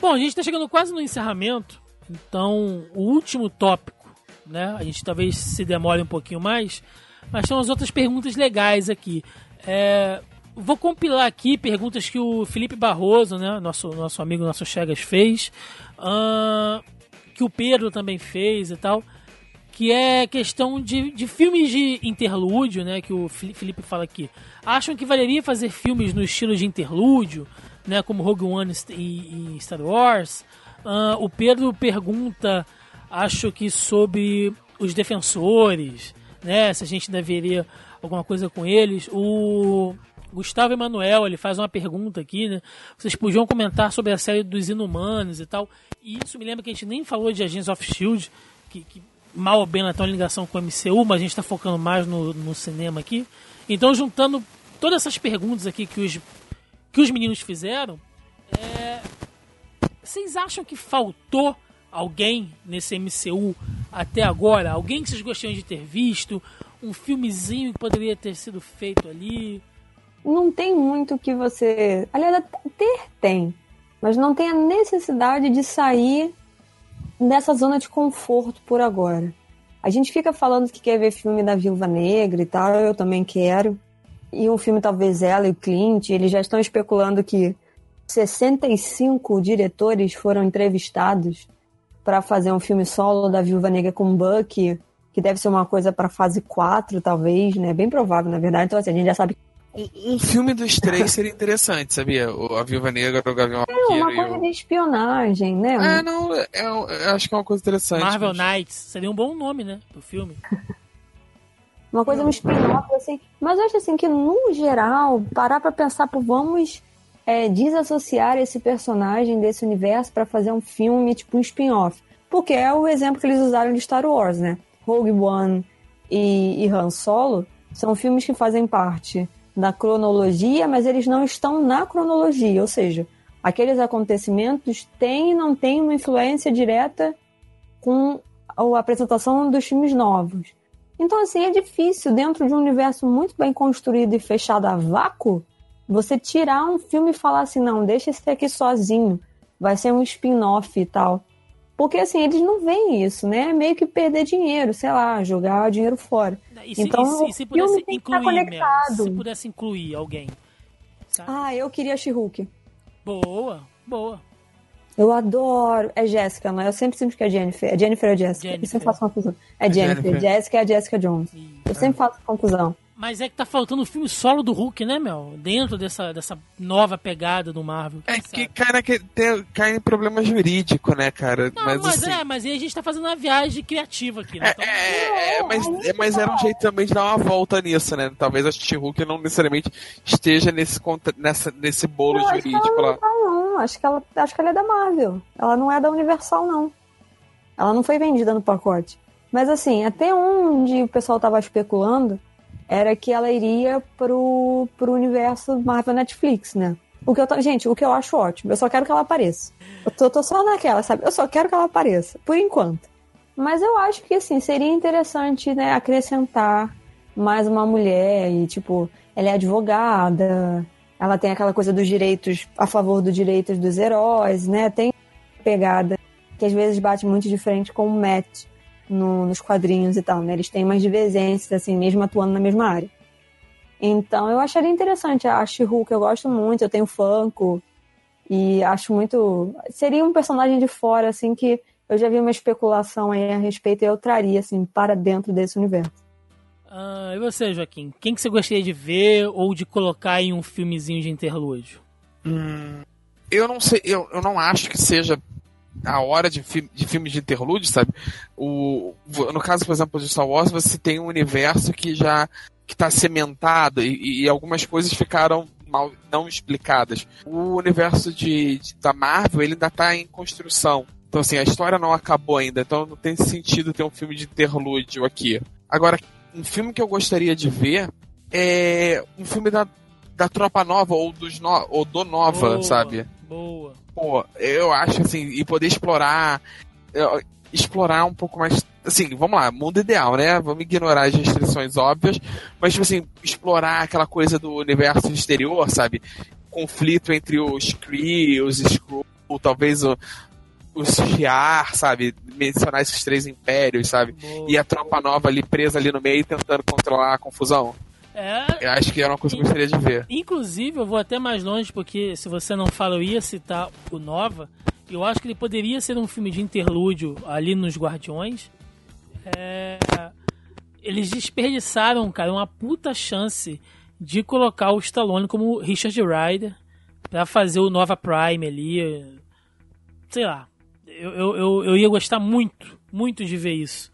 Bom, a gente tá chegando quase no encerramento. Então, o último tópico, né? A gente talvez se demore um pouquinho mais, mas tem umas outras perguntas legais aqui. É, vou compilar aqui perguntas que o Felipe Barroso, né? Nosso, nosso amigo, nosso Chegas fez, ahn, que o Pedro também fez e tal que é questão de, de filmes de interlúdio, né? Que o Felipe fala aqui. Acham que valeria fazer filmes no estilo de interlúdio, né? Como Rogue One e, e Star Wars. Ah, o Pedro pergunta, acho que sobre os defensores, né? Se a gente deveria alguma coisa com eles. O Gustavo Emanuel, ele faz uma pergunta aqui, né? Vocês podiam comentar sobre a série dos Inumanos e tal. E isso me lembra que a gente nem falou de Agents of S.H.I.E.L.D., que, que mal ou bem ela tem uma ligação com o MCU, mas a gente está focando mais no, no cinema aqui. Então, juntando todas essas perguntas aqui que os, que os meninos fizeram, é, vocês acham que faltou alguém nesse MCU até agora? Alguém que vocês gostariam de ter visto? Um filmezinho que poderia ter sido feito ali? Não tem muito que você. Aliás, ter tem. Mas não tem a necessidade de sair dessa zona de conforto por agora. A gente fica falando que quer ver filme da Viúva Negra e tal, eu também quero. E um filme talvez ela e o Clint, eles já estão especulando que 65 diretores foram entrevistados para fazer um filme solo da Viúva Negra com Bucky, que deve ser uma coisa para fase 4, talvez, né? Bem provável, na verdade. Então, assim, a gente já sabe Um, um filme dos três seria interessante, sabia? O, a Viúva Negra, o Gavião É uma Arqueiro e coisa o... de espionagem, né? É, não, é, é, eu acho que é uma coisa interessante. Marvel mas- Knights seria um bom nome, né? Pro filme. Uma coisa um spin-off, assim. Mas eu acho assim que, no geral, parar pra pensar, pô, vamos é, desassociar esse personagem desse universo pra fazer um filme, tipo um spin-off. Porque é o exemplo que eles usaram de Star Wars, né? Rogue One e, e Han Solo são filmes que fazem parte da cronologia, mas eles não estão na cronologia. Ou seja, aqueles acontecimentos têm e não têm uma influência direta com a apresentação dos filmes novos. Então, assim, é difícil, dentro de um universo muito bem construído e fechado a vácuo, você tirar um filme e falar assim, não, deixa esse aqui sozinho, vai ser um spin-off e tal. Porque, assim, eles não veem isso, né? É meio que perder dinheiro, sei lá, jogar dinheiro fora. E se, Então, e se, e se o filme pudesse tem que estar incluir, Mel, se pudesse incluir alguém. sabe? Ah, eu queria She-Hulk. Boa, boa. Eu adoro. É Jéssica, não é? Eu sempre sinto que é Jennifer. É Jennifer ou Jéssica? Eu sempre faço confusão. É Jennifer. Jennifer. Jéssica é a Jessica Jones. Eu sempre faço confusão. Mas é que tá faltando o filme solo do Hulk, né, Mel? Dentro dessa, dessa nova pegada do Marvel. É que, cara, que tem, cai em problema jurídico, né, cara? Não, mas, mas assim... é, mas aí a gente tá fazendo uma viagem criativa aqui, né? Então... É, é, é, mas, é, mas era um jeito também de dar uma volta nisso, né? Talvez a She-Hulk não necessariamente esteja nesse, nessa, nesse bolo não, jurídico acho lá. Não, não, acho que, ela, acho que ela é da Marvel. Ela não é da Universal, não. Ela não foi vendida no pacote. Mas assim, até onde o pessoal tava especulando era que ela iria pro, pro universo Marvel Netflix, né? O que eu tô, gente, o que eu acho ótimo. Eu só quero que ela apareça. Eu tô, tô só naquela, sabe? Eu só quero que ela apareça, por enquanto. Mas eu acho que, assim, seria interessante, né, acrescentar mais uma mulher e, tipo, ela é advogada, ela tem aquela coisa dos direitos, a favor dos direitos dos heróis, né? Tem pegada que às vezes bate muito de frente com o Matt no, nos quadrinhos e tal, né? Eles têm mais divergências, assim, mesmo atuando na mesma área. Então eu acharia interessante. A She-Hulk eu gosto muito, eu tenho Funko. E acho muito. Seria um personagem de fora, assim, que eu já vi uma especulação aí a respeito e eu traria, assim, para dentro desse universo. Ah, e você, Joaquim? Quem que você gostaria de ver ou de colocar em um filmezinho de interlúdio? Hum, eu não sei, eu, eu não acho que seja a hora de, fi de filmes de interlúdio, sabe? O, no caso, por exemplo, de Star Wars, você tem um universo que já que está cimentado e, e, algumas coisas ficaram mal não explicadas. O universo de, de da Marvel ele ainda está em construção. Então assim, a história não acabou ainda, então não tem sentido ter um filme de interlúdio aqui. Agora, um filme que eu gostaria de ver é um filme da, da Tropa Nova ou, dos no, ou do Nova, boa, sabe? Boa pô, eu acho assim, e poder explorar. Explorar um pouco mais. Assim, vamos lá, mundo ideal, né? Vamos ignorar as restrições óbvias, mas, tipo assim, explorar aquela coisa do universo exterior, sabe? Conflito entre os Kree, os Skrull, talvez o, os Shiar, sabe? Mencionar esses três impérios, sabe? E a tropa nova ali presa ali no meio tentando controlar a confusão. É, eu acho que era uma coisa que eu gostaria de ver. Inclusive, eu vou até mais longe, porque se você não fala, eu ia citar o Nova. Eu acho que ele poderia ser um filme de interlúdio ali nos Guardiões. É, eles desperdiçaram, cara, uma puta chance de colocar o Stallone como Richard Rider para fazer o Nova Prime ali. Sei lá. Eu, eu, eu ia gostar muito, muito de ver isso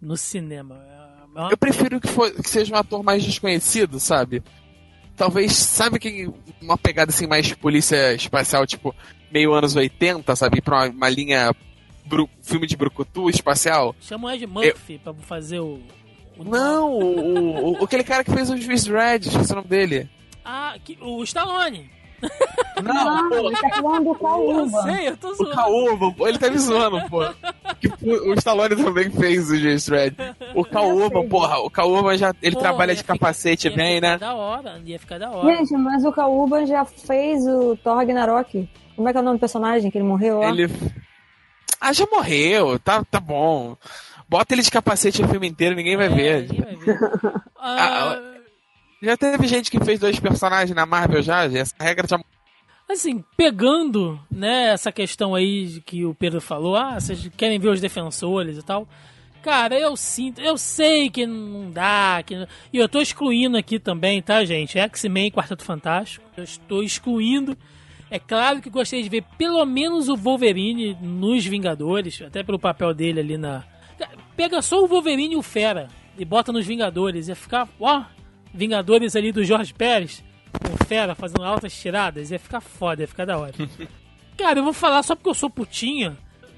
no cinema. Eu prefiro que, for, que seja um ator mais desconhecido, sabe? Talvez, sabe que uma pegada assim mais polícia espacial, tipo, meio anos 80, sabe? Pra uma, uma linha bru, filme de brucutu espacial. Chama o Ed Murphy eu... pra fazer o. o Não, o, o, aquele cara que fez o Juiz Dredd, esqueci o nome dele. Ah, que, o Stallone. Não, não ele tá falando do Caúba. Eu sei, eu tô zoando. O Caúba, ele tá me zoando, pô. o Stallone também fez o J-Thread. O Caúba, porra, o Caúba já, ele trabalha de capacete ficar, bem, né? Da hora, ia ficar da hora. Gente, mas o Caúba já fez o Thor Ragnarok. Como é que é o nome do personagem que ele morreu lá? Ele... Ah, já morreu, tá, tá bom. Bota ele de capacete o filme inteiro, ninguém vai é, ver. Ninguém vai ver. ah, ah já teve gente que fez dois personagens na Marvel já, essa regra já. Assim, pegando, né, essa questão aí que o Pedro falou, ah, vocês querem ver os defensores e tal. Cara, eu sinto, eu sei que não dá, que, e eu tô excluindo aqui também, tá, gente? X-Men Quarteto Fantástico. Eu estou excluindo. É claro que gostaria de ver pelo menos o Wolverine nos Vingadores, até pelo papel dele ali na. Pega só o Wolverine e o Fera e bota nos Vingadores. Ia ficar, ó, Vingadores ali do Jorge Pérez, com Fera fazendo altas tiradas, ia ficar foda, ia ficar da hora. Cara, eu vou falar só porque eu sou putinha.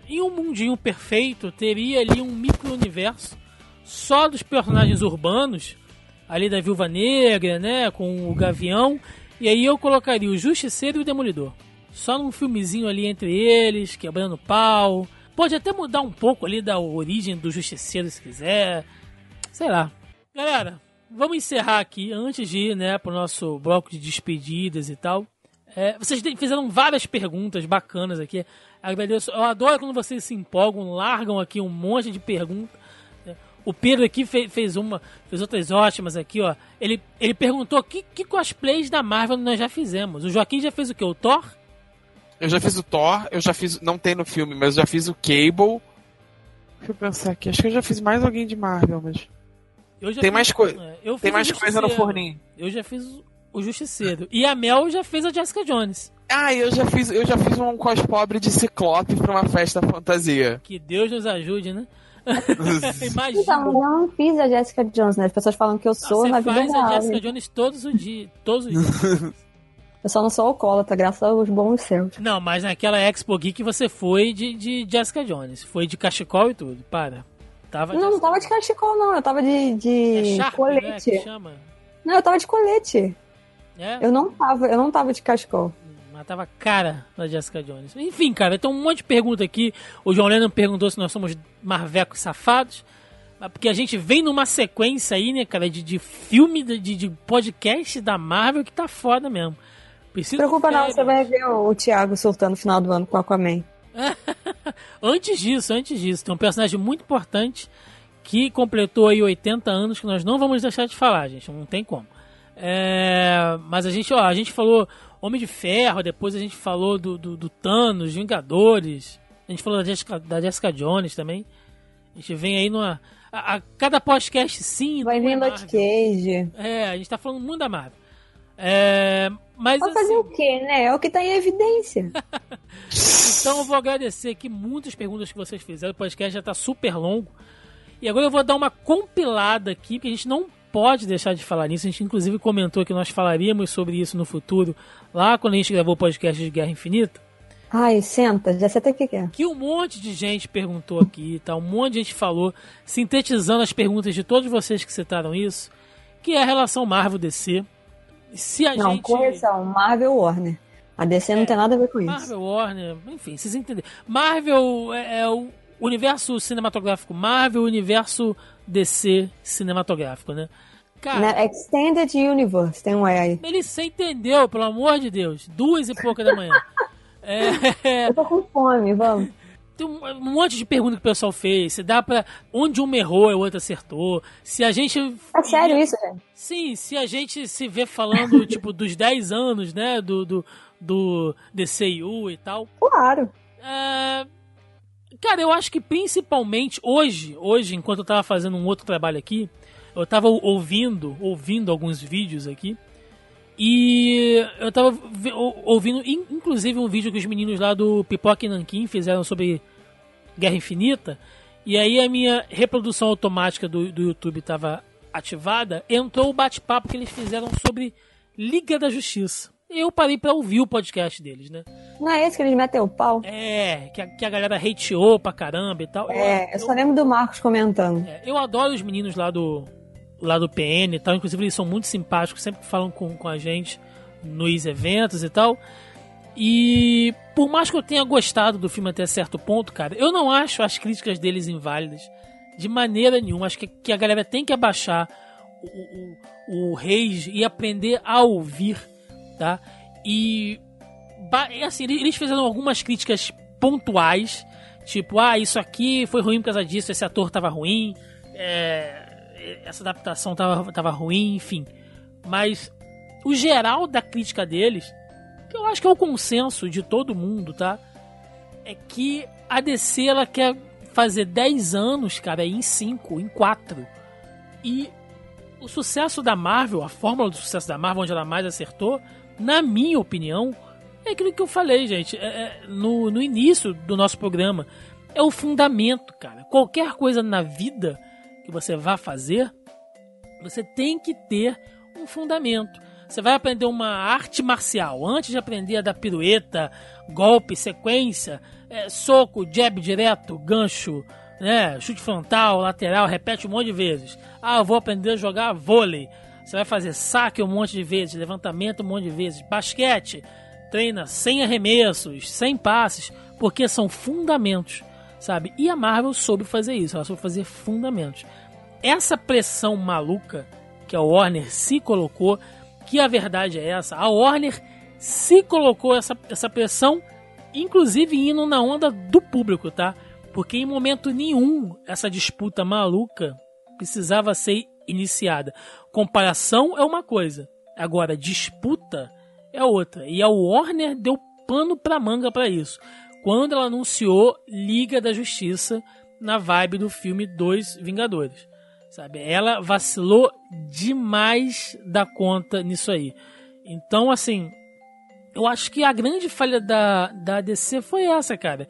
Em um mundinho perfeito, teria ali um micro-universo só dos personagens urbanos, ali da Viúva Negra, né, com o Gavião, e aí eu colocaria o Justiceiro e o Demolidor. Só num filmezinho ali entre eles, quebrando pau. Pode até mudar um pouco ali da origem do Justiceiro se quiser. Sei lá. Galera, vamos encerrar aqui, antes de ir né, para o nosso bloco de despedidas e tal. É, vocês fizeram várias perguntas bacanas aqui. Agradeço. Eu adoro quando vocês se empolgam, largam aqui um monte de perguntas. É, o Pedro aqui fez, fez uma, fez outras ótimas aqui, ó. Ele, ele perguntou que, que cosplays da Marvel nós já fizemos. O Joaquim já fez o que? O Thor? Eu já fiz o Thor, eu já fiz. Não tem no filme, mas eu já fiz o Cable. Deixa eu pensar aqui. Acho que eu já fiz mais alguém de Marvel, mas. Tem fiz, mais, co tem mais coisa no forninho. Eu já fiz o Justiceiro. E a Mel já fez a Jessica Jones. Ah, eu já fiz, eu já fiz um cos pobre de Ciclope pra uma festa fantasia. Que Deus nos ajude, né? Imagina. Então, eu não fiz a Jessica Jones, né? As pessoas falam que eu sou não, na vida real. Você faz a Jessica Jones todos os dias. Todos os dias. eu só não sou alcoólatra, graças aos bons céus. Não, mas naquela Expo Geek você foi de, de Jessica Jones. Foi de cachecol e tudo. Para. Tava não, não tava de cachecol, não. Eu tava de, de é Sharp, colete. Né, chama? Não, eu tava de colete. É? Eu não tava, eu não tava de cachecol. Mas tava cara da Jessica Jones. Enfim, cara, tem um monte de pergunta aqui. O João Lennon perguntou se nós somos marvecos safados. Porque a gente vem numa sequência aí, né, cara, de, de filme, de, de podcast da Marvel que tá foda mesmo. Preciso preocupa não, você vai ver o, o Thiago soltando no final do ano com Aquaman. antes disso, antes disso, tem um personagem muito importante que completou aí 80 anos que nós não vamos deixar de falar, gente, não tem como. É, mas a gente, ó, a gente falou Homem de Ferro, depois a gente falou do, do, do Thanos, Vingadores, a gente falou da Jessica, da Jessica Jones também. A gente vem aí numa. A, a cada podcast sim. Vai vir Luke Cage. É, a gente tá falando muito da Marvel. É, mas, Vai fazer assim, o quê, né? É o que tá em evidência. então eu vou agradecer aqui muitas perguntas que vocês fizeram. O podcast já tá super longo. E agora eu vou dar uma compilada aqui, porque a gente não pode deixar de falar nisso. A gente inclusive comentou que nós falaríamos sobre isso no futuro, lá quando a gente gravou o podcast de Guerra Infinita. Ai, senta, já sei até o que é. Que um monte de gente perguntou aqui, tá? Um monte de gente falou, sintetizando as perguntas de todos vocês que citaram isso, que é a relação Marvel-DC. Se a não, gente... correção, Marvel-Warner. A DC é, não tem nada a ver com isso. Marvel, Warner, enfim, vocês entenderam. Marvel é, é o universo cinematográfico Marvel, universo DC cinematográfico, né? Cara, Na Extended Universe, tem um E aí. Ele você entendeu, pelo amor de Deus. Duas e pouca da manhã. é... Eu tô com fome, vamos. Tem um, monte de perguntas que o pessoal fez. Se dá pra. Onde um errou e o outro acertou. Se a gente. É sério isso, gente? Sim, se a gente se vê falando, tipo, dos 10 anos, né? Do, do, do DCU e tal. Claro. É, Cara, eu acho que principalmente hoje, hoje, enquanto eu tava fazendo um outro trabalho aqui, eu tava ouvindo, ouvindo alguns vídeos aqui. E eu tava ouvindo, inclusive, um vídeo que os meninos lá do Pipoca e Nankin fizeram sobre Guerra Infinita. E aí a minha reprodução automática do, do YouTube estava ativada. Entrou o bate-papo que eles fizeram sobre Liga da Justiça eu parei pra ouvir o podcast deles, né? Não é esse que eles metem o pau? É, que a, que a galera hateou pra caramba e tal. É, eu, eu só lembro do Marcos comentando. É, eu adoro os meninos lá do, lá do PN e tal, inclusive eles são muito simpáticos, sempre falam com, com a gente nos eventos e tal. E por mais que eu tenha gostado do filme até certo ponto, cara, eu não acho as críticas deles inválidas de maneira nenhuma. Acho que, que a galera tem que abaixar o, o, o rage e aprender a ouvir tá? E assim, eles fizeram algumas críticas pontuais, tipo, ah, isso aqui foi ruim por causa disso, esse ator tava ruim, é, essa adaptação tava, tava ruim, enfim. Mas o geral da crítica deles, que eu acho que é o consenso de todo mundo, tá? É que a DC ela quer fazer 10 anos, cara, em 5, em 4. E o sucesso da Marvel, a fórmula do sucesso da Marvel, onde ela mais acertou, na minha opinião, é aquilo que eu falei, gente, é, é, no, no início do nosso programa. É o fundamento, cara. Qualquer coisa na vida que você vá fazer, você tem que ter um fundamento. Você vai aprender uma arte marcial. Antes de aprender a dar pirueta, golpe, sequência, é, soco, jab direto, gancho, né, chute frontal, lateral, repete um monte de vezes. Ah, eu vou aprender a jogar vôlei. Você vai fazer saque um monte de vezes, levantamento um monte de vezes, basquete, treina sem arremessos, sem passes, porque são fundamentos, sabe? E a Marvel soube fazer isso, ela soube fazer fundamentos. Essa pressão maluca que a Warner se colocou, que a verdade é essa, a Warner se colocou essa, essa pressão, inclusive indo na onda do público, tá? Porque em momento nenhum essa disputa maluca precisava ser iniciada. Comparação é uma coisa, agora disputa é outra. E a Warner deu pano pra manga para isso. Quando ela anunciou Liga da Justiça na vibe do filme Dois Vingadores. sabe? Ela vacilou demais da conta nisso aí. Então, assim, eu acho que a grande falha da, da DC foi essa, cara.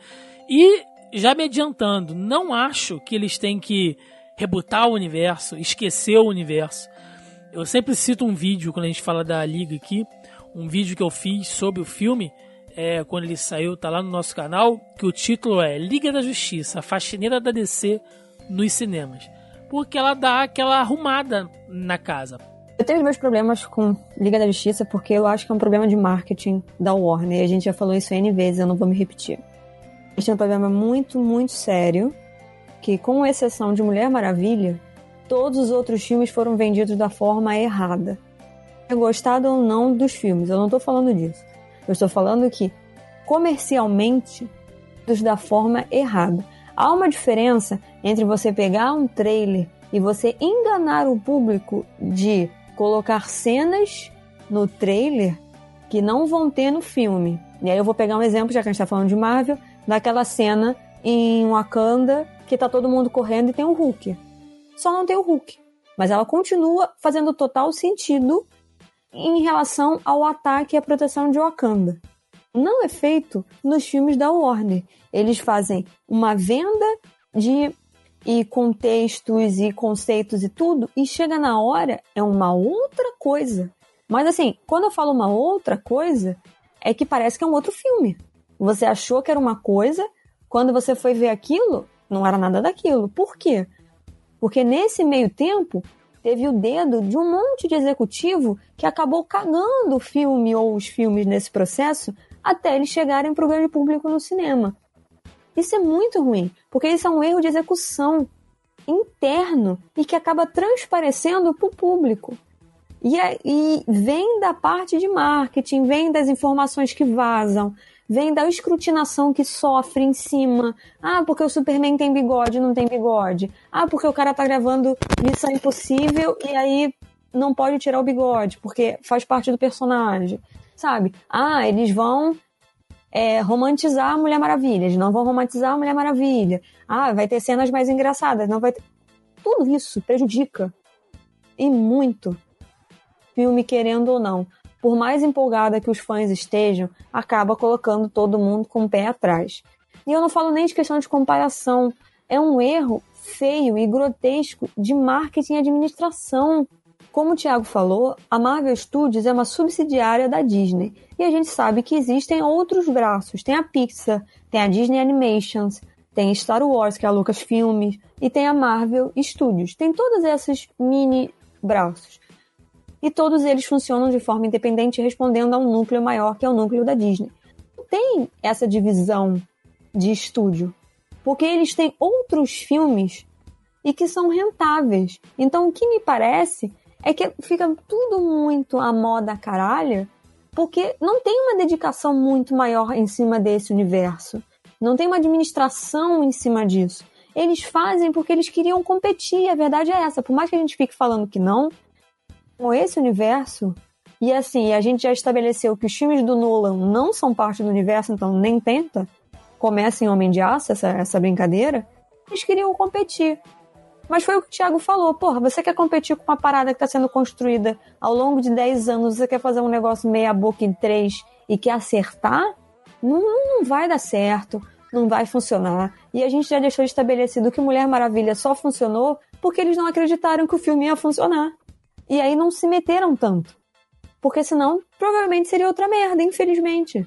E, já me adiantando, não acho que eles têm que rebutar o universo, esquecer o universo. Eu sempre cito um vídeo quando a gente fala da Liga aqui, um vídeo que eu fiz sobre o filme, é, quando ele saiu, tá lá no nosso canal, que o título é Liga da Justiça, a faxineira da DC nos cinemas. Porque ela dá aquela arrumada na casa. Eu tenho meus problemas com Liga da Justiça porque eu acho que é um problema de marketing da Warner. A gente já falou isso N vezes, eu não vou me repetir. A gente tem um problema muito, muito sério que, com exceção de Mulher Maravilha, todos os outros filmes foram vendidos da forma errada. Gostado ou não dos filmes, eu não estou falando disso. Eu estou falando que, comercialmente, da forma errada. Há uma diferença entre você pegar um trailer e você enganar o público de colocar cenas no trailer que não vão ter no filme. E aí eu vou pegar um exemplo, já que a gente está falando de Marvel, daquela cena em Wakanda que tá todo mundo correndo e tem o Hulk. Só não tem o Hulk. Mas ela continua fazendo total sentido em relação ao ataque e à proteção de Wakanda. Não é feito nos filmes da Warner. Eles fazem uma venda de e contextos e conceitos e tudo, e chega na hora é uma outra coisa. Mas assim, quando eu falo uma outra coisa, é que parece que é um outro filme. Você achou que era uma coisa, quando você foi ver aquilo, não era nada daquilo. Por quê? Porque nesse meio tempo teve o dedo de um monte de executivo que acabou cagando o filme ou os filmes nesse processo até eles chegarem para o grande público no cinema. Isso é muito ruim, porque isso é um erro de execução interno e que acaba transparecendo para o público. E, e vem da parte de marketing, vem das informações que vazam, vem da escrutinação que sofre em cima. Ah, porque o Superman tem bigode, não tem bigode. Ah, porque o cara tá gravando Missão Impossível e aí não pode tirar o bigode, porque faz parte do personagem. Sabe? Ah, eles vão é, romantizar a Mulher Maravilha, eles não vão romantizar a Mulher Maravilha. Ah, vai ter cenas mais engraçadas, não vai ter. Tudo isso prejudica. E muito. Filme querendo ou não por mais empolgada que os fãs estejam, acaba colocando todo mundo com o pé atrás. E eu não falo nem de questão de comparação, é um erro feio e grotesco de marketing e administração. Como o Thiago falou, a Marvel Studios é uma subsidiária da Disney. E a gente sabe que existem outros braços. Tem a Pixar, tem a Disney Animations, tem Star Wars, que é a Lucasfilm, e tem a Marvel Studios. Tem todos esses mini braços e todos eles funcionam de forma independente, respondendo a um núcleo maior, que é o núcleo da Disney. Tem essa divisão de estúdio, porque eles têm outros filmes e que são rentáveis. Então, o que me parece é que fica tudo muito à moda caralho, porque não tem uma dedicação muito maior em cima desse universo. Não tem uma administração em cima disso. Eles fazem porque eles queriam competir, a verdade é essa. Por mais que a gente fique falando que não, com esse universo, e assim, a gente já estabeleceu que os filmes do Nolan não são parte do universo, então nem tenta, começa em Homem de Aço essa, essa brincadeira, eles queriam competir. Mas foi o que o Thiago falou, porra, você quer competir com uma parada que está sendo construída ao longo de 10 anos, você quer fazer um negócio meia boca em 3 e quer acertar? Não, não vai dar certo, não vai funcionar. E a gente já deixou estabelecido que Mulher Maravilha só funcionou porque eles não acreditaram que o filme ia funcionar. E aí não se meteram tanto. Porque senão, provavelmente seria outra merda, infelizmente.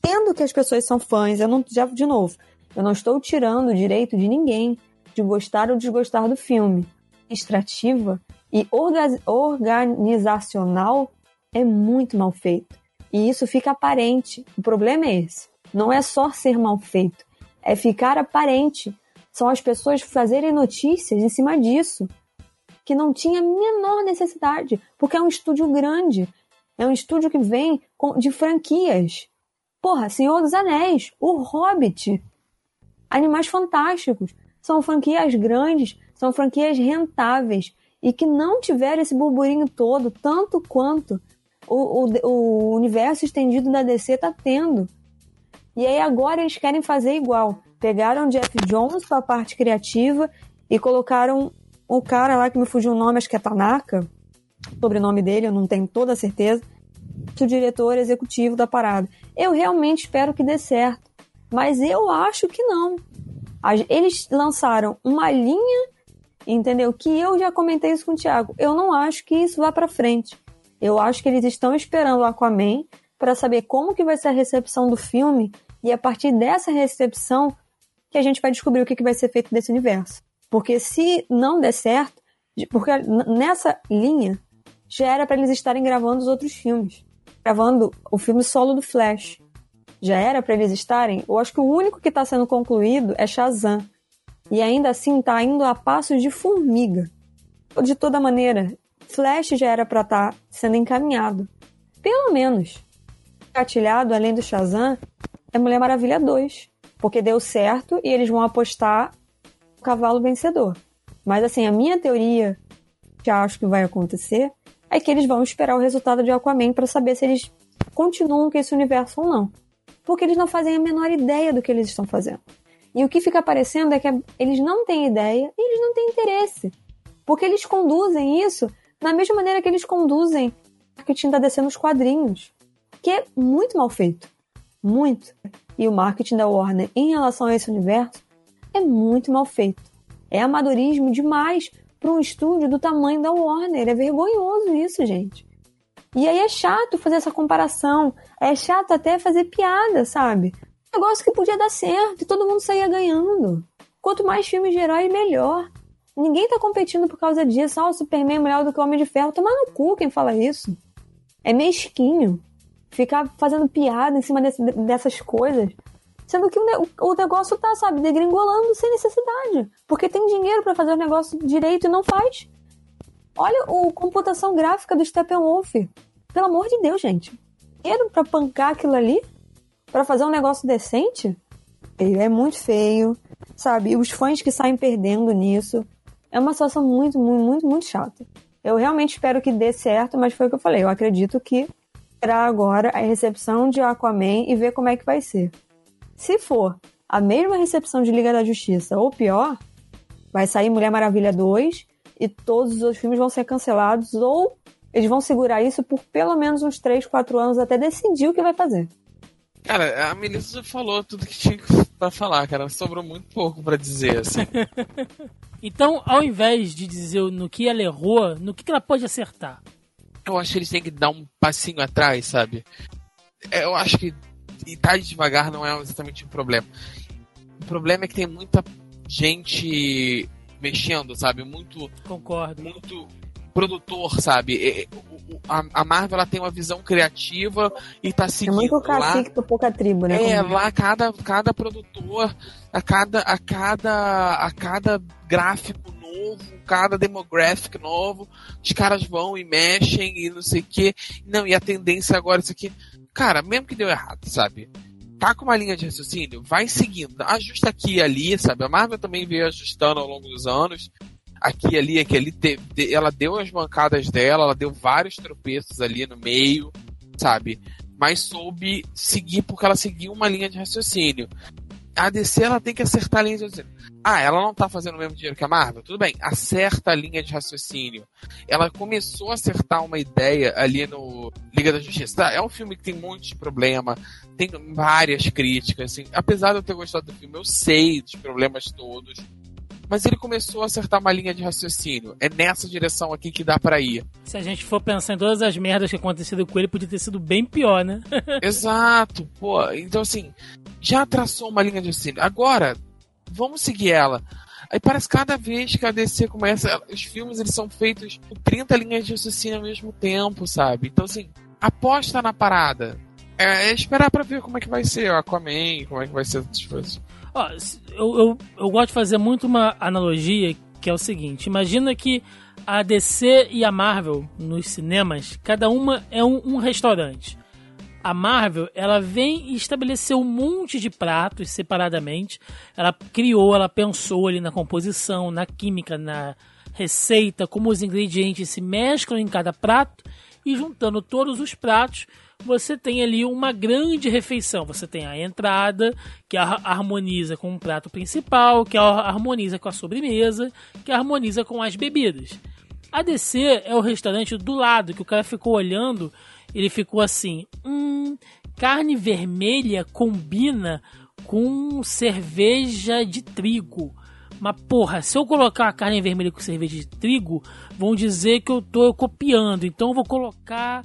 Tendo que as pessoas são fãs, eu não, já, de novo, eu não estou tirando o direito de ninguém de gostar ou desgostar do filme. Extrativa e orga organizacional é muito mal feito. E isso fica aparente. O problema é esse. Não é só ser mal feito, é ficar aparente. São as pessoas fazerem notícias em cima disso que não tinha a menor necessidade, porque é um estúdio grande. É um estúdio que vem de franquias. Porra, Senhor dos Anéis, O Hobbit, Animais Fantásticos. São franquias grandes, são franquias rentáveis e que não tiveram esse burburinho todo, tanto quanto o, o, o universo estendido da DC está tendo. E aí agora eles querem fazer igual. Pegaram Jeff Jones para a parte criativa e colocaram o cara lá que me fugiu o nome, acho que é Tanaka, sobrenome dele, eu não tenho toda a certeza, o diretor executivo da parada. Eu realmente espero que dê certo, mas eu acho que não. Eles lançaram uma linha, entendeu? Que eu já comentei isso com o Thiago. Eu não acho que isso vá para frente. Eu acho que eles estão esperando o Aquaman para saber como que vai ser a recepção do filme e a partir dessa recepção que a gente vai descobrir o que, que vai ser feito desse universo. Porque se não der certo, porque nessa linha já era para eles estarem gravando os outros filmes. Gravando o filme solo do Flash. Já era para eles estarem. Eu acho que o único que está sendo concluído é Shazam. E ainda assim está indo a passos de formiga. De toda maneira, Flash já era para estar tá sendo encaminhado. Pelo menos. Catilhado, além do Shazam, é Mulher Maravilha 2. Porque deu certo e eles vão apostar cavalo vencedor. Mas assim, a minha teoria que acho que vai acontecer é que eles vão esperar o resultado de Aquaman para saber se eles continuam com esse universo ou não. Porque eles não fazem a menor ideia do que eles estão fazendo. E o que fica aparecendo é que eles não têm ideia e eles não têm interesse. Porque eles conduzem isso da mesma maneira que eles conduzem o marketing da DC nos quadrinhos. Que é muito mal feito. Muito. E o marketing da Warner em relação a esse universo é muito mal feito. É amadorismo demais para um estúdio do tamanho da Warner. É vergonhoso isso, gente. E aí é chato fazer essa comparação. É chato até fazer piada, sabe? Negócio que podia dar certo e todo mundo saía ganhando. Quanto mais filmes de herói, melhor. Ninguém tá competindo por causa disso. Ah, o Superman é melhor do que o Homem de Ferro. Tomar no cu quem fala isso. É mesquinho. Ficar fazendo piada em cima desse, dessas coisas. Sendo que o, o negócio tá, sabe, degringolando sem necessidade. Porque tem dinheiro para fazer o negócio direito e não faz. Olha o computação gráfica do Steppenwolf. Pelo amor de Deus, gente. Dinheiro pra pancar aquilo ali? para fazer um negócio decente? Ele é muito feio, sabe? E os fãs que saem perdendo nisso. É uma situação muito, muito, muito, muito chata. Eu realmente espero que dê certo, mas foi o que eu falei. Eu acredito que será agora a recepção de Aquaman e ver como é que vai ser. Se for a mesma recepção de Liga da Justiça ou pior, vai sair Mulher Maravilha 2 e todos os outros filmes vão ser cancelados ou eles vão segurar isso por pelo menos uns 3, 4 anos até decidir o que vai fazer. Cara, a Melissa já falou tudo que tinha pra falar, cara. Sobrou muito pouco para dizer, assim. então, ao invés de dizer no que ela errou, no que ela pode acertar? Eu acho que eles têm que dar um passinho atrás, sabe? É, eu acho que e tá devagar não é exatamente um problema. O problema é que tem muita gente mexendo, sabe? Muito. Concordo. Muito produtor, sabe? A Marvel ela tem uma visão criativa e tá seguindo. É muito cacique lá, pouca tribo, né? É, lá cada, cada produtor, a cada, a cada, a cada gráfico novo, cada demographic novo, os caras vão e mexem e não sei o quê. Não, e a tendência agora, isso aqui cara, mesmo que deu errado, sabe? Tá com uma linha de raciocínio, vai seguindo, ajusta aqui e ali, sabe? A Marvel também veio ajustando ao longo dos anos. Aqui ali, aqui ali, te, te, ela deu as bancadas dela, ela deu vários tropeços ali no meio, sabe? Mas soube seguir porque ela seguiu uma linha de raciocínio a DC ela tem que acertar a linha de raciocínio. Ah, ela não tá fazendo o mesmo dinheiro que a Marvel? Tudo bem, acerta a linha de raciocínio. Ela começou a acertar uma ideia ali no Liga da Justiça. Tá, é um filme que tem um monte de problema, tem várias críticas, assim. Apesar de eu ter gostado do filme, eu sei dos problemas todos mas ele começou a acertar uma linha de raciocínio. É nessa direção aqui que dá para ir. Se a gente for pensar em todas as merdas que aconteceram com ele, podia ter sido bem pior, né? Exato, pô. Então, assim, já traçou uma linha de raciocínio. Agora, vamos seguir ela. Aí parece que cada vez que a DC começa, os filmes eles são feitos com 30 linhas de raciocínio ao mesmo tempo, sabe? Então, assim, aposta na parada. É, é esperar para ver como é que vai ser o Aquaman, como é que vai ser as coisas. Ó, eu, eu, eu gosto de fazer muito uma analogia que é o seguinte: imagina que a DC e a Marvel nos cinemas, cada uma é um, um restaurante. A Marvel, ela vem e estabeleceu um monte de pratos separadamente. Ela criou, ela pensou ali na composição, na química, na receita, como os ingredientes se mesclam em cada prato e juntando todos os pratos, você tem ali uma grande refeição. Você tem a entrada, que harmoniza com o prato principal, que harmoniza com a sobremesa, que harmoniza com as bebidas. A DC é o restaurante do lado, que o cara ficou olhando, ele ficou assim: hum, carne vermelha combina com cerveja de trigo. Mas porra, se eu colocar a carne vermelha com cerveja de trigo, vão dizer que eu tô copiando. Então eu vou colocar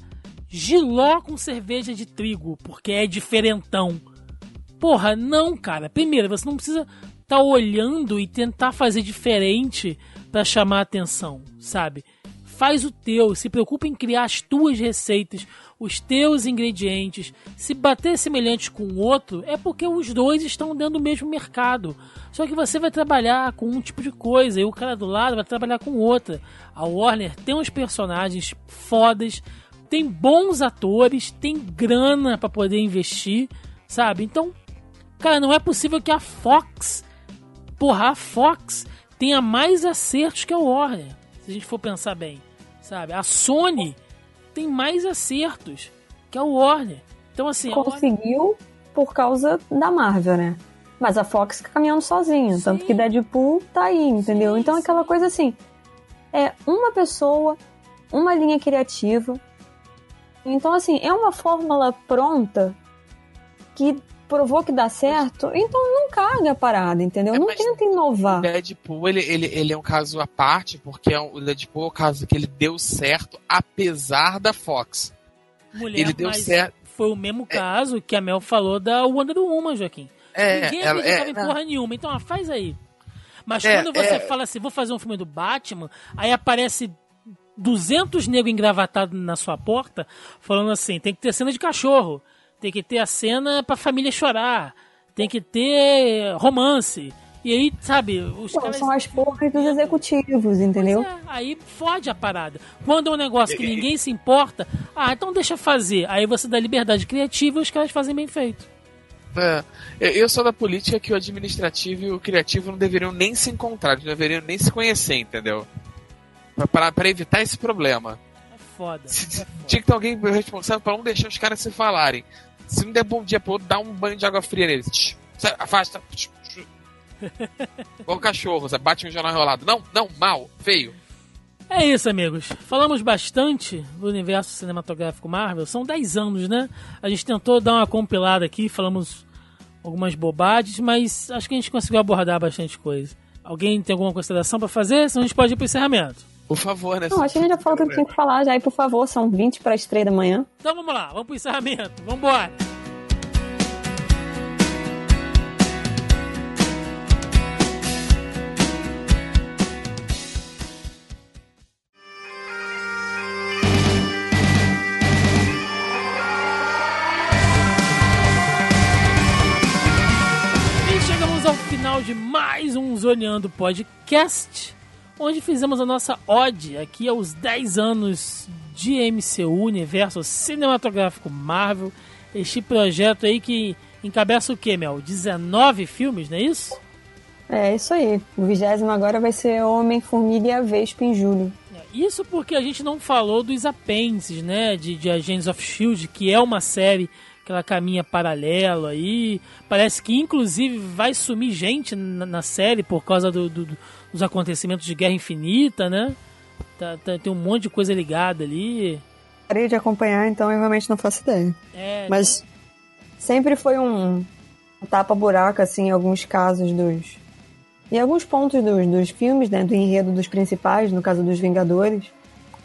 giló com cerveja de trigo, porque é diferentão. Porra, não, cara. Primeiro, você não precisa estar tá olhando e tentar fazer diferente para chamar atenção, sabe? Faz o teu, se preocupa em criar as tuas receitas, os teus ingredientes. Se bater semelhante com o outro, é porque os dois estão dentro do mesmo mercado. Só que você vai trabalhar com um tipo de coisa e o cara do lado vai trabalhar com outra. A Warner tem uns personagens fodas, tem bons atores, tem grana para poder investir, sabe? Então, cara, não é possível que a Fox, porra, a Fox tenha mais acertos que a Warner, se a gente for pensar bem, sabe? A Sony tem mais acertos que a Warner. Então, assim. Conseguiu Warner... por causa da Marvel, né? Mas a Fox caminhando sozinha. Sim. Tanto que Deadpool tá aí, entendeu? Sim, então, aquela coisa assim. É uma pessoa, uma linha criativa. Então, assim, é uma fórmula pronta que provou que dá certo, então não caga a parada, entendeu? É, não tenta inovar. O Deadpool, ele, ele, ele é um caso à parte, porque é um, o Deadpool é um caso que ele deu certo apesar da Fox. Mulher, ele deu certo. Foi o mesmo é. caso que a Mel falou da Wonder Woman, Joaquim. É, Ninguém ela, acreditava é, em porra nenhuma, então faz aí. Mas é, quando você é. fala assim, vou fazer um filme do Batman, aí aparece 200 negros engravatados na sua porta, falando assim, tem que ter cena de cachorro tem que ter a cena pra família chorar, tem que ter romance. E aí, sabe, os Pô, caras... São as porras dos executivos, entendeu? É, aí fode a parada. Quando é um negócio que ninguém se importa, ah, então deixa fazer. Aí você dá liberdade criativa e os caras fazem bem feito. É, eu sou da política que o administrativo e o criativo não deveriam nem se encontrar, não deveriam nem se conhecer, entendeu? Para evitar esse problema. É foda. É foda. Tinha que ter alguém responsável para não deixar os caras se falarem. Se não der bom dia pro outro, dá um banho de água fria neles. Afasta. Igual cachorro, você bate um jornal enrolado. Não, não, mal, feio. É isso, amigos. Falamos bastante do universo cinematográfico Marvel. São 10 anos, né? A gente tentou dar uma compilada aqui, falamos algumas bobagens, mas acho que a gente conseguiu abordar bastante coisa. Alguém tem alguma consideração para fazer? Senão a gente pode ir pro encerramento. Por favor, né? Não, acho que a gente já falou tudo que tinha que falar já. E por favor, são 20 para as 3 da manhã. Então vamos lá, vamos pro encerramento. Vamos embora. ao final de mais um Zoneando Podcast onde fizemos a nossa ode aqui aos 10 anos de MCU, Universo Cinematográfico Marvel. Este projeto aí que encabeça o que, Mel? 19 filmes, não é isso? É, isso aí. O vigésimo agora vai ser Homem-Formiga e a Vespa em julho. É, isso porque a gente não falou dos apêndices, né, de, de Agents of S.H.I.E.L.D., que é uma série que ela caminha paralelo aí. Parece que, inclusive, vai sumir gente na, na série por causa do, do, dos acontecimentos de Guerra Infinita, né? Tá, tá, tem um monte de coisa ligada ali. Parei de acompanhar, então eu realmente não faço ideia. É, Mas sempre foi um tapa-buraco, assim, em alguns casos dos. Em alguns pontos dos, dos filmes, né? Do enredo dos principais, no caso dos Vingadores.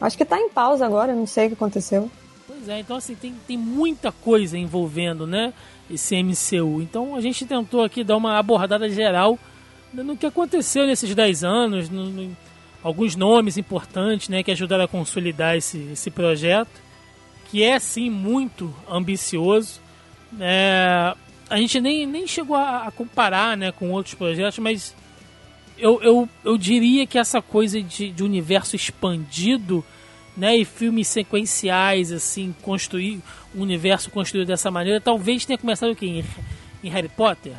Acho que tá em pausa agora, não sei o que aconteceu. Pois é, então assim, tem, tem muita coisa envolvendo, né? Esse MCU. Então a gente tentou aqui dar uma abordada geral no que aconteceu nesses 10 anos, no, no, alguns nomes importantes né, que ajudaram a consolidar esse, esse projeto, que é sim muito ambicioso. É, a gente nem, nem chegou a, a, comparar né, com outros projetos, mas eu, eu, eu diria que essa coisa de, de universo expandido né, e filmes sequenciais, assim, construir um universo construído dessa maneira, talvez tenha começado o quê? Em, em Harry Potter?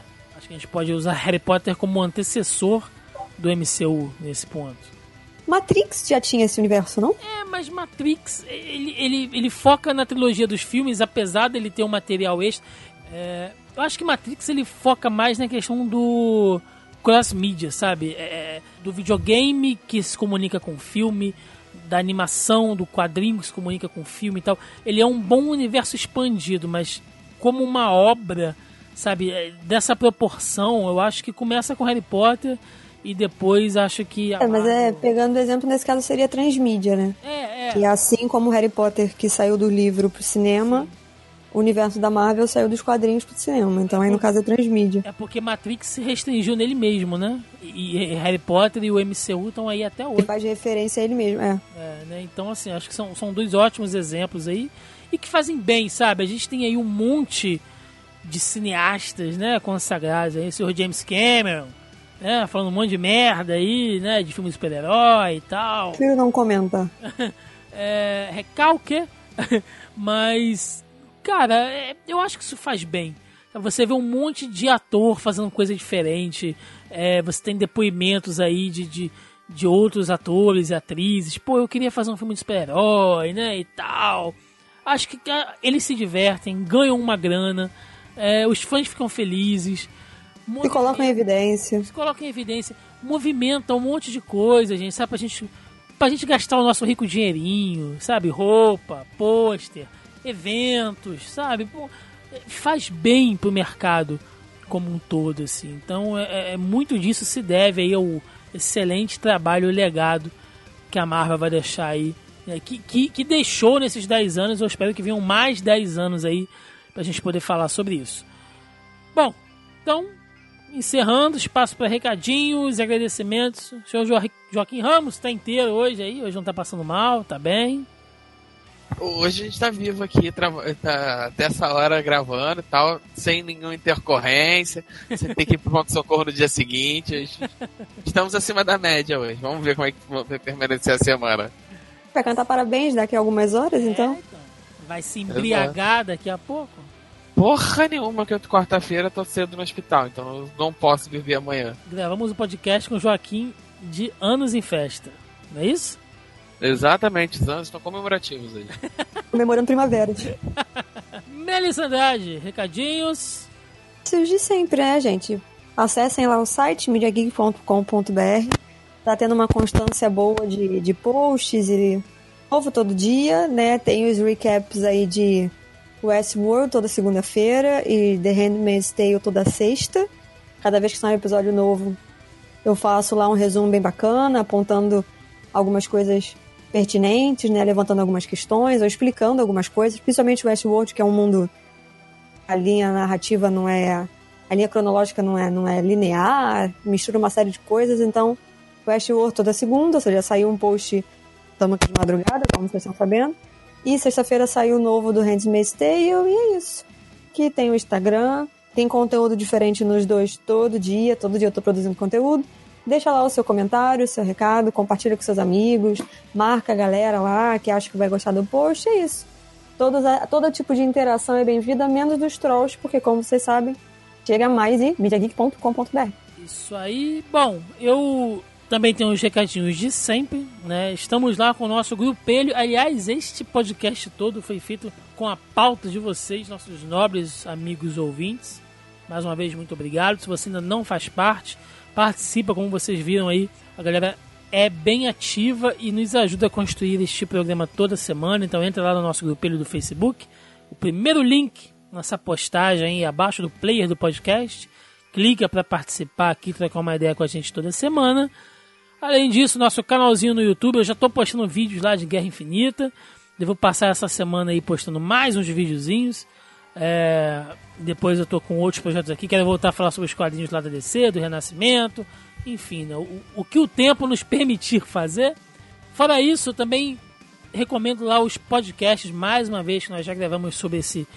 Que a gente pode usar Harry Potter como antecessor do MCU nesse ponto. Matrix já tinha esse universo, não? É, mas Matrix, ele, ele, ele foca na trilogia dos filmes, apesar dele ter um material extra. É, eu acho que Matrix ele foca mais na questão do cross-mídia, sabe? É, é, do videogame que se comunica com o filme, da animação, do quadrinho que se comunica com o filme e tal. Ele é um bom universo expandido, mas como uma obra, sabe, é, dessa proporção, eu acho que começa com Harry Potter e depois acho que. É, mas é, pegando o exemplo, nesse caso seria transmídia, né? É, é. Que assim como Harry Potter que saiu do livro pro cinema. Sim o universo da Marvel saiu dos quadrinhos pro cinema. Então aí no caso é transmídia. É porque Matrix se restringiu nele mesmo, né? E, e Harry Potter e o MCU estão aí até hoje. E faz referência a ele mesmo, é. é né? Então, assim, acho que são, são dois ótimos exemplos aí. E que fazem bem, sabe? A gente tem aí um monte de cineastas, né? Consagrados aí. O senhor James Cameron, né? Falando um monte de merda aí, né? De filme de super-herói e tal. Prefiro não comentar. é, recalque. Mas, cara, é, eu acho que isso faz bem. Você vê um monte de ator fazendo coisa diferente. É, você tem depoimentos aí de, de, de, outros atores e atrizes. Pô, eu queria fazer um filme de super-herói, né? E tal. Acho que eles se divertem, ganham uma grana. É, os fãs ficam felizes. Se colocam em evidência. Se colocam em evidência. Movimentam um monte de coisa, gente, sabe? Pra gente, pra gente gastar o nosso rico dinheirinho, sabe? Roupa, pôster, eventos, sabe? Pô, faz bem pro mercado como um todo, assim. Então, é, é, é muito disso se deve aí ao excelente trabalho, legado que a Marvel vai deixar aí. Né? Que, que, que deixou nesses 10 anos. Eu espero que venham mais 10 anos aí pra gente poder falar sobre isso. Bom, então encerrando, espaço para recadinhos, agradecimentos. O senhor jo Joaquim Ramos está inteiro hoje aí, hoje não está passando mal, tá bem. Hoje a gente está vivo aqui, tá até essa hora gravando e tal, sem nenhuma intercorrência, sem ter que ir pro ponto-socorro no dia seguinte. Estamos acima da média hoje. Vamos ver como é que vai permanecer a semana. Vai cantar parabéns daqui a algumas horas, então. Vai se embriagar daqui a pouco? porra nenhuma que eu quarta-feira tô cedo no hospital, então eu não posso viver amanhã. Gravamos o um podcast com o Joaquim de Anos em Festa, não é isso? Exatamente, os anos estão comemorativos aí. Comemorando primavera. Melissa Andrade, recadinhos? Os de sempre, né, gente? Acessem lá o site mediageek.com.br. Tá tendo uma constância boa de, de posts e novo todo dia, né? Tem os recaps aí de Westworld toda segunda-feira e The Handmaid's Tale toda sexta. Cada vez que sai um episódio novo, eu faço lá um resumo bem bacana, apontando algumas coisas pertinentes, né, levantando algumas questões ou explicando algumas coisas, principalmente Westworld, que é um mundo a linha narrativa não é a linha cronológica não é não é linear, mistura uma série de coisas, então Westworld toda segunda, ou seja, saiu um post estamos aqui de madrugada, como vocês estão sabendo. E sexta-feira saiu o novo do Handmaid's Tale e é isso. Que tem o Instagram, tem conteúdo diferente nos dois todo dia, todo dia eu tô produzindo conteúdo. Deixa lá o seu comentário, o seu recado, compartilha com seus amigos, marca a galera lá que acha que vai gostar do post, é isso. Todos, todo tipo de interação é bem-vinda, menos dos trolls, porque como vocês sabem, chega mais em mediageek.com.br. Isso aí. Bom, eu também tem os recadinhos de sempre, né? Estamos lá com o nosso grupelho. Aliás, este podcast todo foi feito com a pauta de vocês, nossos nobres amigos ouvintes. Mais uma vez, muito obrigado. Se você ainda não faz parte, participa, como vocês viram aí. A galera é bem ativa e nos ajuda a construir este programa toda semana. Então entra lá no nosso grupelho do Facebook. O primeiro link nessa postagem aí abaixo do player do podcast. Clica para participar aqui, trocar uma ideia com a gente toda semana. Além disso, nosso canalzinho no YouTube, eu já estou postando vídeos lá de Guerra Infinita. Devo passar essa semana aí postando mais uns videozinhos. É, depois eu tô com outros projetos aqui. Quero voltar a falar sobre os quadrinhos lá da DC, do Renascimento. Enfim, né, o, o que o tempo nos permitir fazer. Fora isso, também recomendo lá os podcasts, mais uma vez, que nós já gravamos sobre esse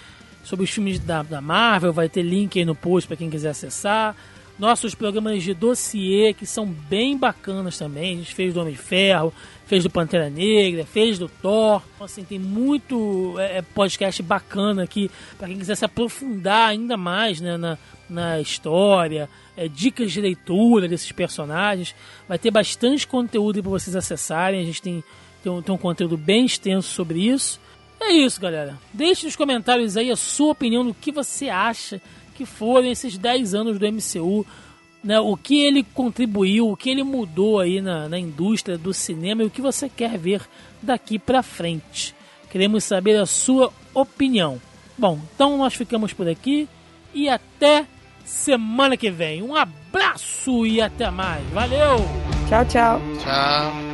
sobre os filmes da, da Marvel. Vai ter link aí no post para quem quiser acessar nossos programas de dossiê, que são bem bacanas também. A gente fez do Homem de Ferro, fez do Pantera Negra, fez do Thor. Então, assim, tem muito é, é podcast bacana aqui para quem quiser se aprofundar ainda mais né, na, na história, é, dicas de leitura desses personagens. Vai ter bastante conteúdo para vocês acessarem. A gente tem, tem um, tem um conteúdo bem extenso sobre isso. É isso, galera. Deixe nos comentários aí a sua opinião do que você acha que foram esses 10 anos do MCU, né? o que ele contribuiu, o que ele mudou aí na, na indústria do cinema e o que você quer ver daqui para frente. Queremos saber a sua opinião. Bom, então nós ficamos por aqui e até semana que vem. Um abraço e até mais. Valeu! Tchau, tchau. Tchau.